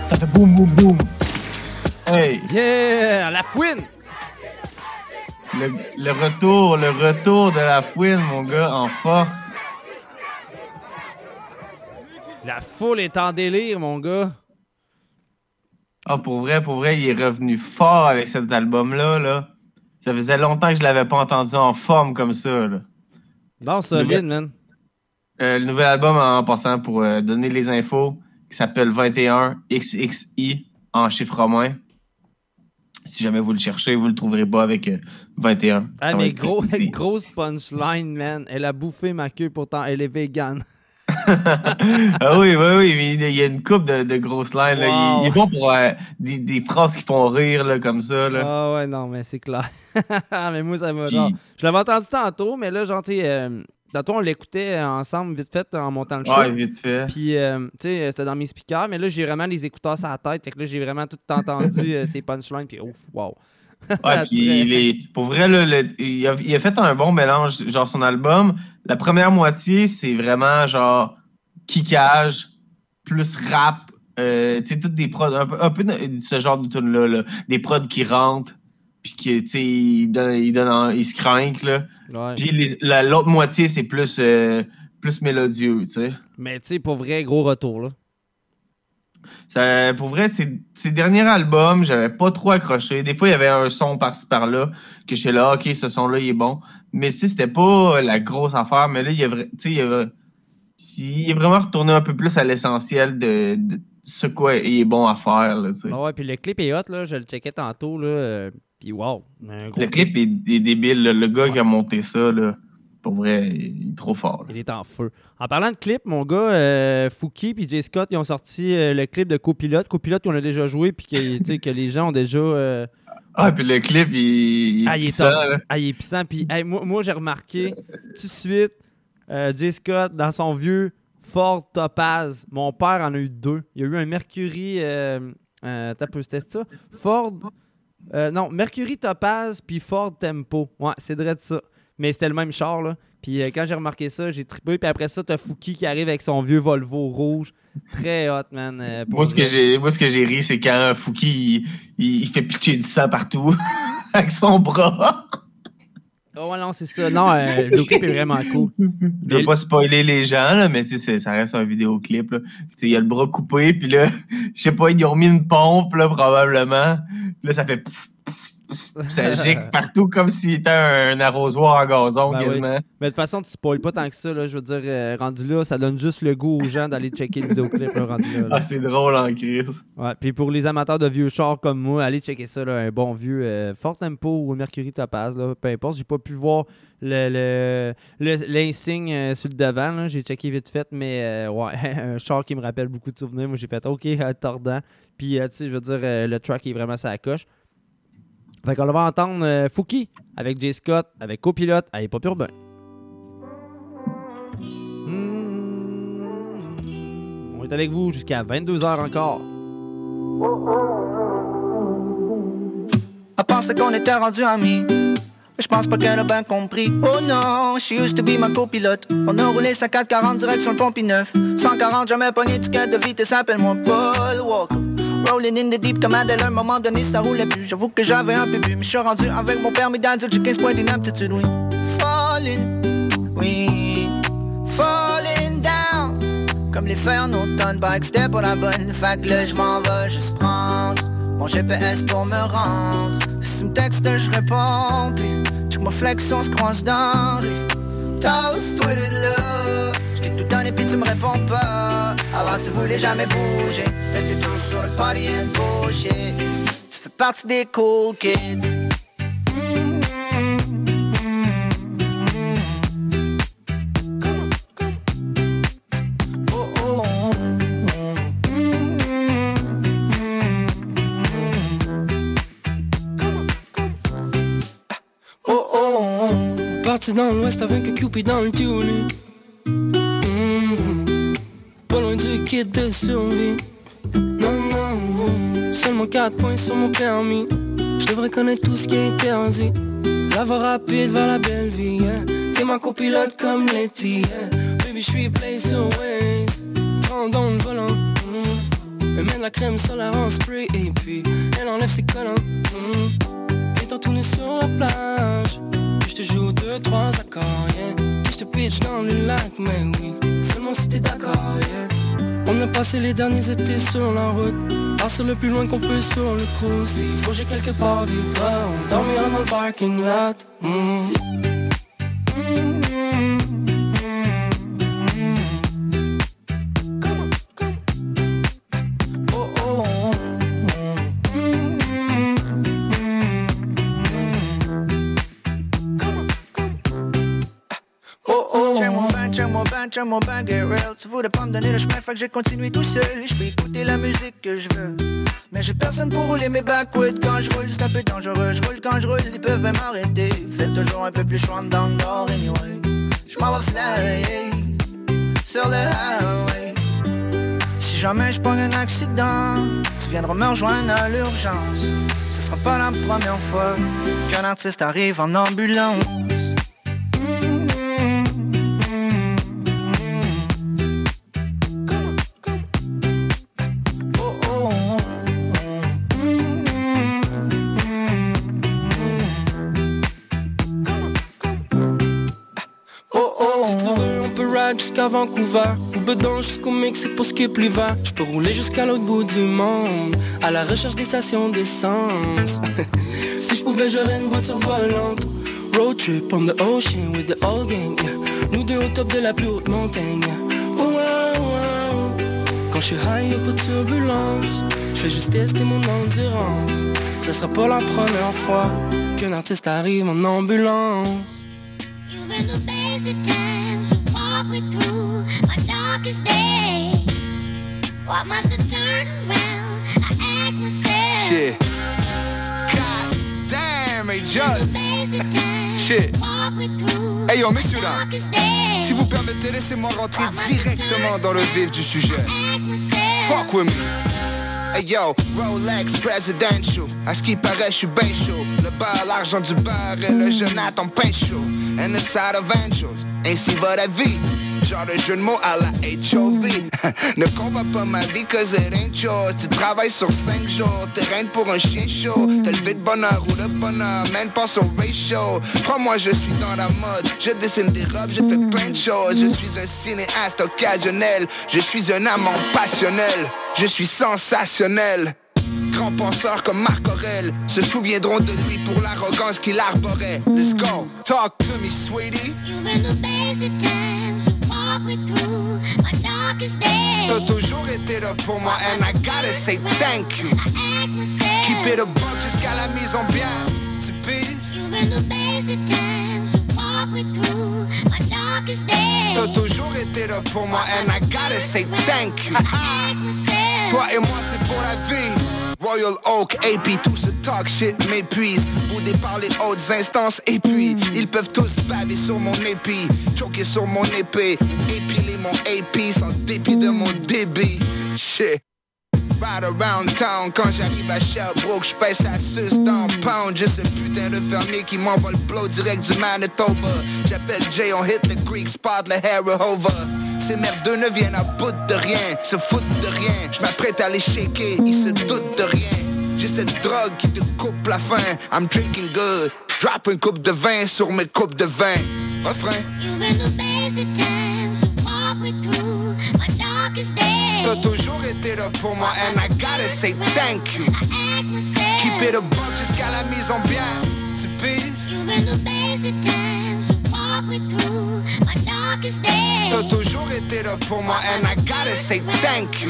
Speaker 2: Ça fait boum boum boum. Hey.
Speaker 1: Yeah, la fouine.
Speaker 2: Le, le retour, le retour de la fouine, mon gars, en force.
Speaker 1: La foule est en délire, mon gars.
Speaker 2: Ah, pour vrai, pour vrai, il est revenu fort avec cet album-là. Là. Ça faisait longtemps que je l'avais pas entendu en forme comme ça. Là.
Speaker 1: Non, solide, man.
Speaker 2: Euh, le nouvel album, en passant pour euh, donner les infos, qui s'appelle 21XXI en chiffre romain. Si jamais vous le cherchez, vous le trouverez pas avec euh, 21.
Speaker 1: Ah,
Speaker 2: Ça va
Speaker 1: mais gros, grosse punchline, man. Elle a bouffé ma queue, pourtant elle est vegan.
Speaker 2: ah oui, oui, oui, mais il y a une coupe de, de grosses lines. là. Il- est bon pour euh, des, des phrases qui font rire là, comme ça. Là.
Speaker 1: Ah ouais, non, mais c'est clair. mais moi, ça m'a
Speaker 2: Puis-.
Speaker 1: Je l'avais entendu tantôt, mais là, genre, tu sais, euh, tantôt, on l'écoutait ensemble, vite fait, en montant le show.
Speaker 2: Ouais, vite fait.
Speaker 1: Puis, euh, tu sais, c'était dans mes speakers, mais là, j'ai vraiment les écouteurs sur la tête. Fait que là, j'ai vraiment tout entendu euh, ces punchlines, puis ouf, wow.
Speaker 2: Ouais, puis il est- pour vrai, là, le- il, a, il a fait un bon mélange. Genre, son album, la première moitié, c'est vraiment genre kickage, plus rap. euh, tu sais, toutes des prods, un peu, un peu de ce genre de tune là, là. Des prods qui rentrent, puis qui, tu sais, ils donnent, ils donnent en- ils se craquent, là.
Speaker 1: Ouais.
Speaker 2: Puis la- l'autre moitié, c'est plus, euh, plus mélodieux, tu sais.
Speaker 1: Mais, tu sais, pour vrai, gros retour, là.
Speaker 2: Ça, pour vrai, ces, ces derniers albums, j'avais pas trop accroché. Des fois, il y avait un son par-ci par-là que j'étais là, ok, ce son-là, il est bon. Mais si c'était pas la grosse affaire, mais là, il, sais, il, il est vraiment retourné un peu plus à l'essentiel de, de ce quoi il est bon à faire. Là.
Speaker 1: Ah ouais, puis le clip est hot, là. Je le checkais tantôt, là. Euh, puis wow.
Speaker 2: Le clip est, est débile. Le gars qui a monté ça, là, pour vrai, il est trop fort. là.
Speaker 1: Il est en feu. En parlant de clip, mon gars, euh, Fouki et Jay Scott, ils ont sorti euh, le clip de Copilote. Copilote qu'on a déjà joué, puis que, les gens ont déjà. euh,
Speaker 2: Ah, puis le clip, il, il est
Speaker 1: Ah, il est
Speaker 2: là.
Speaker 1: Ah, il est puissant. Puis, hey, moi, moi, j'ai remarqué tout de suite euh, Jay Scott dans son vieux Ford Topaz. Mon père en a eu deux. Il y a eu un Mercury. Euh, euh, t'as peu, c'était ça? Ford. Euh, non, Mercury Topaz puis Ford Tempo. Ouais, c'est vrai de ça. Mais c'était le même char, là. Puis euh, quand j'ai remarqué ça, j'ai trippé. Puis après ça, t'as Fouki qui arrive avec son vieux Volvo rouge. Très hot, man. euh,
Speaker 2: Moi, ce que j'ai, moi, ce que j'ai ri, c'est quand Fouki, il, fait pitcher du sang partout avec son bras.
Speaker 1: Oh, non, c'est ça. Non, euh, le vidéoclip est vraiment cool.
Speaker 2: Je veux pas spoiler les gens, là, mais tu sais, c'est- ça reste un vidéoclip. là. Tu sais, Il y a le bras coupé, puis là, je sais pas, ils ont mis une pompe, là, probablement. Là, ça fait pss, pss, pss, puis ça gicle partout comme s'il était un arrosoir en gazon,
Speaker 1: Ben oui.
Speaker 2: quasiment.
Speaker 1: Mais de toute façon, tu spoil pas tant que ça. Là, je veux dire, euh, rendu là, ça donne juste le goût aux gens d'aller checker le vidéoclip. Là, rendu là, là.
Speaker 2: Ah, c'est drôle en crise.
Speaker 1: Ouais, puis pour les amateurs de vieux chars comme moi, allez checker ça, là, un bon vieux euh, Fort Tempo ou Mercury Topaz, là, peu importe. J'ai pas pu voir le, le- le- l'insigne euh, sur le devant. J'ai checké vite fait, mais euh, ouais, un char qui me rappelle beaucoup de souvenirs. Moi, j'ai fait OK, tordant. Puis, tu sais, je veux dire, le track est vraiment sa coche. Fait qu'on va entendre euh, Fouki avec Jay Scott, avec Copilote à Hip Hop Urbain. On est avec vous jusqu'à 22h encore.
Speaker 40: À penser qu'on était rendu amis. Je pense pas qu'elle a bien compris. Oh non, she used to be ma copilote. On a roulé sa 440 direct sur le pompi neuf. 140, jamais pogné ticket de vitesse, appelle-moi Paul Walker. Rolling in the deep comme Adèle, un moment donné ça roulait plus. J'avoue que j'avais un peu bu, mais je suis rendu avec mon permis d'adulte, j'ai 15 points d'inaptitude, oui. Falling, oui. Falling down. Comme les fers en automne, bike c'était pour la bonne. Fait que là, je m'en vais juste prendre mon GPS pour me rendre. Si tu me textes, je réponds. Puis, check ma flex, on se croise dans les Toast, toi là. Je t'ai tout donné, puis tu me réponds pas. Avant, tu voulais jamais bouger. Rester tout sur le party and bullshit. Tu fais partie des cool kids. Oh, oh,
Speaker 13: Oh oh oh Parti dans l'ouest avec un Cupid dans le tulu kit de survie Non non non Seulement 4 points sur mon permis Je devrais connaître tout ce qui est interdit La voie rapide vers la belle vie yeah. T'es ma copilote comme Letty yeah. Baby je suis sur Waze Prends dans le volant mhm. Elle met de la crème solaire en spray Et puis elle enlève ses collants. Et t'en tourner sur la plage je te joue deux, trois accords, yeah je te pitch dans le lac, mais oui Seulement si t'es d'accord, On a passé les derniers étés sur la route. Partir le plus loin qu'on peut sur le cruise. S'il faut j'ai quelque part du toit On dormira dans le parking lot. Mm.
Speaker 40: Get real Tu voulais pas me donner le chemin, fait que j'ai continué tout seul. Je peux écouter la musique que je veux. Mais j'ai personne pour rouler mes backwoods. Quand je roule, c'est un peu dangereux. Je roule quand je roule, ils peuvent même m'arrêter. Faites toujours un peu plus chouin dans le nord, anyway. Je m'en vais fly Sur le highway. Si jamais je prends un accident Tu viendras me rejoindre à l'urgence. Ce sera pas la première fois Qu'un artiste arrive en ambulance
Speaker 13: jusqu'à Vancouver. Ou bedon jusqu'au Mexique pour skip l'hiver Je peux rouler jusqu'à l'autre bout du monde À la recherche des stations d'essence. Si je pouvais j'aurais une voiture volante. Road trip on the ocean with the whole gang. Nous deux au top de la plus haute montagne. Wow, wow. Quand je suis high y'a pas de turbulence Je fais juste tester mon endurance. Ce sera pas la première fois Qu'un artiste arrive en ambulance
Speaker 16: Shit. God damn, hey. Shit. Hey yo, messieurs là, si vous permettez, laissez-moi rentrer directement dans le vif du sujet. Fuck with me. Hey yo, Rolex presidential. À ce qui paraît, je suis ben chaud. Le beurre, l'argent du beurre et le Jonathan pain chaud. And the side of angels. Ainsi va la vie. Genre de jeu de mots à la HOV. ne combat pas ma vie, cause it ain't yours. Tu travailles sur 5 jours, t'es reine pour un chien chaud. T'as levé de bonheur ou de bonheur, man, pense au ratio. Crois-moi, je suis dans la mode. Je dessine des robes, je fais plein de choses. Je suis un cinéaste occasionnel. Je suis un amant passionnel. Je suis sensationnel. Grands penseurs comme Marc Aurel se souviendront de lui pour l'arrogance qu'il arborait. Let's go, talk to me, sweetie.
Speaker 41: Been the best of.
Speaker 16: T'as toujours été là pour moi, and I gotta say thank you.
Speaker 41: I ask myself.
Speaker 16: Keep it a buck jusqu'à la mise en bien. Tu piges?
Speaker 41: You've been the best of times. You walk me through my darkest days.
Speaker 16: T'as toujours été là pour moi, and I gotta say thank you.
Speaker 41: I ask myself.
Speaker 16: Toi et moi, c'est pour la vie. Royal Oak, AP, tout ce talk shit m'épuise Boudé par les hautes instances et puis Ils peuvent tous baver sur mon épi Choquer sur mon épée Épiler mon AP sans dépit de mon débit Shit Ride around town quand j'arrive à Sherbrooke, j'pèse à sus dans pound. J'ai ce putain de fermier qui m'envoie le blow direct du Manitoba. J'appelle Jay, on hit le Greek spot, le Hara Ces merdeux ne viennent à bout de rien, se foutent de rien. J'm'apprête à les shaker, ils se doutent de rien. J'ai cette drogue qui te coupe la faim. I'm drinking good. Drop une coupe de vin sur mes coupes de vin. Refrain. T'as toujours été là pour moi and I gotta say thank you. Keep it a buck jusqu'à la mise en bien. Tu piges? T'as toujours été là pour moi and I gotta say thank you.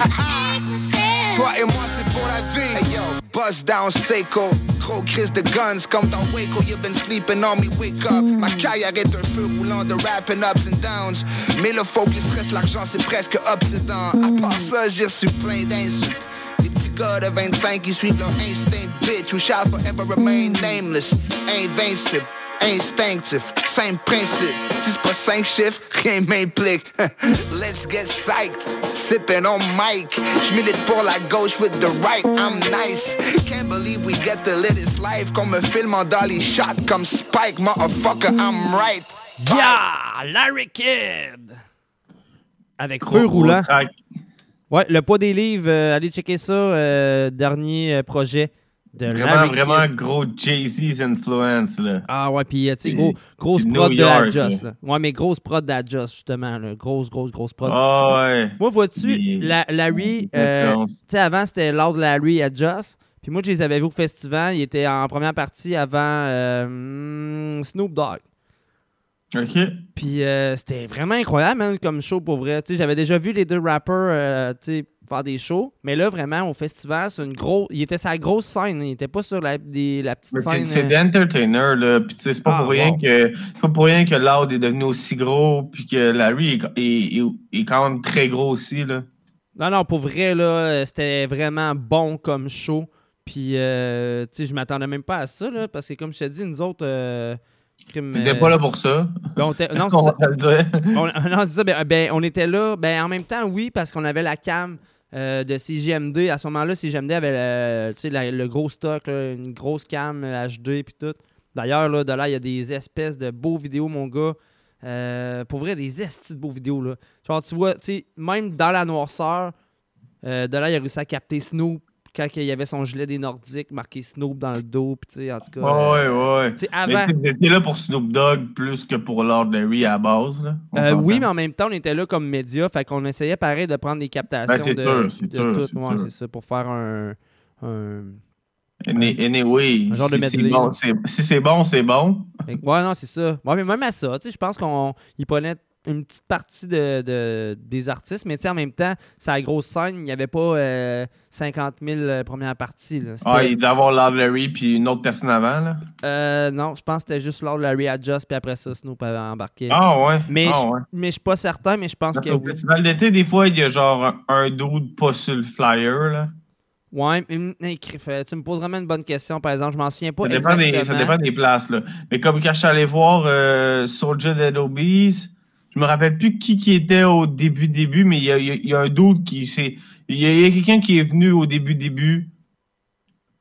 Speaker 16: Toi et moi c'est pour la vie. Hey yo, bust down Seiko. Gros crise de guns comme dans Waco. You've been sleeping on me, wake up. Ma carrière est un feu roulant de rapping ups and downs. Mais le focus reste l'argent, c'est presque ups and downs. À part ça, j'ai reçu plein d'insultes. Des petits gars de 25 qui suivent leur instinct, bitch. Who shall forever remain nameless. Invincible. Instinctif, same principe. Si c'est pas cinq chiffres, rien m'implique. Let's get psyched. Sipping on mic. J'milite pour la gauche with the right. I'm nice. Can't believe we get to live this life. Qu'on me filme en dolly shot comme Spike. Motherfucker, I'm right.
Speaker 1: Yeah! Larry Kidd! Avec Feu Roulant. Ouais, le poids des livres, euh, allez checker ça. euh, dernier euh, projet de
Speaker 2: Vraiment,
Speaker 1: Larry
Speaker 2: vraiment gros Jay-Z's influence, là.
Speaker 1: Ah ouais, puis euh, tu sais, gros, grosse prod de Adjust.
Speaker 2: là.
Speaker 1: Ouais, mais grosse prod d'Adjust, justement. Là. Grosse, grosse, grosse prod.
Speaker 2: Ah ouais.
Speaker 1: Moi, vois-tu, la- Larry, euh, tu sais, avant, c'était Lord Larry Adjust. Puis moi, je les avais vus au festival. Ils étaient en première partie avant euh, Snoop Dogg.
Speaker 2: OK.
Speaker 1: Puis euh, c'était vraiment incroyable, man, comme show pour vrai. Tu sais, j'avais déjà vu les deux rappers tu sais, faire des shows, mais là, vraiment, au festival, c'est une grosse. Il était la grosse scène, il était pas sur la, des- la petite scène.
Speaker 2: C'est
Speaker 1: euh,
Speaker 2: des entertainers, là. Puis, c'est pas,
Speaker 1: Ah,
Speaker 2: pour rien
Speaker 1: wow.
Speaker 2: que c'est pas pour rien que Loud est devenu aussi gros, puis que Larry est, est- est- est quand même très gros aussi, là.
Speaker 1: Non, non, pour vrai, là, euh, c'était vraiment bon comme show. Puis, euh, tu sais, je m'attendais même pas à ça, là, parce que comme je t'ai dit, nous autres. Euh, crime, euh,
Speaker 2: pas là pour ça.
Speaker 1: ben, on était- non, c'est
Speaker 2: te dire.
Speaker 1: on, non, ça, ben, ben, on était là. Ben, en même temps, oui, parce qu'on avait la cam euh, de CGMD. À ce moment-là, CGMD avait la- le gros stock, une grosse cam euh, HD puis tout. D'ailleurs, là, de là, il y a des espèces de beaux vidéos, mon gars. Euh, pour vrai, des estis de beaux vidéos. Là. Tu vois, même dans la noirceur, euh, de là, il a réussi à capter Snoop quand il y avait son gilet des Nordiques marqué Snoop dans le dos. Puis, tu sais, en tout cas.
Speaker 2: Ouais,
Speaker 1: euh,
Speaker 2: ouais.
Speaker 1: tu sais,
Speaker 2: Mais
Speaker 1: avant.
Speaker 2: tu sais, T'étais là pour Snoop Dogg plus que pour Lord Larry à la base, là.
Speaker 1: Euh, oui, mais en même temps, on était là comme média, fait qu'on essayait pareil de prendre des captations
Speaker 2: Ben, c'est
Speaker 1: de,
Speaker 2: sûr, c'est
Speaker 1: de
Speaker 2: sûr,
Speaker 1: tout.
Speaker 2: c'est
Speaker 1: Ouais,
Speaker 2: sûr.
Speaker 1: c'est ça, pour faire un. un-
Speaker 2: Any- Anyway,
Speaker 1: Un genre de
Speaker 2: si c'est bon, si c'est bon, c'est bon.
Speaker 1: Ouais, non, c'est ça. Ouais, mais même à ça, tu sais, je pense qu'on il prenait une petite partie de, de- des artistes, mais tu sais, en même temps, c'est la grosse scène, il n'y avait pas euh, 50 000 euh, premières parties. Là.
Speaker 2: Ah, il doit avoir Lord Larry puis une autre personne avant, là?
Speaker 1: Euh, non, je pense que c'était juste Lord Larry Adjust, puis après ça, Snoop avait embarqué.
Speaker 2: Ah ouais,
Speaker 1: Mais,
Speaker 2: ah
Speaker 1: je,
Speaker 2: ouais.
Speaker 1: mais je suis pas certain, mais je pense que
Speaker 2: Au festival d'été, des fois, il y a genre un, dude pas sur le flyer, là.
Speaker 1: Ouais, mais, crif, euh, tu me poses vraiment une bonne question, par exemple. Je m'en souviens pas
Speaker 2: Ça dépend, des, ça dépend des places, là. Mais comme quand je suis allé voir euh, Soldier Dead Obese, je me rappelle plus qui qui était au début, début, mais il y a, il y a- il y a un doute qui s'est... Il y a, quelqu'un qui est venu au début, début,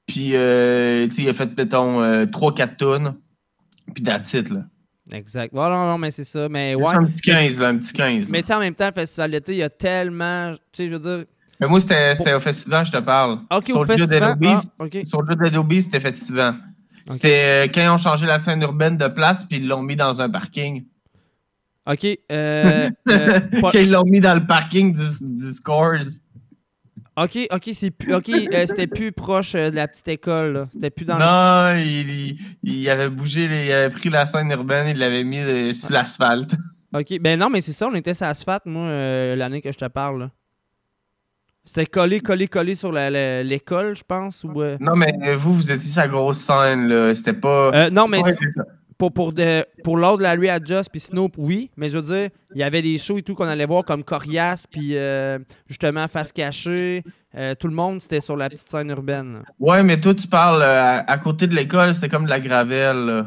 Speaker 2: puis, euh, tu sais, il a fait, mettons, 3-4 tonnes, puis that's it, là.
Speaker 1: Exact. Ouais, non, non, mais c'est ça. Mais
Speaker 2: C'est
Speaker 1: ouais.
Speaker 2: un petit 15, là, un petit 15. là.
Speaker 1: Mais tu sais, en même temps, le festival d'été, il y a tellement. Tu sais, je veux dire.
Speaker 2: Mais moi, c'était au festival, je te parle.
Speaker 1: Ok, au
Speaker 2: Soldier Dead
Speaker 1: festival. Ah, ok.
Speaker 2: Soldier Dead Obese, c'était festival. C'était euh, quand ils ont changé la scène urbaine de place, puis ils l'ont mis dans un parking.
Speaker 1: Ok. Euh, euh, pas-
Speaker 2: quand ils l'ont mis dans le parking du, du Scores.
Speaker 1: ok, ok, c'est plus. Euh, c'était plus proche euh, de la petite école, là. C'était plus dans le-
Speaker 2: Non, il, il, il avait bougé, il avait pris la scène urbaine, il l'avait mis euh, sur l'asphalte.
Speaker 1: Ok, ben non, mais c'est ça, on était sur Asphalte, moi, euh, l'année que je te parle, là. C'était collé, collé, collé sur la- la- l'école, je pense, ou.
Speaker 2: Non, mais vous, vous étiez sa grosse scène, là. C'était pas.
Speaker 1: Non,
Speaker 2: c'est
Speaker 1: mais
Speaker 2: pas-
Speaker 1: c'est- pour, pour, de, pour l'autre, Larry Adjust puis Snoop, oui. Mais je veux dire, il y avait des shows et tout qu'on allait voir comme Corias, puis euh, justement Face Cachée. Euh, tout le monde, c'était sur la petite scène urbaine.
Speaker 2: Ouais, mais toi, tu parles euh, à, côté de l'école, c'était comme de la gravelle.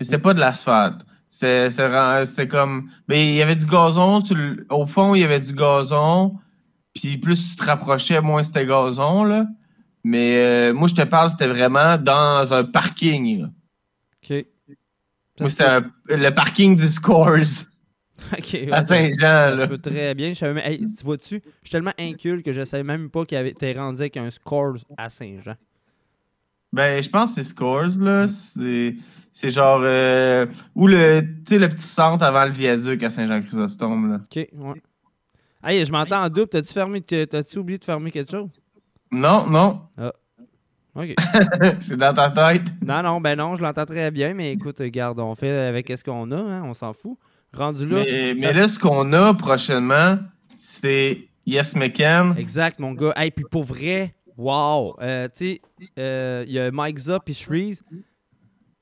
Speaker 2: Mais c'était pas de l'asphalte. C'était comme. Mais il y avait du gazon. Au fond, il y avait du gazon. Puis plus tu te rapprochais, moins c'était gazon, là. Mais euh, moi, je te parle, c'était vraiment dans un parking. là.
Speaker 1: OK.
Speaker 2: Moi, c'était le parking du Scores.
Speaker 1: OK. ouais,
Speaker 2: À Saint-Jean,
Speaker 1: ça peut très bien. Je même- hey, tu vois-tu? Je suis tellement incul que je savais même pas qu'il y avait- t'es rendu avec un score à Saint-Jean.
Speaker 2: Ben, je pense que c'est Scores, là. C'est, c'est genre. euh, ou le, le petit centre avant le viaduc à Saint-Jean-Chrysostome, là.
Speaker 1: OK, ouais. Hey, je m'entends en double. T'as-tu fermé, t'as-tu oublié de fermer quelque chose?
Speaker 2: Non, non.
Speaker 1: Ah. OK.
Speaker 2: c'est dans ta tête?
Speaker 1: Non, non, ben non, je l'entends très bien, mais écoute, regarde, on fait avec ce qu'on a, hein, on s'en fout. Rendu là.
Speaker 2: Mais, là, ce qu'on a prochainement, c'est Yes McCann.
Speaker 1: Exact, mon gars. Hey, puis pour vrai, wow! Euh, tu sais, euh, il y a Mike Zop puis Shreeze.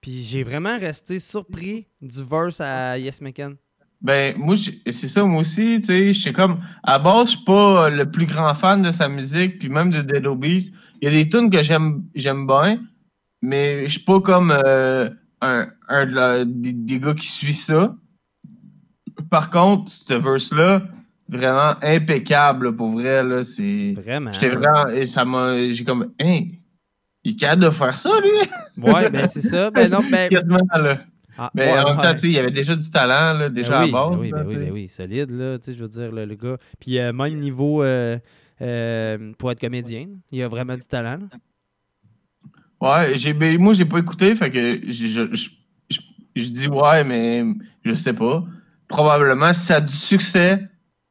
Speaker 1: Puis j'ai vraiment resté surpris du verse à Yes McCann.
Speaker 2: Ben, moi, c'est ça, moi aussi, tu sais, je suis comme, à base, je suis pas le plus grand fan de sa musique, puis même de Dead Obies. Il y a des tunes que j'aime j'aime bien, mais je suis pas comme euh, un, un de la- des, des gars qui suit ça. Par contre, ce verse-là, vraiment impeccable, là, pour vrai, là, c'est...
Speaker 1: Vraiment.
Speaker 2: J'étais vraiment, et ça m'a, j'ai comme, hein, il est capable de faire ça, lui?
Speaker 1: Ouais, ben c'est ça. Ben non, ben.
Speaker 2: Là.
Speaker 1: Ah,
Speaker 2: Mais
Speaker 1: ouais,
Speaker 2: en même temps,
Speaker 1: ouais.
Speaker 2: il y avait déjà du talent, là, déjà
Speaker 1: Ben oui,
Speaker 2: à base.
Speaker 1: ben oui, ben oui, ben oui, solide, là, tu sais, je veux dire, le, le gars. Puis euh, même niveau euh, euh, pour être comédien, il a vraiment du talent. là.
Speaker 2: Ouais, j'ai, ben, moi, j'ai pas écouté, fait que je, je, je, je- dis ouais, mais je sais pas. Probablement, si ça a du succès,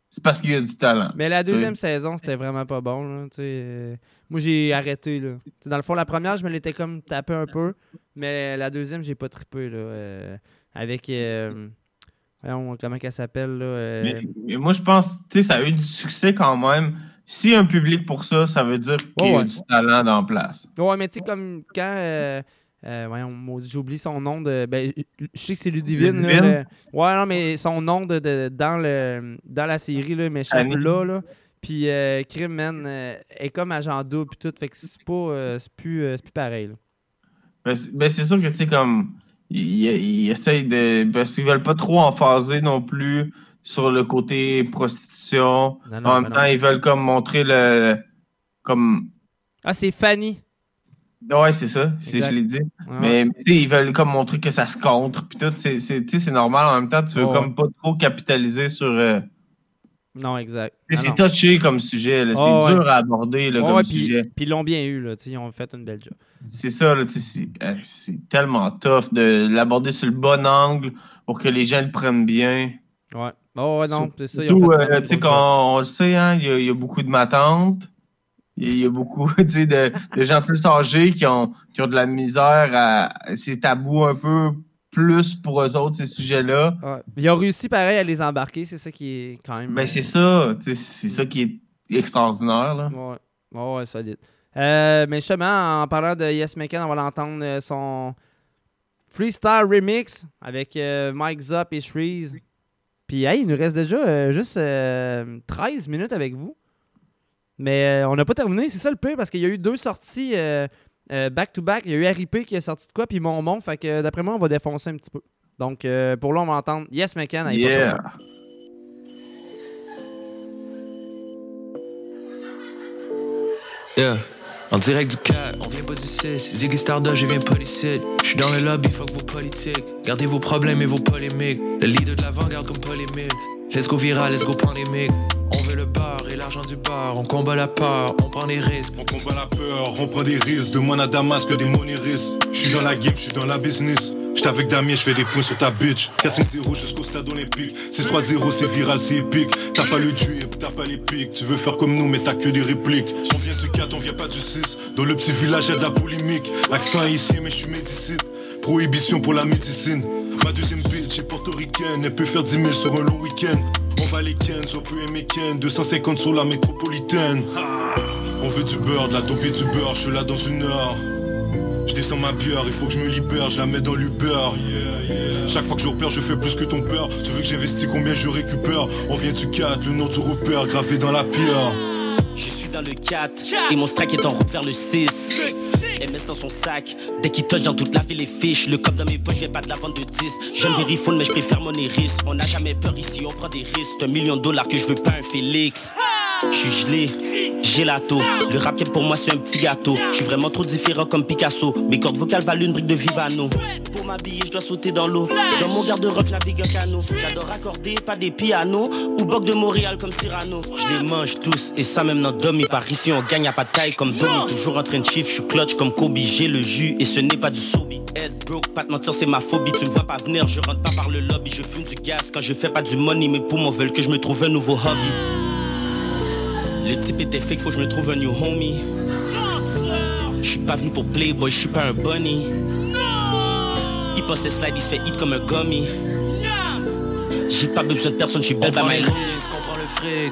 Speaker 2: c'est parce qu'il y a du talent.
Speaker 1: Mais la deuxième saison, c'était vraiment pas bon. Là, euh, moi, j'ai arrêté. Là. Dans le fond, la première, je me l'étais comme tapé un peu. Mais la deuxième, j'ai pas trippé. Là, euh, avec. euh, voyons, comment qu'elle s'appelle là,
Speaker 2: Mais, mais moi, je pense, sais, ça a eu du succès quand même. S'il y a un public pour ça, ça veut dire qu'il y a
Speaker 1: Ouais,
Speaker 2: du talent dans la place.
Speaker 1: Ouais, mais tu sais, comme quand. euh, euh, j'oublie son nom de. Ben, je sais que c'est Ludivine. là,
Speaker 2: Ludivine?
Speaker 1: le- ouais, non, mais son nom de, de- dans, le, dans la série, là, mais je là, là. Puis, euh, Crime, man, euh, est comme agent double, puis tout. Fait que c'est pas. euh, c'est plus, euh, plus pareil, là.
Speaker 2: Ben, c'est ben, c'est sûr que, tu sais, comme, ils, essayent de. Parce qu'ils veulent pas trop emphaser non plus sur le côté prostitution.
Speaker 1: Non, non,
Speaker 2: en même temps,
Speaker 1: non.
Speaker 2: ils veulent comme montrer le. Comme.
Speaker 1: Ah, c'est Fanny.
Speaker 2: Ouais, c'est ça, si je l'ai dit.
Speaker 1: Ouais,
Speaker 2: Mais tu sais, ils veulent comme montrer que ça se contre, puis tout. C'est c'est- tu sais, c'est normal en même temps. Tu veux comme pas trop capitaliser sur. euh,
Speaker 1: Non, exact. Ah,
Speaker 2: c'est touché comme sujet. C'est
Speaker 1: ouais.
Speaker 2: dur à aborder là, comme sujet.
Speaker 1: Puis ils l'ont bien eu, là. Ils ont fait une belle job.
Speaker 2: C'est ça, euh, c'est tellement tough de l'aborder sur le bon angle pour que les gens le prennent bien.
Speaker 1: Ouais. Oh, ouais, non, c'est ça.
Speaker 2: euh, tu sais, quand on le sait, hein, il y, a- il y a beaucoup de matantes. Il y a- il y a beaucoup de, de gens plus âgés qui ont, qui ont de la misère à. C'est tabou un peu plus pour eux autres, ces sujets-là.
Speaker 1: Ouais. Ils ont réussi pareil à les embarquer, c'est ça qui est quand même.
Speaker 2: Ben, c'est ça, tu sais, c'est ça qui est extraordinaire, là.
Speaker 1: Ouais, ouais, ouais, solide. Euh, mais justement, en parlant de Yes McCann, on va l'entendre euh, son freestyle remix avec euh, Mike Zop et Shreeze. Puis, hey, il nous reste déjà euh, juste euh, 13 minutes avec vous. Mais euh, on n'a pas terminé, c'est ça le pire, parce qu'il y a eu deux sorties euh, euh, back-to-back. Il y a eu RIP qui est sorti de quoi, puis Mon Fait que euh, d'après moi, on va défoncer un petit peu. Donc, euh, pour là, on va entendre Yes McCann
Speaker 2: Yeah.
Speaker 1: Papa.
Speaker 42: Yeah. En direct du 4, on vient pas du 6. Ziggy Stardust, je viens pas d'ici. J'suis dans le lobby, fuck vos politiques. Gardez vos problèmes et vos polémiques. Le leader de l'avant-garde comme polémique. Let's go viral, let's go pandémique. On et l'argent du bar. On combat la peur, on prend des risques.
Speaker 9: On combat la peur, on prend des risques. Demande à Damas que des monéristes. J'suis dans la game, j'suis dans la business. J'étais avec Damien, j'fais des points sur ta bitch. 4-5-0 jusqu'au stade olympique. 6-3-0, c'est viral, c'est épique. T'as pas le duel, t'as pas les pics. Tu veux faire comme nous, mais t'as que des répliques. On vient du 4, on vient pas du 6. Dans le petit village, y'a de la polémique. Accent haïtien, mais j'suis médicite. Prohibition pour la médecine. Ma deuxième bitch est portoricaine. Elle peut faire 10 000 sur un long week-end. On va les Ken, on peut aimer Ken. 250 sur la métropolitaine. On veut du beurre, de la dope et du beurre. Je suis là dans une heure. Je descends ma bière, il faut que je me libère, je la mets dans l'Uber. Chaque fois que je repère, je fais plus que ton père. Tu veux que j'investis combien je récupère On vient du 4, le nom du repère gravé dans la pierre.
Speaker 43: Je suis dans le 4 et mon strike est en route vers le 6. MS dans son sac, dès qu'il touche dans toute la ville les fiches. Le cop dans mes poches, j'ai pas de la vente de 10. Je ne vérifie mais je préfère mon iris. On n'a jamais peur ici, on prend des risques. Un million de dollars que je veux pas un Félix. Je suis gelé, gelato. Le rap pour moi c'est un petit gâteau. Je suis vraiment trop différent comme Picasso. Mes cordes vocales valent une brique de Vivano. Pour m'habiller, je dois sauter dans l'eau. Dans mon garde-robe, navigue un canot. J'adore accorder, pas des pianos. Ou Boc de Montréal comme Cyrano. Je les mange tous, et ça même dans Domi. Par ici, on gagne à pas de taille comme Domi. Toujours en train de chiffre, je suis clutch comme Kobe. J'ai le jus, et ce n'est pas du sobi. Head broke, pas te mentir, c'est ma phobie. Tu me vois pas venir, je rentre pas par le lobby. Je fume du gaz quand je fais pas du money. Mes poumons veulent que je me trouve un nouveau hobby. Le type était fake, faut que je me trouve un new homie. Je suis pas venu pour Playboy, je suis pas un bunny. Il passe ses slides, il se fait hit comme un gummy. J'ai pas besoin de personne, je suis belle by my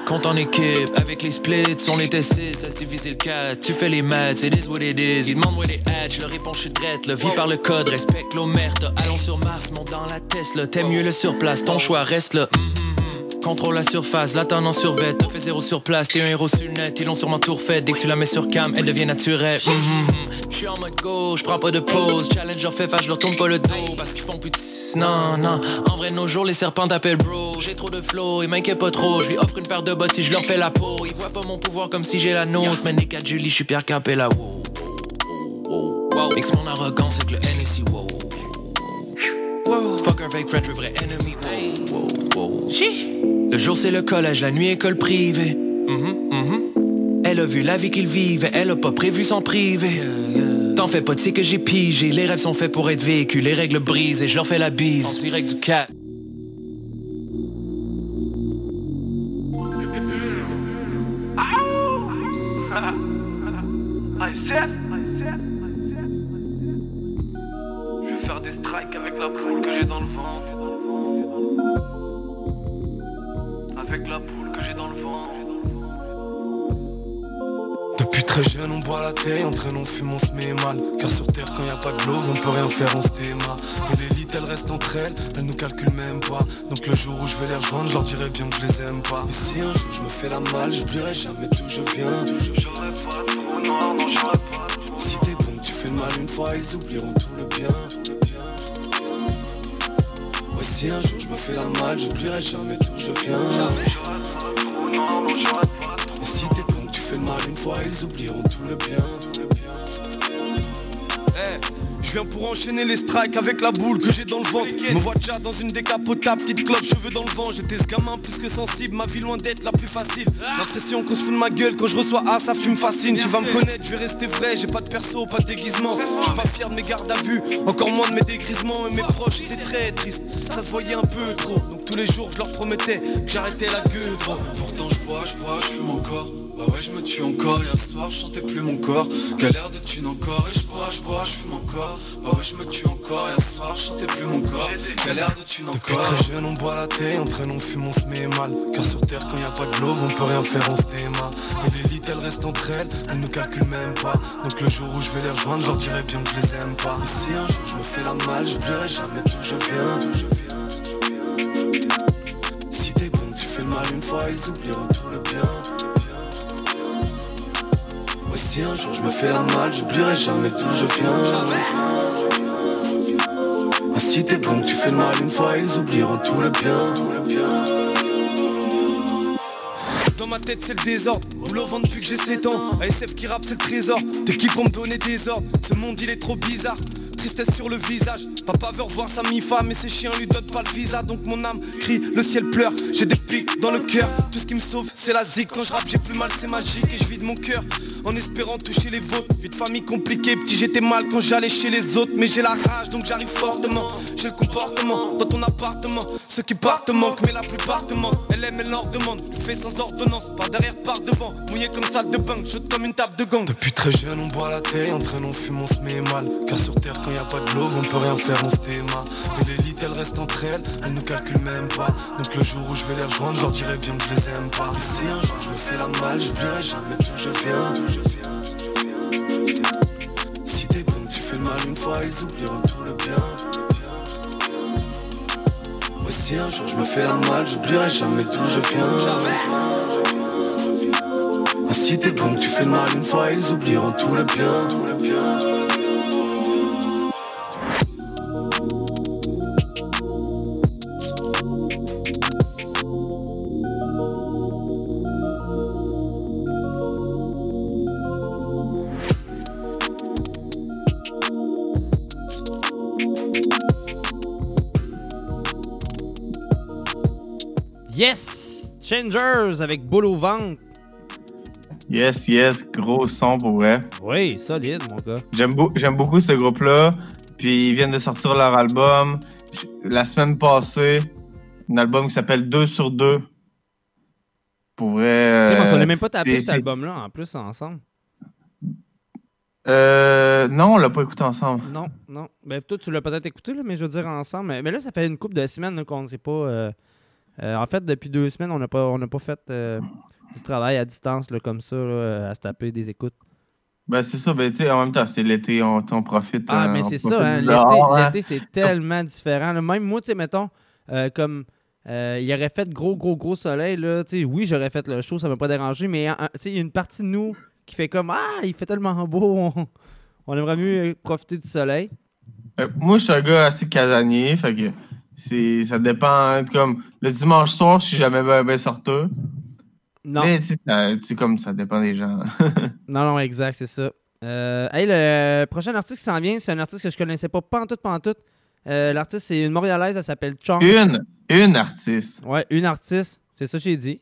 Speaker 42: compte en équipe. Avec les splits, on était 6, ça se divise le 4 Tu fais les maths, it is what it is Ils demandent est les hatch, je leur réponds je suis drette. Le vie par le code, respecte l'omerte Allons sur Mars, monte dans la Tesla. T'aimes mieux le surplace, ton choix reste là. Mhm, mhm. Contrôle la surface, la tonne en survêt T'as fait zéro sur place, t'es un héros sur net Ils l'ont sûrement tout refait, dès que tu la mets sur cam Elle devient naturelle Mhm, mhm. Je suis en mode gauche, prends pas de pause Challenger fait face, je leur tourne pas le dos Parce qu'ils font plus de non, non, en vrai, nos jours, les serpents t'appellent bro. J'ai trop de flow, ils m'inquiètent pas trop. Je lui offre une paire de bottes si je leur fais la peau. Ils voient pas mon pouvoir comme si j'ai la nose. Mais les 4 Julie, je suis Pierre Capella. Wow, wow. Mixe mon arrogance avec le NSC. Wow, wow. Fuck un fake friend, je veux vrai ennemi. Wow, wow, wow. Le jour, c'est le collège, la nuit, école privée. Mhm, mhm. Elle a vu la vie qu'il vivait, elle a pas prévu s'en priver. T'en fais pas, tu sais que j'ai pigé. Les rêves sont faits pour être vécus, les règles brisent et je leur fais la bise. En direct du cat.
Speaker 44: I said, Je avec la poule que j'ai dans le ventre. Avec la poule que j'ai dans le ventre.
Speaker 45: Depuis très jeune on boit la thé, on traîne, on fume, on se met mal Car sur terre quand y a pas de l'eau, on peut rien faire, on se déma Et l'élite elle reste entre elles, elles nous calculent même pas Donc le jour où je vais les rejoindre, je leur dirai bien que je les aime pas Et si un jour je me fais la malle, j'oublierai jamais d'où je viens D'où je Si t'es bon, tu fais le mal une fois, ils oublieront tout le bien. Si un jour je me fais la malle, j'oublierai jamais d'où je viens Et si t'es bon, tu fais le mal une fois, ils oublieront tout le bien, tout le bien.
Speaker 44: Je viens pour enchaîner les strikes avec la boule que j'ai dans le ventre. Me vois déjà dans une décapotable, petite clope, cheveux dans le vent. J'étais ce gamin plus que sensible, ma vie loin d'être la plus facile. L'impression qu'on se fout de ma gueule quand je reçois A, ça me fascine Tu vas me connaître, je vais rester vrai, j'ai pas de perso, pas de déguisement. Je suis pas fier de mes gardes à vue, encore moins de mes dégrisements Et mes proches. Étaient très tristes, ça se voyait un peu trop. Donc tous les jours je leur promettais que j'arrêtais la gueule.
Speaker 45: Pourtant je bois, je bois, je fume encore Bah ouais je me tue encore, hier soir je chantais plus mon corps. Galère de thune encore et je bois, je bois, je fume encore. Bah ouais je me tue encore, hier soir je chantais plus mon corps. Galère de thune encore. Depuis très jeune on boit la thé, on traîne, on fume, on se met mal. Car sur terre quand y a pas de l'eau, on peut rien faire, on se déma Et l'élite elle reste entre elles, elles nous calculent même pas. Donc le jour où je vais les rejoindre, je leur dirai bien que je les aime pas. Et si un jour je me fais la malle, j'oublierai jamais d'où je viens, d'où je viens. Si t'es bon, tu fais le mal une fois, ils oublieront tout le bien. Un jour je me fais la malle, j'oublierai jamais d'où je viens. Et si t'es bon, tu fais le mal une fois, ils oublieront tout le bien, tout le bien.
Speaker 44: Dans ma tête c'est le désordre. Boulot au ventre depuis que j'ai 7 ans. ASF qui rappe c'est le trésor. T'es qui pour me donner des ordres? Ce monde il est trop bizarre. Tristesse sur le visage. Papa veut revoir sa mi-femme Mais ses chiens lui donnent pas le visa. Donc mon âme crie, le ciel pleure. J'ai des pics dans le cœur. Tout ce qui me sauve c'est la zik Quand je rappe j'ai plus mal c'est magique Et je vide mon cœur en espérant toucher les vôtres. Vie de famille compliquée. Petit j'étais mal quand j'allais chez les autres. Mais j'ai la rage donc j'arrive fortement. J'ai le comportement dans ton appartement. Ceux qui partent manquent mais la plupart te mentent Elle aime elle leur demande. Je fais sans ordonnance. Par derrière par devant. Mouillé comme salle de bain. Chaude comme une table de gang.
Speaker 45: Depuis très jeune on boit la thé, on traîne, on fume, on se met mal. Car sur terre quand y a pas de l'eau, on peut rien faire, on se déma Et l'élite elle reste entre elles, elles nous calculent même pas. Donc le jour où je vais les rejoindre, je leur dirai bien que je les aime pas. Et si un jour je me fais la malle, j'oublierai jamais d'où je viens, je viens Si t'es bon, tu fais le mal une fois, ils oublieront tout le bien, Ouais si un jour je me fais la malle, j'oublierai jamais d'où je viens. Et si t'es bon, tu fais le mal une fois, ils oublieront tout le bien, tout le bien
Speaker 1: Yes! Changers avec boule au ventre.
Speaker 2: Yes, yes, gros son pour vrai.
Speaker 1: Oui, solide, mon gars.
Speaker 2: J'aime beau- j'aime beaucoup ce groupe-là. Puis ils viennent de sortir leur album. La semaine passée, un album qui s'appelle 2 sur 2. Pour vrai.
Speaker 1: Tu sais, on
Speaker 2: euh,
Speaker 1: s'en est même pas tapé cet album-là, en plus, ensemble.
Speaker 2: Euh, non, on l'a pas écouté ensemble.
Speaker 1: Non, non. Ben, toi, tu l'as peut-être écouté, là, mais je veux dire ensemble. Mais, mais là, ça fait une couple de semaines là, qu'on ne sait pas. euh, euh, en fait, depuis deux semaines, on n'a pas, on pas fait euh, du travail à distance là, comme ça, là, à se taper des écoutes.
Speaker 2: Ben, c'est ça, ben, tu sais, en même temps, c'est l'été, on, on profite.
Speaker 1: Ah,
Speaker 2: euh,
Speaker 1: mais
Speaker 2: on
Speaker 1: c'est
Speaker 2: profite
Speaker 1: ça, hein, l'été,
Speaker 2: hein.
Speaker 1: l'été, c'est tellement différent. là. Même moi, tu sais, mettons, euh, comme euh, il aurait fait gros, gros, gros soleil, là, tu sais, oui, j'aurais fait le show, ça m'a pas dérangé, mais tu sais, il y a une partie de nous qui fait comme Ah, il fait tellement beau, on, on aimerait mieux profiter du soleil.
Speaker 2: Euh, moi, je suis un gars assez casanier, fait que c'est, ça dépend. Comme le dimanche soir, je suis jamais bien, bien sorteux.
Speaker 1: Non.
Speaker 2: Mais tu sais, ça- tu sais, comme ça dépend des gens.
Speaker 1: Non, non, exact, c'est ça. Euh, hey, le prochain artiste qui s'en vient, c'est un artiste que je connaissais pas pantoute, pantoute. Euh, L'artiste, c'est une Montréalaise, elle s'appelle Chong.
Speaker 2: une, une artiste.
Speaker 1: Ouais, une artiste. C'est ça que j'ai dit.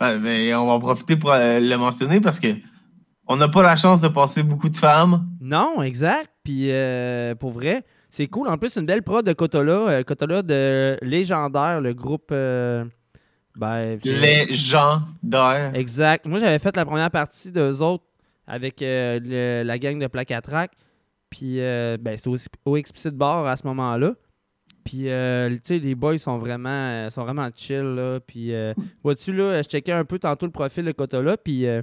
Speaker 2: Ben, ben, on va en profiter pour euh, le mentionner parce que on n'a pas la chance de passer beaucoup de femmes.
Speaker 1: Non, exact. Puis euh, pour vrai, c'est cool. En plus, une belle prod de Kotola. euh, Kotola de Légendaire, le groupe. euh, ben,
Speaker 2: Légendaire.
Speaker 1: Exact. Moi, j'avais fait la première partie d'eux autres avec euh, le- la gang de Track. Puis, euh, ben, c'était au, au Explicit Bar à ce moment-là. Puis, euh, tu sais, les boys sont vraiment, sont vraiment chill, là. Puis, euh, vois-tu, là, je checkais un peu tantôt le profil de Kotola. Puis, euh,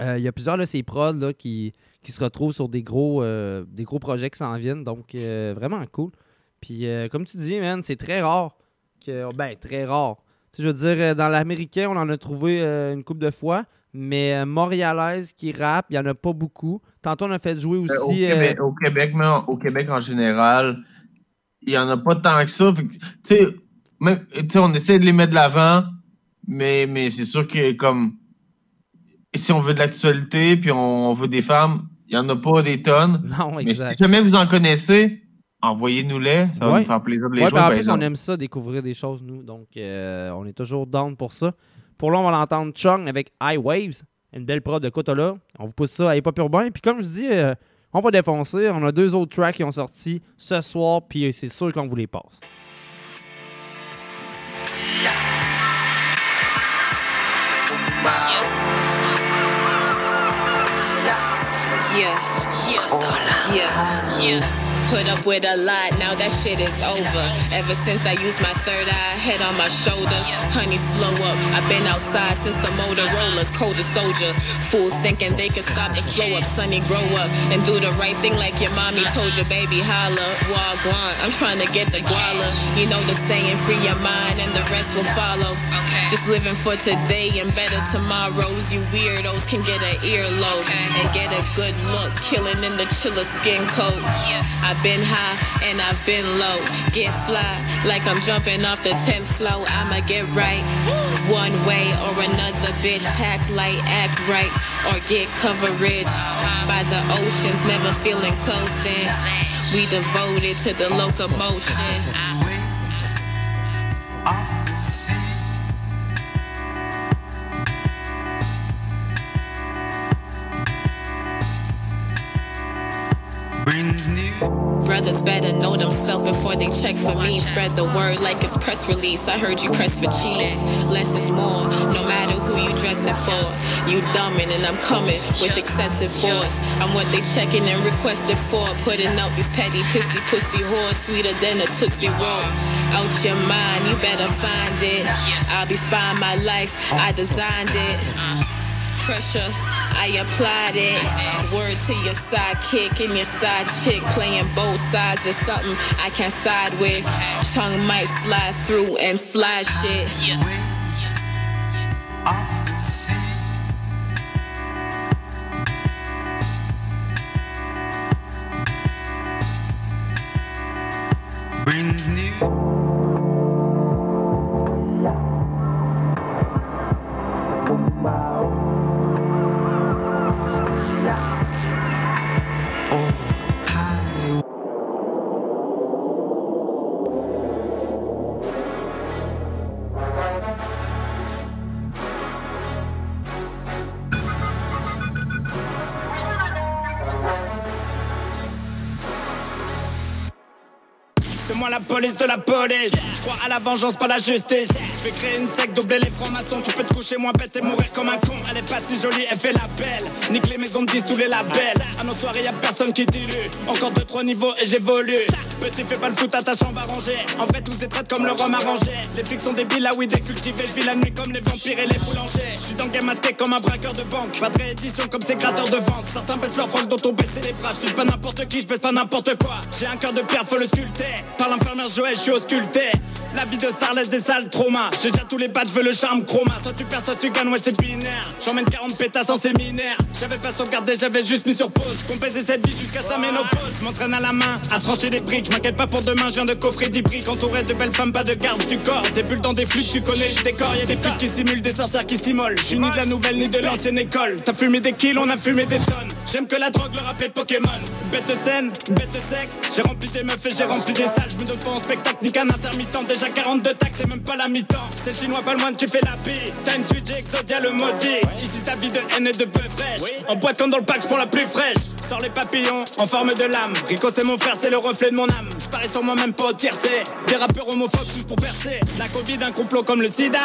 Speaker 1: il y a plusieurs de ces prods, là, qui, qui se retrouvent sur des gros, euh, des gros projets qui s'en viennent. Donc, euh, vraiment cool. Puis, euh, comme tu dis, man, c'est très rare. Que, ben, très rare. Tu sais, je veux dire, dans l'américain, on en a trouvé une couple de fois. Mais montréalaise qui rappe, il n'y en a pas beaucoup. Tantôt, on a fait jouer
Speaker 2: au,
Speaker 1: aussi. euh,
Speaker 2: Québec, au Québec, mais au Québec en général, il n'y en a pas tant que ça. Tu sais, même- tu sais, on essaie de les mettre de l'avant, mais, mais c'est sûr que comme si on veut de l'actualité puis on veut des femmes, il n'y en a pas des tonnes.
Speaker 1: Non,
Speaker 2: mais si jamais vous en connaissez, envoyez-nous-les. Ça va
Speaker 1: Ouais.
Speaker 2: nous faire plaisir de les
Speaker 1: Ouais,
Speaker 2: jouer.
Speaker 1: en
Speaker 2: par
Speaker 1: plus, on aime ça, découvrir des choses, nous. Donc, euh, on est toujours down pour ça. Pour là, on va l'entendre Chung avec High Waves, une belle prod de Kotola. On vous pousse ça à Hip Hop Urbain. Puis comme je dis, euh, on va défoncer. On a deux autres tracks qui ont sorti ce soir, puis c'est sûr qu'on vous les passe.
Speaker 46: Yeah, yeah, yeah, yeah. Put up with a lot, now that shit is over. Ever since I used my third eye, head on my shoulders. Honey, slow up. I've been outside since the Motorola's cold as soldier. Fools thinking they can stop the flow up. Sonny, grow up and do the right thing like your mommy told you, baby. Holla, wagwan. I'm trying to get the guala. You know the saying, free your mind and the rest will follow. Just living for today and better tomorrows. You weirdos can get an earlobe and get a good look. Killing in the chiller skin coat. I've been high and I've been low. Get fly like I'm jumping off the 10th floor. I'ma get right one way or another. Bitch, pack light, act right, or get coverage by the oceans. Never feeling closed in. We devoted to the locomotion.
Speaker 5: Brings new.
Speaker 46: Brothers better know themselves before they check for me. Spread the word like it's press release. I heard you press for cheese. Less is more, no matter who you dressing for. You dumbing and I'm coming with excessive force. I'm what they checking and requested for. Putting out these petty, pissy, pussy whores. Sweeter than a Tootsie Roll. Out your mind, you better find it. I'll be fine, my life, I designed it pressure, I applied it. Word to your sidekick and your side chick, playing both sides is something I can side with. Tongue might slide through and slide shit.
Speaker 5: Brings new.
Speaker 21: De la police. Je crois à la vengeance, pas la justice. Je vais créer une secte, doubler les francs-maçons. Tu peux te coucher moins bête et mourir comme un con. Elle est pas si jolie, elle fait la belle. Nique les maisons de 10 tous les labels. À nos soirées, y a personne qui dilue. Encore deux, trois niveaux et j'évolue. Petit, fais pas le foot à ta chambre arrangée. En fait, tous ces traites comme le rhum arrangé. Les flics sont débiles, oui, décultivés. Je vis la nuit comme les vampires et les boulangers. Je suis dans le game masqué comme un braqueur de banque. Pas de réédition comme ces gratteurs de vente. Certains baissent leur froc, d'autres ont baissé les bras. Je suis pas n'importe qui, je baisse pas n'importe quoi. J'ai un cœur de pierre, faut le sculpter. Par l'infirmière Joël, je suis ausculté. La vie de star laisse des sales traumas. J'ai déjà tous les badges, veux le charme chroma. Soit tu perds, soit tu gagnes, ouais, c'est binaire. J'emmène 40 pétasses en séminaire. J'avais pas sauvegardé, j'avais juste mis sur pause. Compaiser cette vie jusqu'à sa ménopause. M'entraîne à la main, à trancher des briques. M'inquiète pas pour demain, je viens de coffrer 10 briques. Entouré de belles femmes, pas de garde du corps. Des bulles dans des flûtes, tu connais le décor. Y'a des putes qui simulent, des sorcières qui s'immolent. Je suis ni de la nouvelle ni de l'ancienne école. T'as fumé des kills, on a fumé des tonnes. J'aime que la drogue le rappelle Pokémon. Bête de scène, bête de sexe. J'ai rempli des meufs et j'ai rempli des salles. Je me donne pas en spectacle ni qu'un intermittent. Déjà 42 taxes, c'est même pas la mi-temps. C'est chinois, pas le moine, tu fais la bille. T'as une suite, j'ai le maudit. Ici ta vie de haine et de bœuf fraîche. En boîte comme dans le pack pour la plus fraîche. Sors les papillons en forme de lame. Rico, c'est mon frère, c'est le reflet de mon âme. Je parie sur moi-même pas au tiercé. Des rappeurs homophobes tous pour percer. La Covid, un complot comme le sida.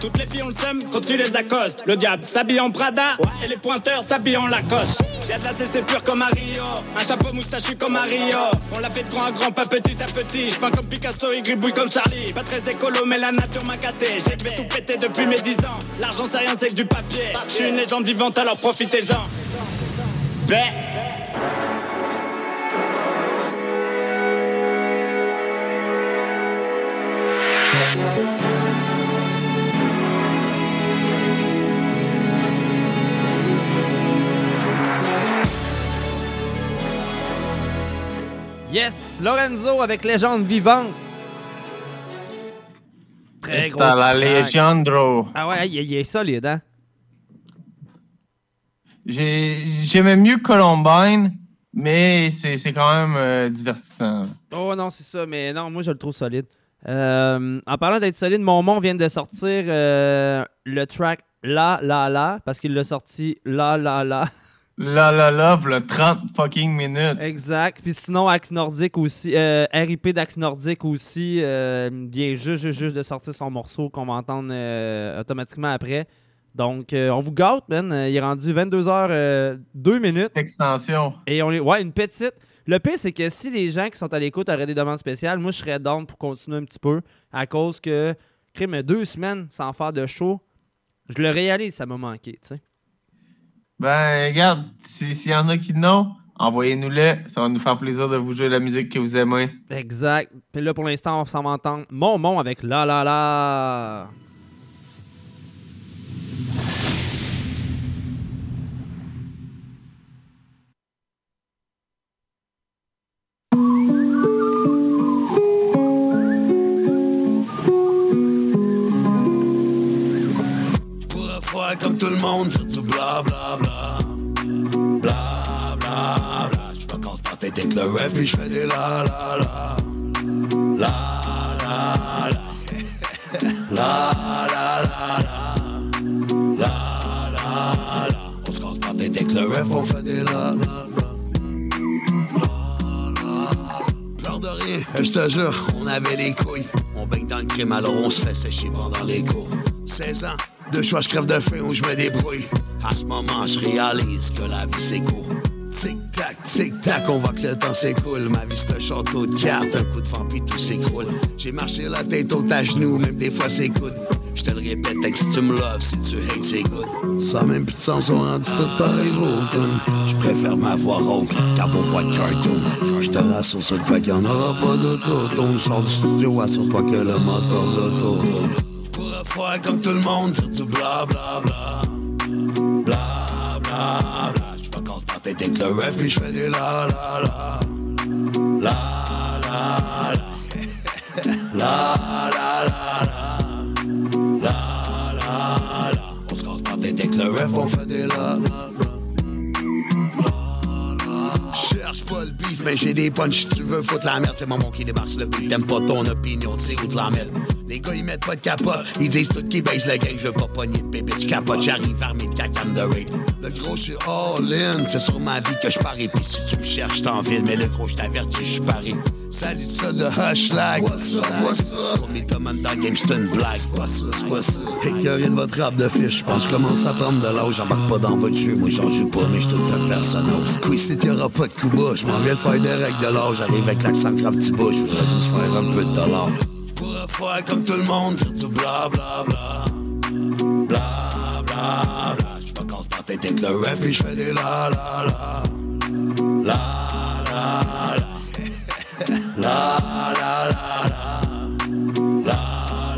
Speaker 21: Toutes les filles ont le seum quand tu les accostes. Le diable s'habille en Prada et les pointeurs s'habillent en Lacoste. Y'a de la c'est pur comme à Rio. Un chapeau moustachu comme à Rio. On l'a fait de grand à grand, pas petit à petit. Je comme Picasso et gribouille comme Charlie. Pas très écolo, mais la nature m'a gâté. J'ai fait tout péter depuis mes 10 ans. L'argent, c'est rien, c'est que du papier. Je suis une légende vivante, alors profitez-en. Ben.
Speaker 1: Yes, Lorenzo avec Légende vivante. Très gros.
Speaker 2: à la. Legendro.
Speaker 1: Ah ouais, il, il est solide, hein?
Speaker 2: J'ai- J'aimais mieux Columbine, mais c'est c'est quand même euh, divertissant.
Speaker 1: Oh non, c'est ça, mais non, moi je le trouve solide. Euh, en parlant d'être solide, Momon vient de sortir euh, le track La La La, parce qu'il l'a sorti La La La.
Speaker 2: La la la, le 30 fucking minutes.
Speaker 1: Exact. Puis sinon, Axe Nordique aussi, euh, RIP d'Axe Nordique aussi, euh, vient juste, juste, juste de sortir son morceau qu'on va entendre automatiquement après. Donc, euh, on vous gâte, Ben. Il est rendu 22h, 2 minutes.
Speaker 2: Extension.
Speaker 1: Et on est. Ouais, une petite. Le pire, c'est que si les gens qui sont à l'écoute auraient des demandes spéciales, moi, je serais down pour continuer un petit peu à cause que, crime, deux semaines sans faire de show, je le réalise, ça m'a manqué, tu sais.
Speaker 2: Ben, regarde, si- s'il y en a qui n'ont, envoyez-nous-les. Ça va nous faire plaisir de vous jouer la musique que vous aimez.
Speaker 1: Exact. Puis là, pour l'instant, on s'en va entendre Mon Mon avec La La La.
Speaker 9: Tout le monde, dire du bla bla bla. Bla bla bla. Je me casse pas avec le rêve, puis je fais des la la la. La la la. La la la la. La la la. On se casse pas tête avec le rêve, on fait des la la la. De rien, je te jure, on avait les couilles. On baigne dans le crime, alors on se fait sécher pendant les cours. 16 ans, deux choix, je crève de faim ou je me débrouille. À ce moment, je réalise que la vie c'est court. Tic-tac, tic-tac, on voit que le temps s'écoule. Ma vie c'est un château de cartes, un coup de vent puis tout s'écroule. J'ai marché la tête haute à genoux, même des fois c'est good. Je te le répète, si tu me loves, si tu hates, c'est good. Ça même plus de sens, on rendu tout pareil au Je préfère ma voix rauque qu'à vos voix de cartoon. Je te rassure sur le fait qu'il n'y en aura pas d'auto. Ton sort du studio, assure-toi que le moteur d'auto. Faire comme tout le monde, du bla bla bla. Bla bla bla. Casse pas tête avec le rêve, puis je fais des la la la. La la la. La la la la. La la la. On se casse pas tête avec le rêve, on fait des la la la. Cherche pas le bif, mais j'ai des punch si tu veux foutre la merde. C'est maman qui débarque le beat. T'aimes pas ton opinion, tu sais où te la mettre. Les gars, ils mettent pas de capote. Ils disent tout qui baisse le game. Je veux pas pogner de bébé, je capote. J'arrive armé de cacane de raid. Le gros, je suis all-in. C'est sur ma vie que je parie. Puis si tu me cherches, je t'envile. Mais le gros, je t'avertis, je suis parie. Salut ça de Hushlag. What's up, what's up? Pour mythomane dans le game, c'est une blague. C'est quoi ça, c'est quoi ça? Écœuré de votre rap de fiche. Je pense que je commence à prendre de l'âge. J'embarque pas dans votre jeu. Moi, j'en joue pas, mais je tout un personnage. Squeeze, il y'aura pas de coup bas. Je m'en viens de faire des règles de l'âge. J'arrive avec l'accent grave petit bas. Je voudrais juste faire un peu de dollars. Pourrais faire comme tout le monde. Dire du bla bla bla. Bla bla bla. Je me casse par tête le ref. Puis je fais des la la la. La la la. La la la la La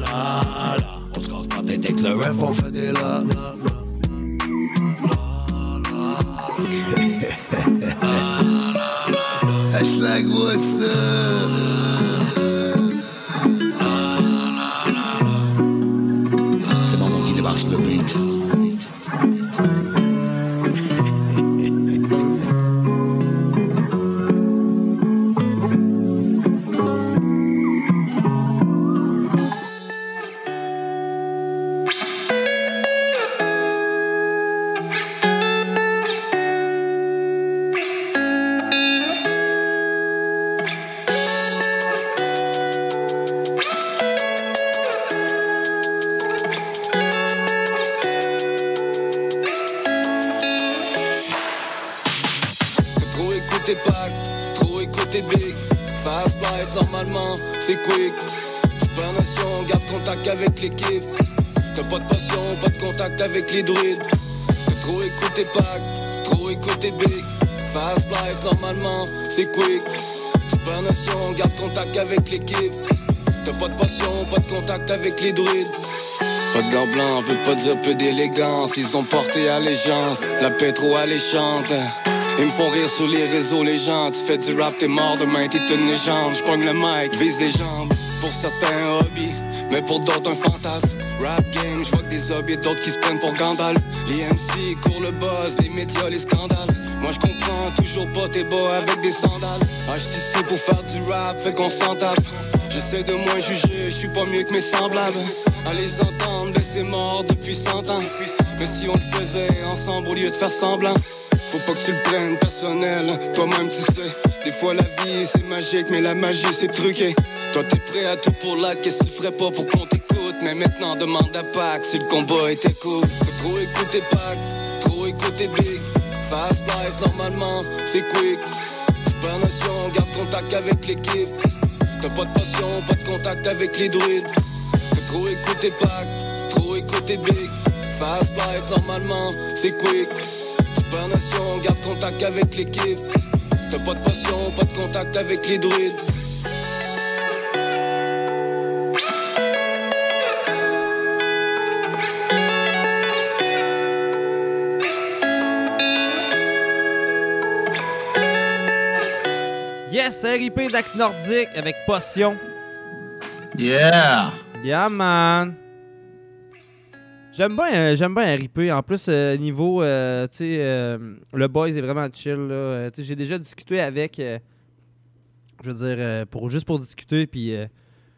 Speaker 9: la la On se casse pas tête avec le ref, on fait des la la la Hashtag what's C'est mon qui débarque sur le beat
Speaker 47: T'as trop écouté Pac, trop écouté Big. Fast life, normalement, c'est quick. Super nation, garde contact avec l'équipe. T'as pas de passion, pas de contact avec les druides. Pas de gants blancs, veut pas dire peu d'élégance. Ils ont porté allégeance, la paix trop alléchante. Ils me font rire sur les réseaux, les gens. Tu fais du rap, t'es mort demain, t'es une légende. J'pogne le mic, vise les jambes. Pour certains, hobby, mais pour d'autres, un fantasme. Rap game, j'vois des hobbies, d'autres qui se prennent pour Gandalf. Les MC courent le buzz, les médias, les scandales. Moi je comprends toujours pas tes bas avec des sandales. Ici pour faire du rap, fait qu'on s'en tape. J'essaie de moins juger, je suis pas mieux que mes semblables. À les entendre, ben c'est mort depuis 100 ans. Mais si on le faisait ensemble au lieu de faire semblant. Faut pas que tu le prennes personnel, toi-même tu sais. Des fois la vie c'est magique, mais la magie c'est truqué. Toi t'es prêt à tout pour là, qu'est-ce que tu ferais pas pour qu'on Mais maintenant demande à Pac si le combat était cool. Trop écouté Pac, trop écouté Big. Fast life normalement c'est quick. Super nation, garde contact avec l'équipe. T'as pas de passion, pas de contact avec les druides. Trop écouté Pac, trop écouté Big. Fast life normalement c'est quick. Super nation, garde contact avec l'équipe. T'as pas de passion, pas de contact avec les druides.
Speaker 1: Yes, RIP d'Axe Nordique avec Potion.
Speaker 2: Yeah!
Speaker 1: Yeah, man. J'aime bien, euh, j'aime bien RIP. En plus, euh, niveau, euh, tu sais, euh, le boys est vraiment chill. là. J'ai déjà discuté avec, je veux dire, pour, juste pour discuter. Puis,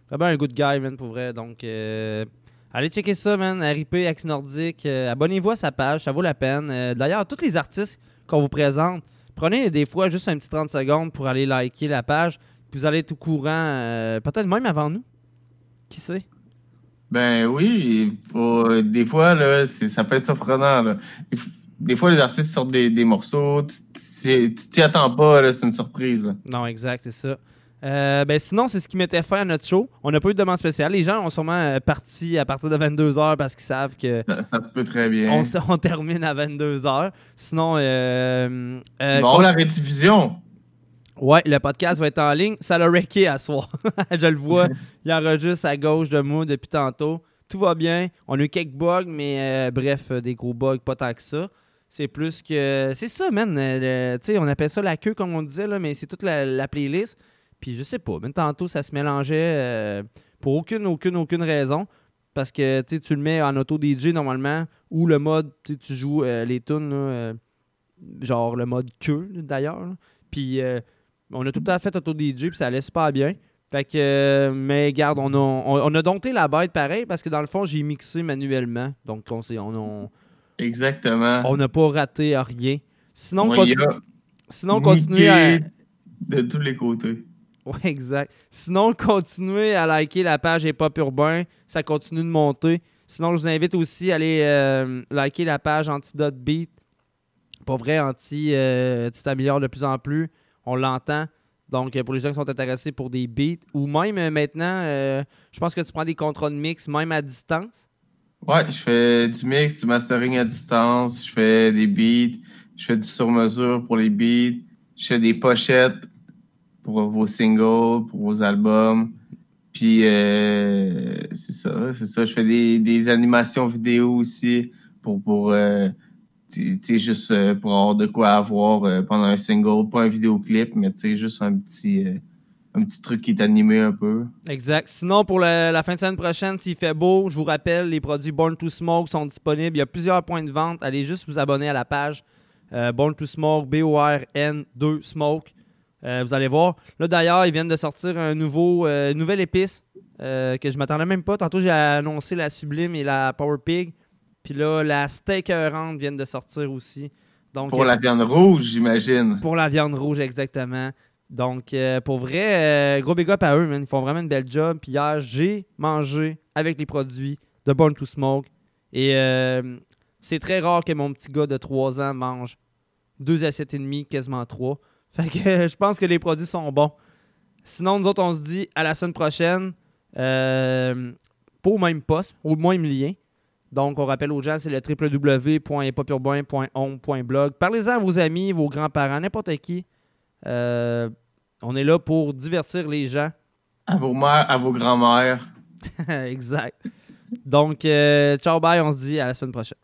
Speaker 1: vraiment un good guy, man, pour vrai. Donc, allez checker ça, man. RIP, Axe Nordique. Abonnez-vous à sa page, ça vaut la peine. D'ailleurs, tous les artistes qu'on vous présente, prenez des fois juste un petit 30 secondes pour aller liker la page. Puis vous allez être au courant, euh, peut-être même avant nous. Qui sait?
Speaker 2: Ben oui, faut- des fois, là, ça peut être surprenant. là. Des, fois, les artistes sortent des, des morceaux, tu t'y attends pas, c'est une surprise. là.
Speaker 1: Non, exact, c'est ça. Euh, ben sinon, c'est ce qui mettait fin à notre show. On n'a pas eu de demande spéciale. Les gens ont sûrement euh, parti à partir de 22h parce qu'ils savent que
Speaker 2: Ça, se peut très bien.
Speaker 1: on, termine à 22h. Sinon, euh, euh,
Speaker 2: bon,
Speaker 1: con-
Speaker 2: la rediffusion.
Speaker 1: Ouais, le podcast va être en ligne. Ça l'a wrecké à soir. Je le vois. Il enregistre à gauche de moi depuis tantôt. Tout va bien. On a eu quelques bugs, mais euh, bref, euh, des gros bugs, pas tant que ça. C'est plus que. C'est ça, man. euh, tu sais, on appelle ça la queue, comme on disait, là, mais c'est toute la, la playlist. Puis je sais pas. Même tantôt, ça se mélangeait euh, pour aucune, aucune, aucune raison. Parce que tu le mets en auto DJ normalement, ou le mode, tu joues euh, les tunes, là, euh, genre le mode queue, d'ailleurs. Puis on a tout temps fait auto DJ, puis ça allait super bien. Fait que, euh, mais garde, on a, on, on a dompté la bête pareil parce que dans le fond, j'ai mixé manuellement. Donc, on s'est- on, on,
Speaker 2: Exactement.
Speaker 1: on n'a pas raté rien. Sinon,
Speaker 2: On y
Speaker 1: continue-
Speaker 2: a
Speaker 1: sinon continuez à.
Speaker 2: De tous les côtés.
Speaker 1: Ouais, exact. Sinon, continuez à liker la page Hip Hop Urbain. Ça continue de monter. Sinon, je vous invite aussi à aller euh, liker la page Antidote Beat. Pour vrai, Anti, euh, tu t'améliores de plus en plus. On l'entend. Donc, euh, pour les gens qui sont intéressés pour des beats, ou même maintenant, je pense que tu prends des contrats de mix, même à distance.
Speaker 2: Ouais, je fais du mix, du mastering à distance, je fais des beats, je fais du sur-mesure pour les beats, je fais des pochettes pour vos singles, pour vos albums. Puis euh, c'est ça, c'est ça. Je fais des, des animations vidéo aussi pour pour euh, tu sais juste euh, pour avoir de quoi avoir pendant un single, pas un vidéoclip, mais tu sais juste un petit un petit truc qui est animé un peu.
Speaker 1: Exact. Sinon, pour la fin de semaine prochaine, s'il fait beau, je vous rappelle, les produits Born to Smoke sont disponibles. Il y a plusieurs points de vente. Allez juste vous abonner à la page Born to Smoke, B-O-R-N-2 Smoke. Euh, vous allez voir. Là, d'ailleurs, ils viennent de sortir un nouveau, euh, une nouvelle épice euh, que je m'attendais même pas. Tantôt, j'ai annoncé la Sublime et la Power Pig. Puis là, la Steak Errante viennent de sortir aussi. Donc,
Speaker 2: Pour la viande rouge, j'imagine.
Speaker 1: pour la viande rouge, exactement. Donc, pour vrai, gros big up à eux, man. Ils font vraiment une belle job. Puis hier, j'ai mangé avec les produits de Born to Smoke. Et c'est très rare que mon petit gars de 3 ans mange deux assiettes et demie, quasiment trois. Fait que euh, je pense que les produits sont bons. Sinon, nous autres, on se dit à la semaine prochaine. Euh, pas au même poste, au même lien. Donc, on rappelle aux gens, c'est le www.epopurbain.on.blog. Parlez-en à vos amis, vos grands-parents, n'importe qui. Euh, on est là pour divertir les gens.
Speaker 2: À vos mères, à vos grands-mères.
Speaker 1: exact. Donc, euh, ciao, bye. On se dit à la semaine prochaine.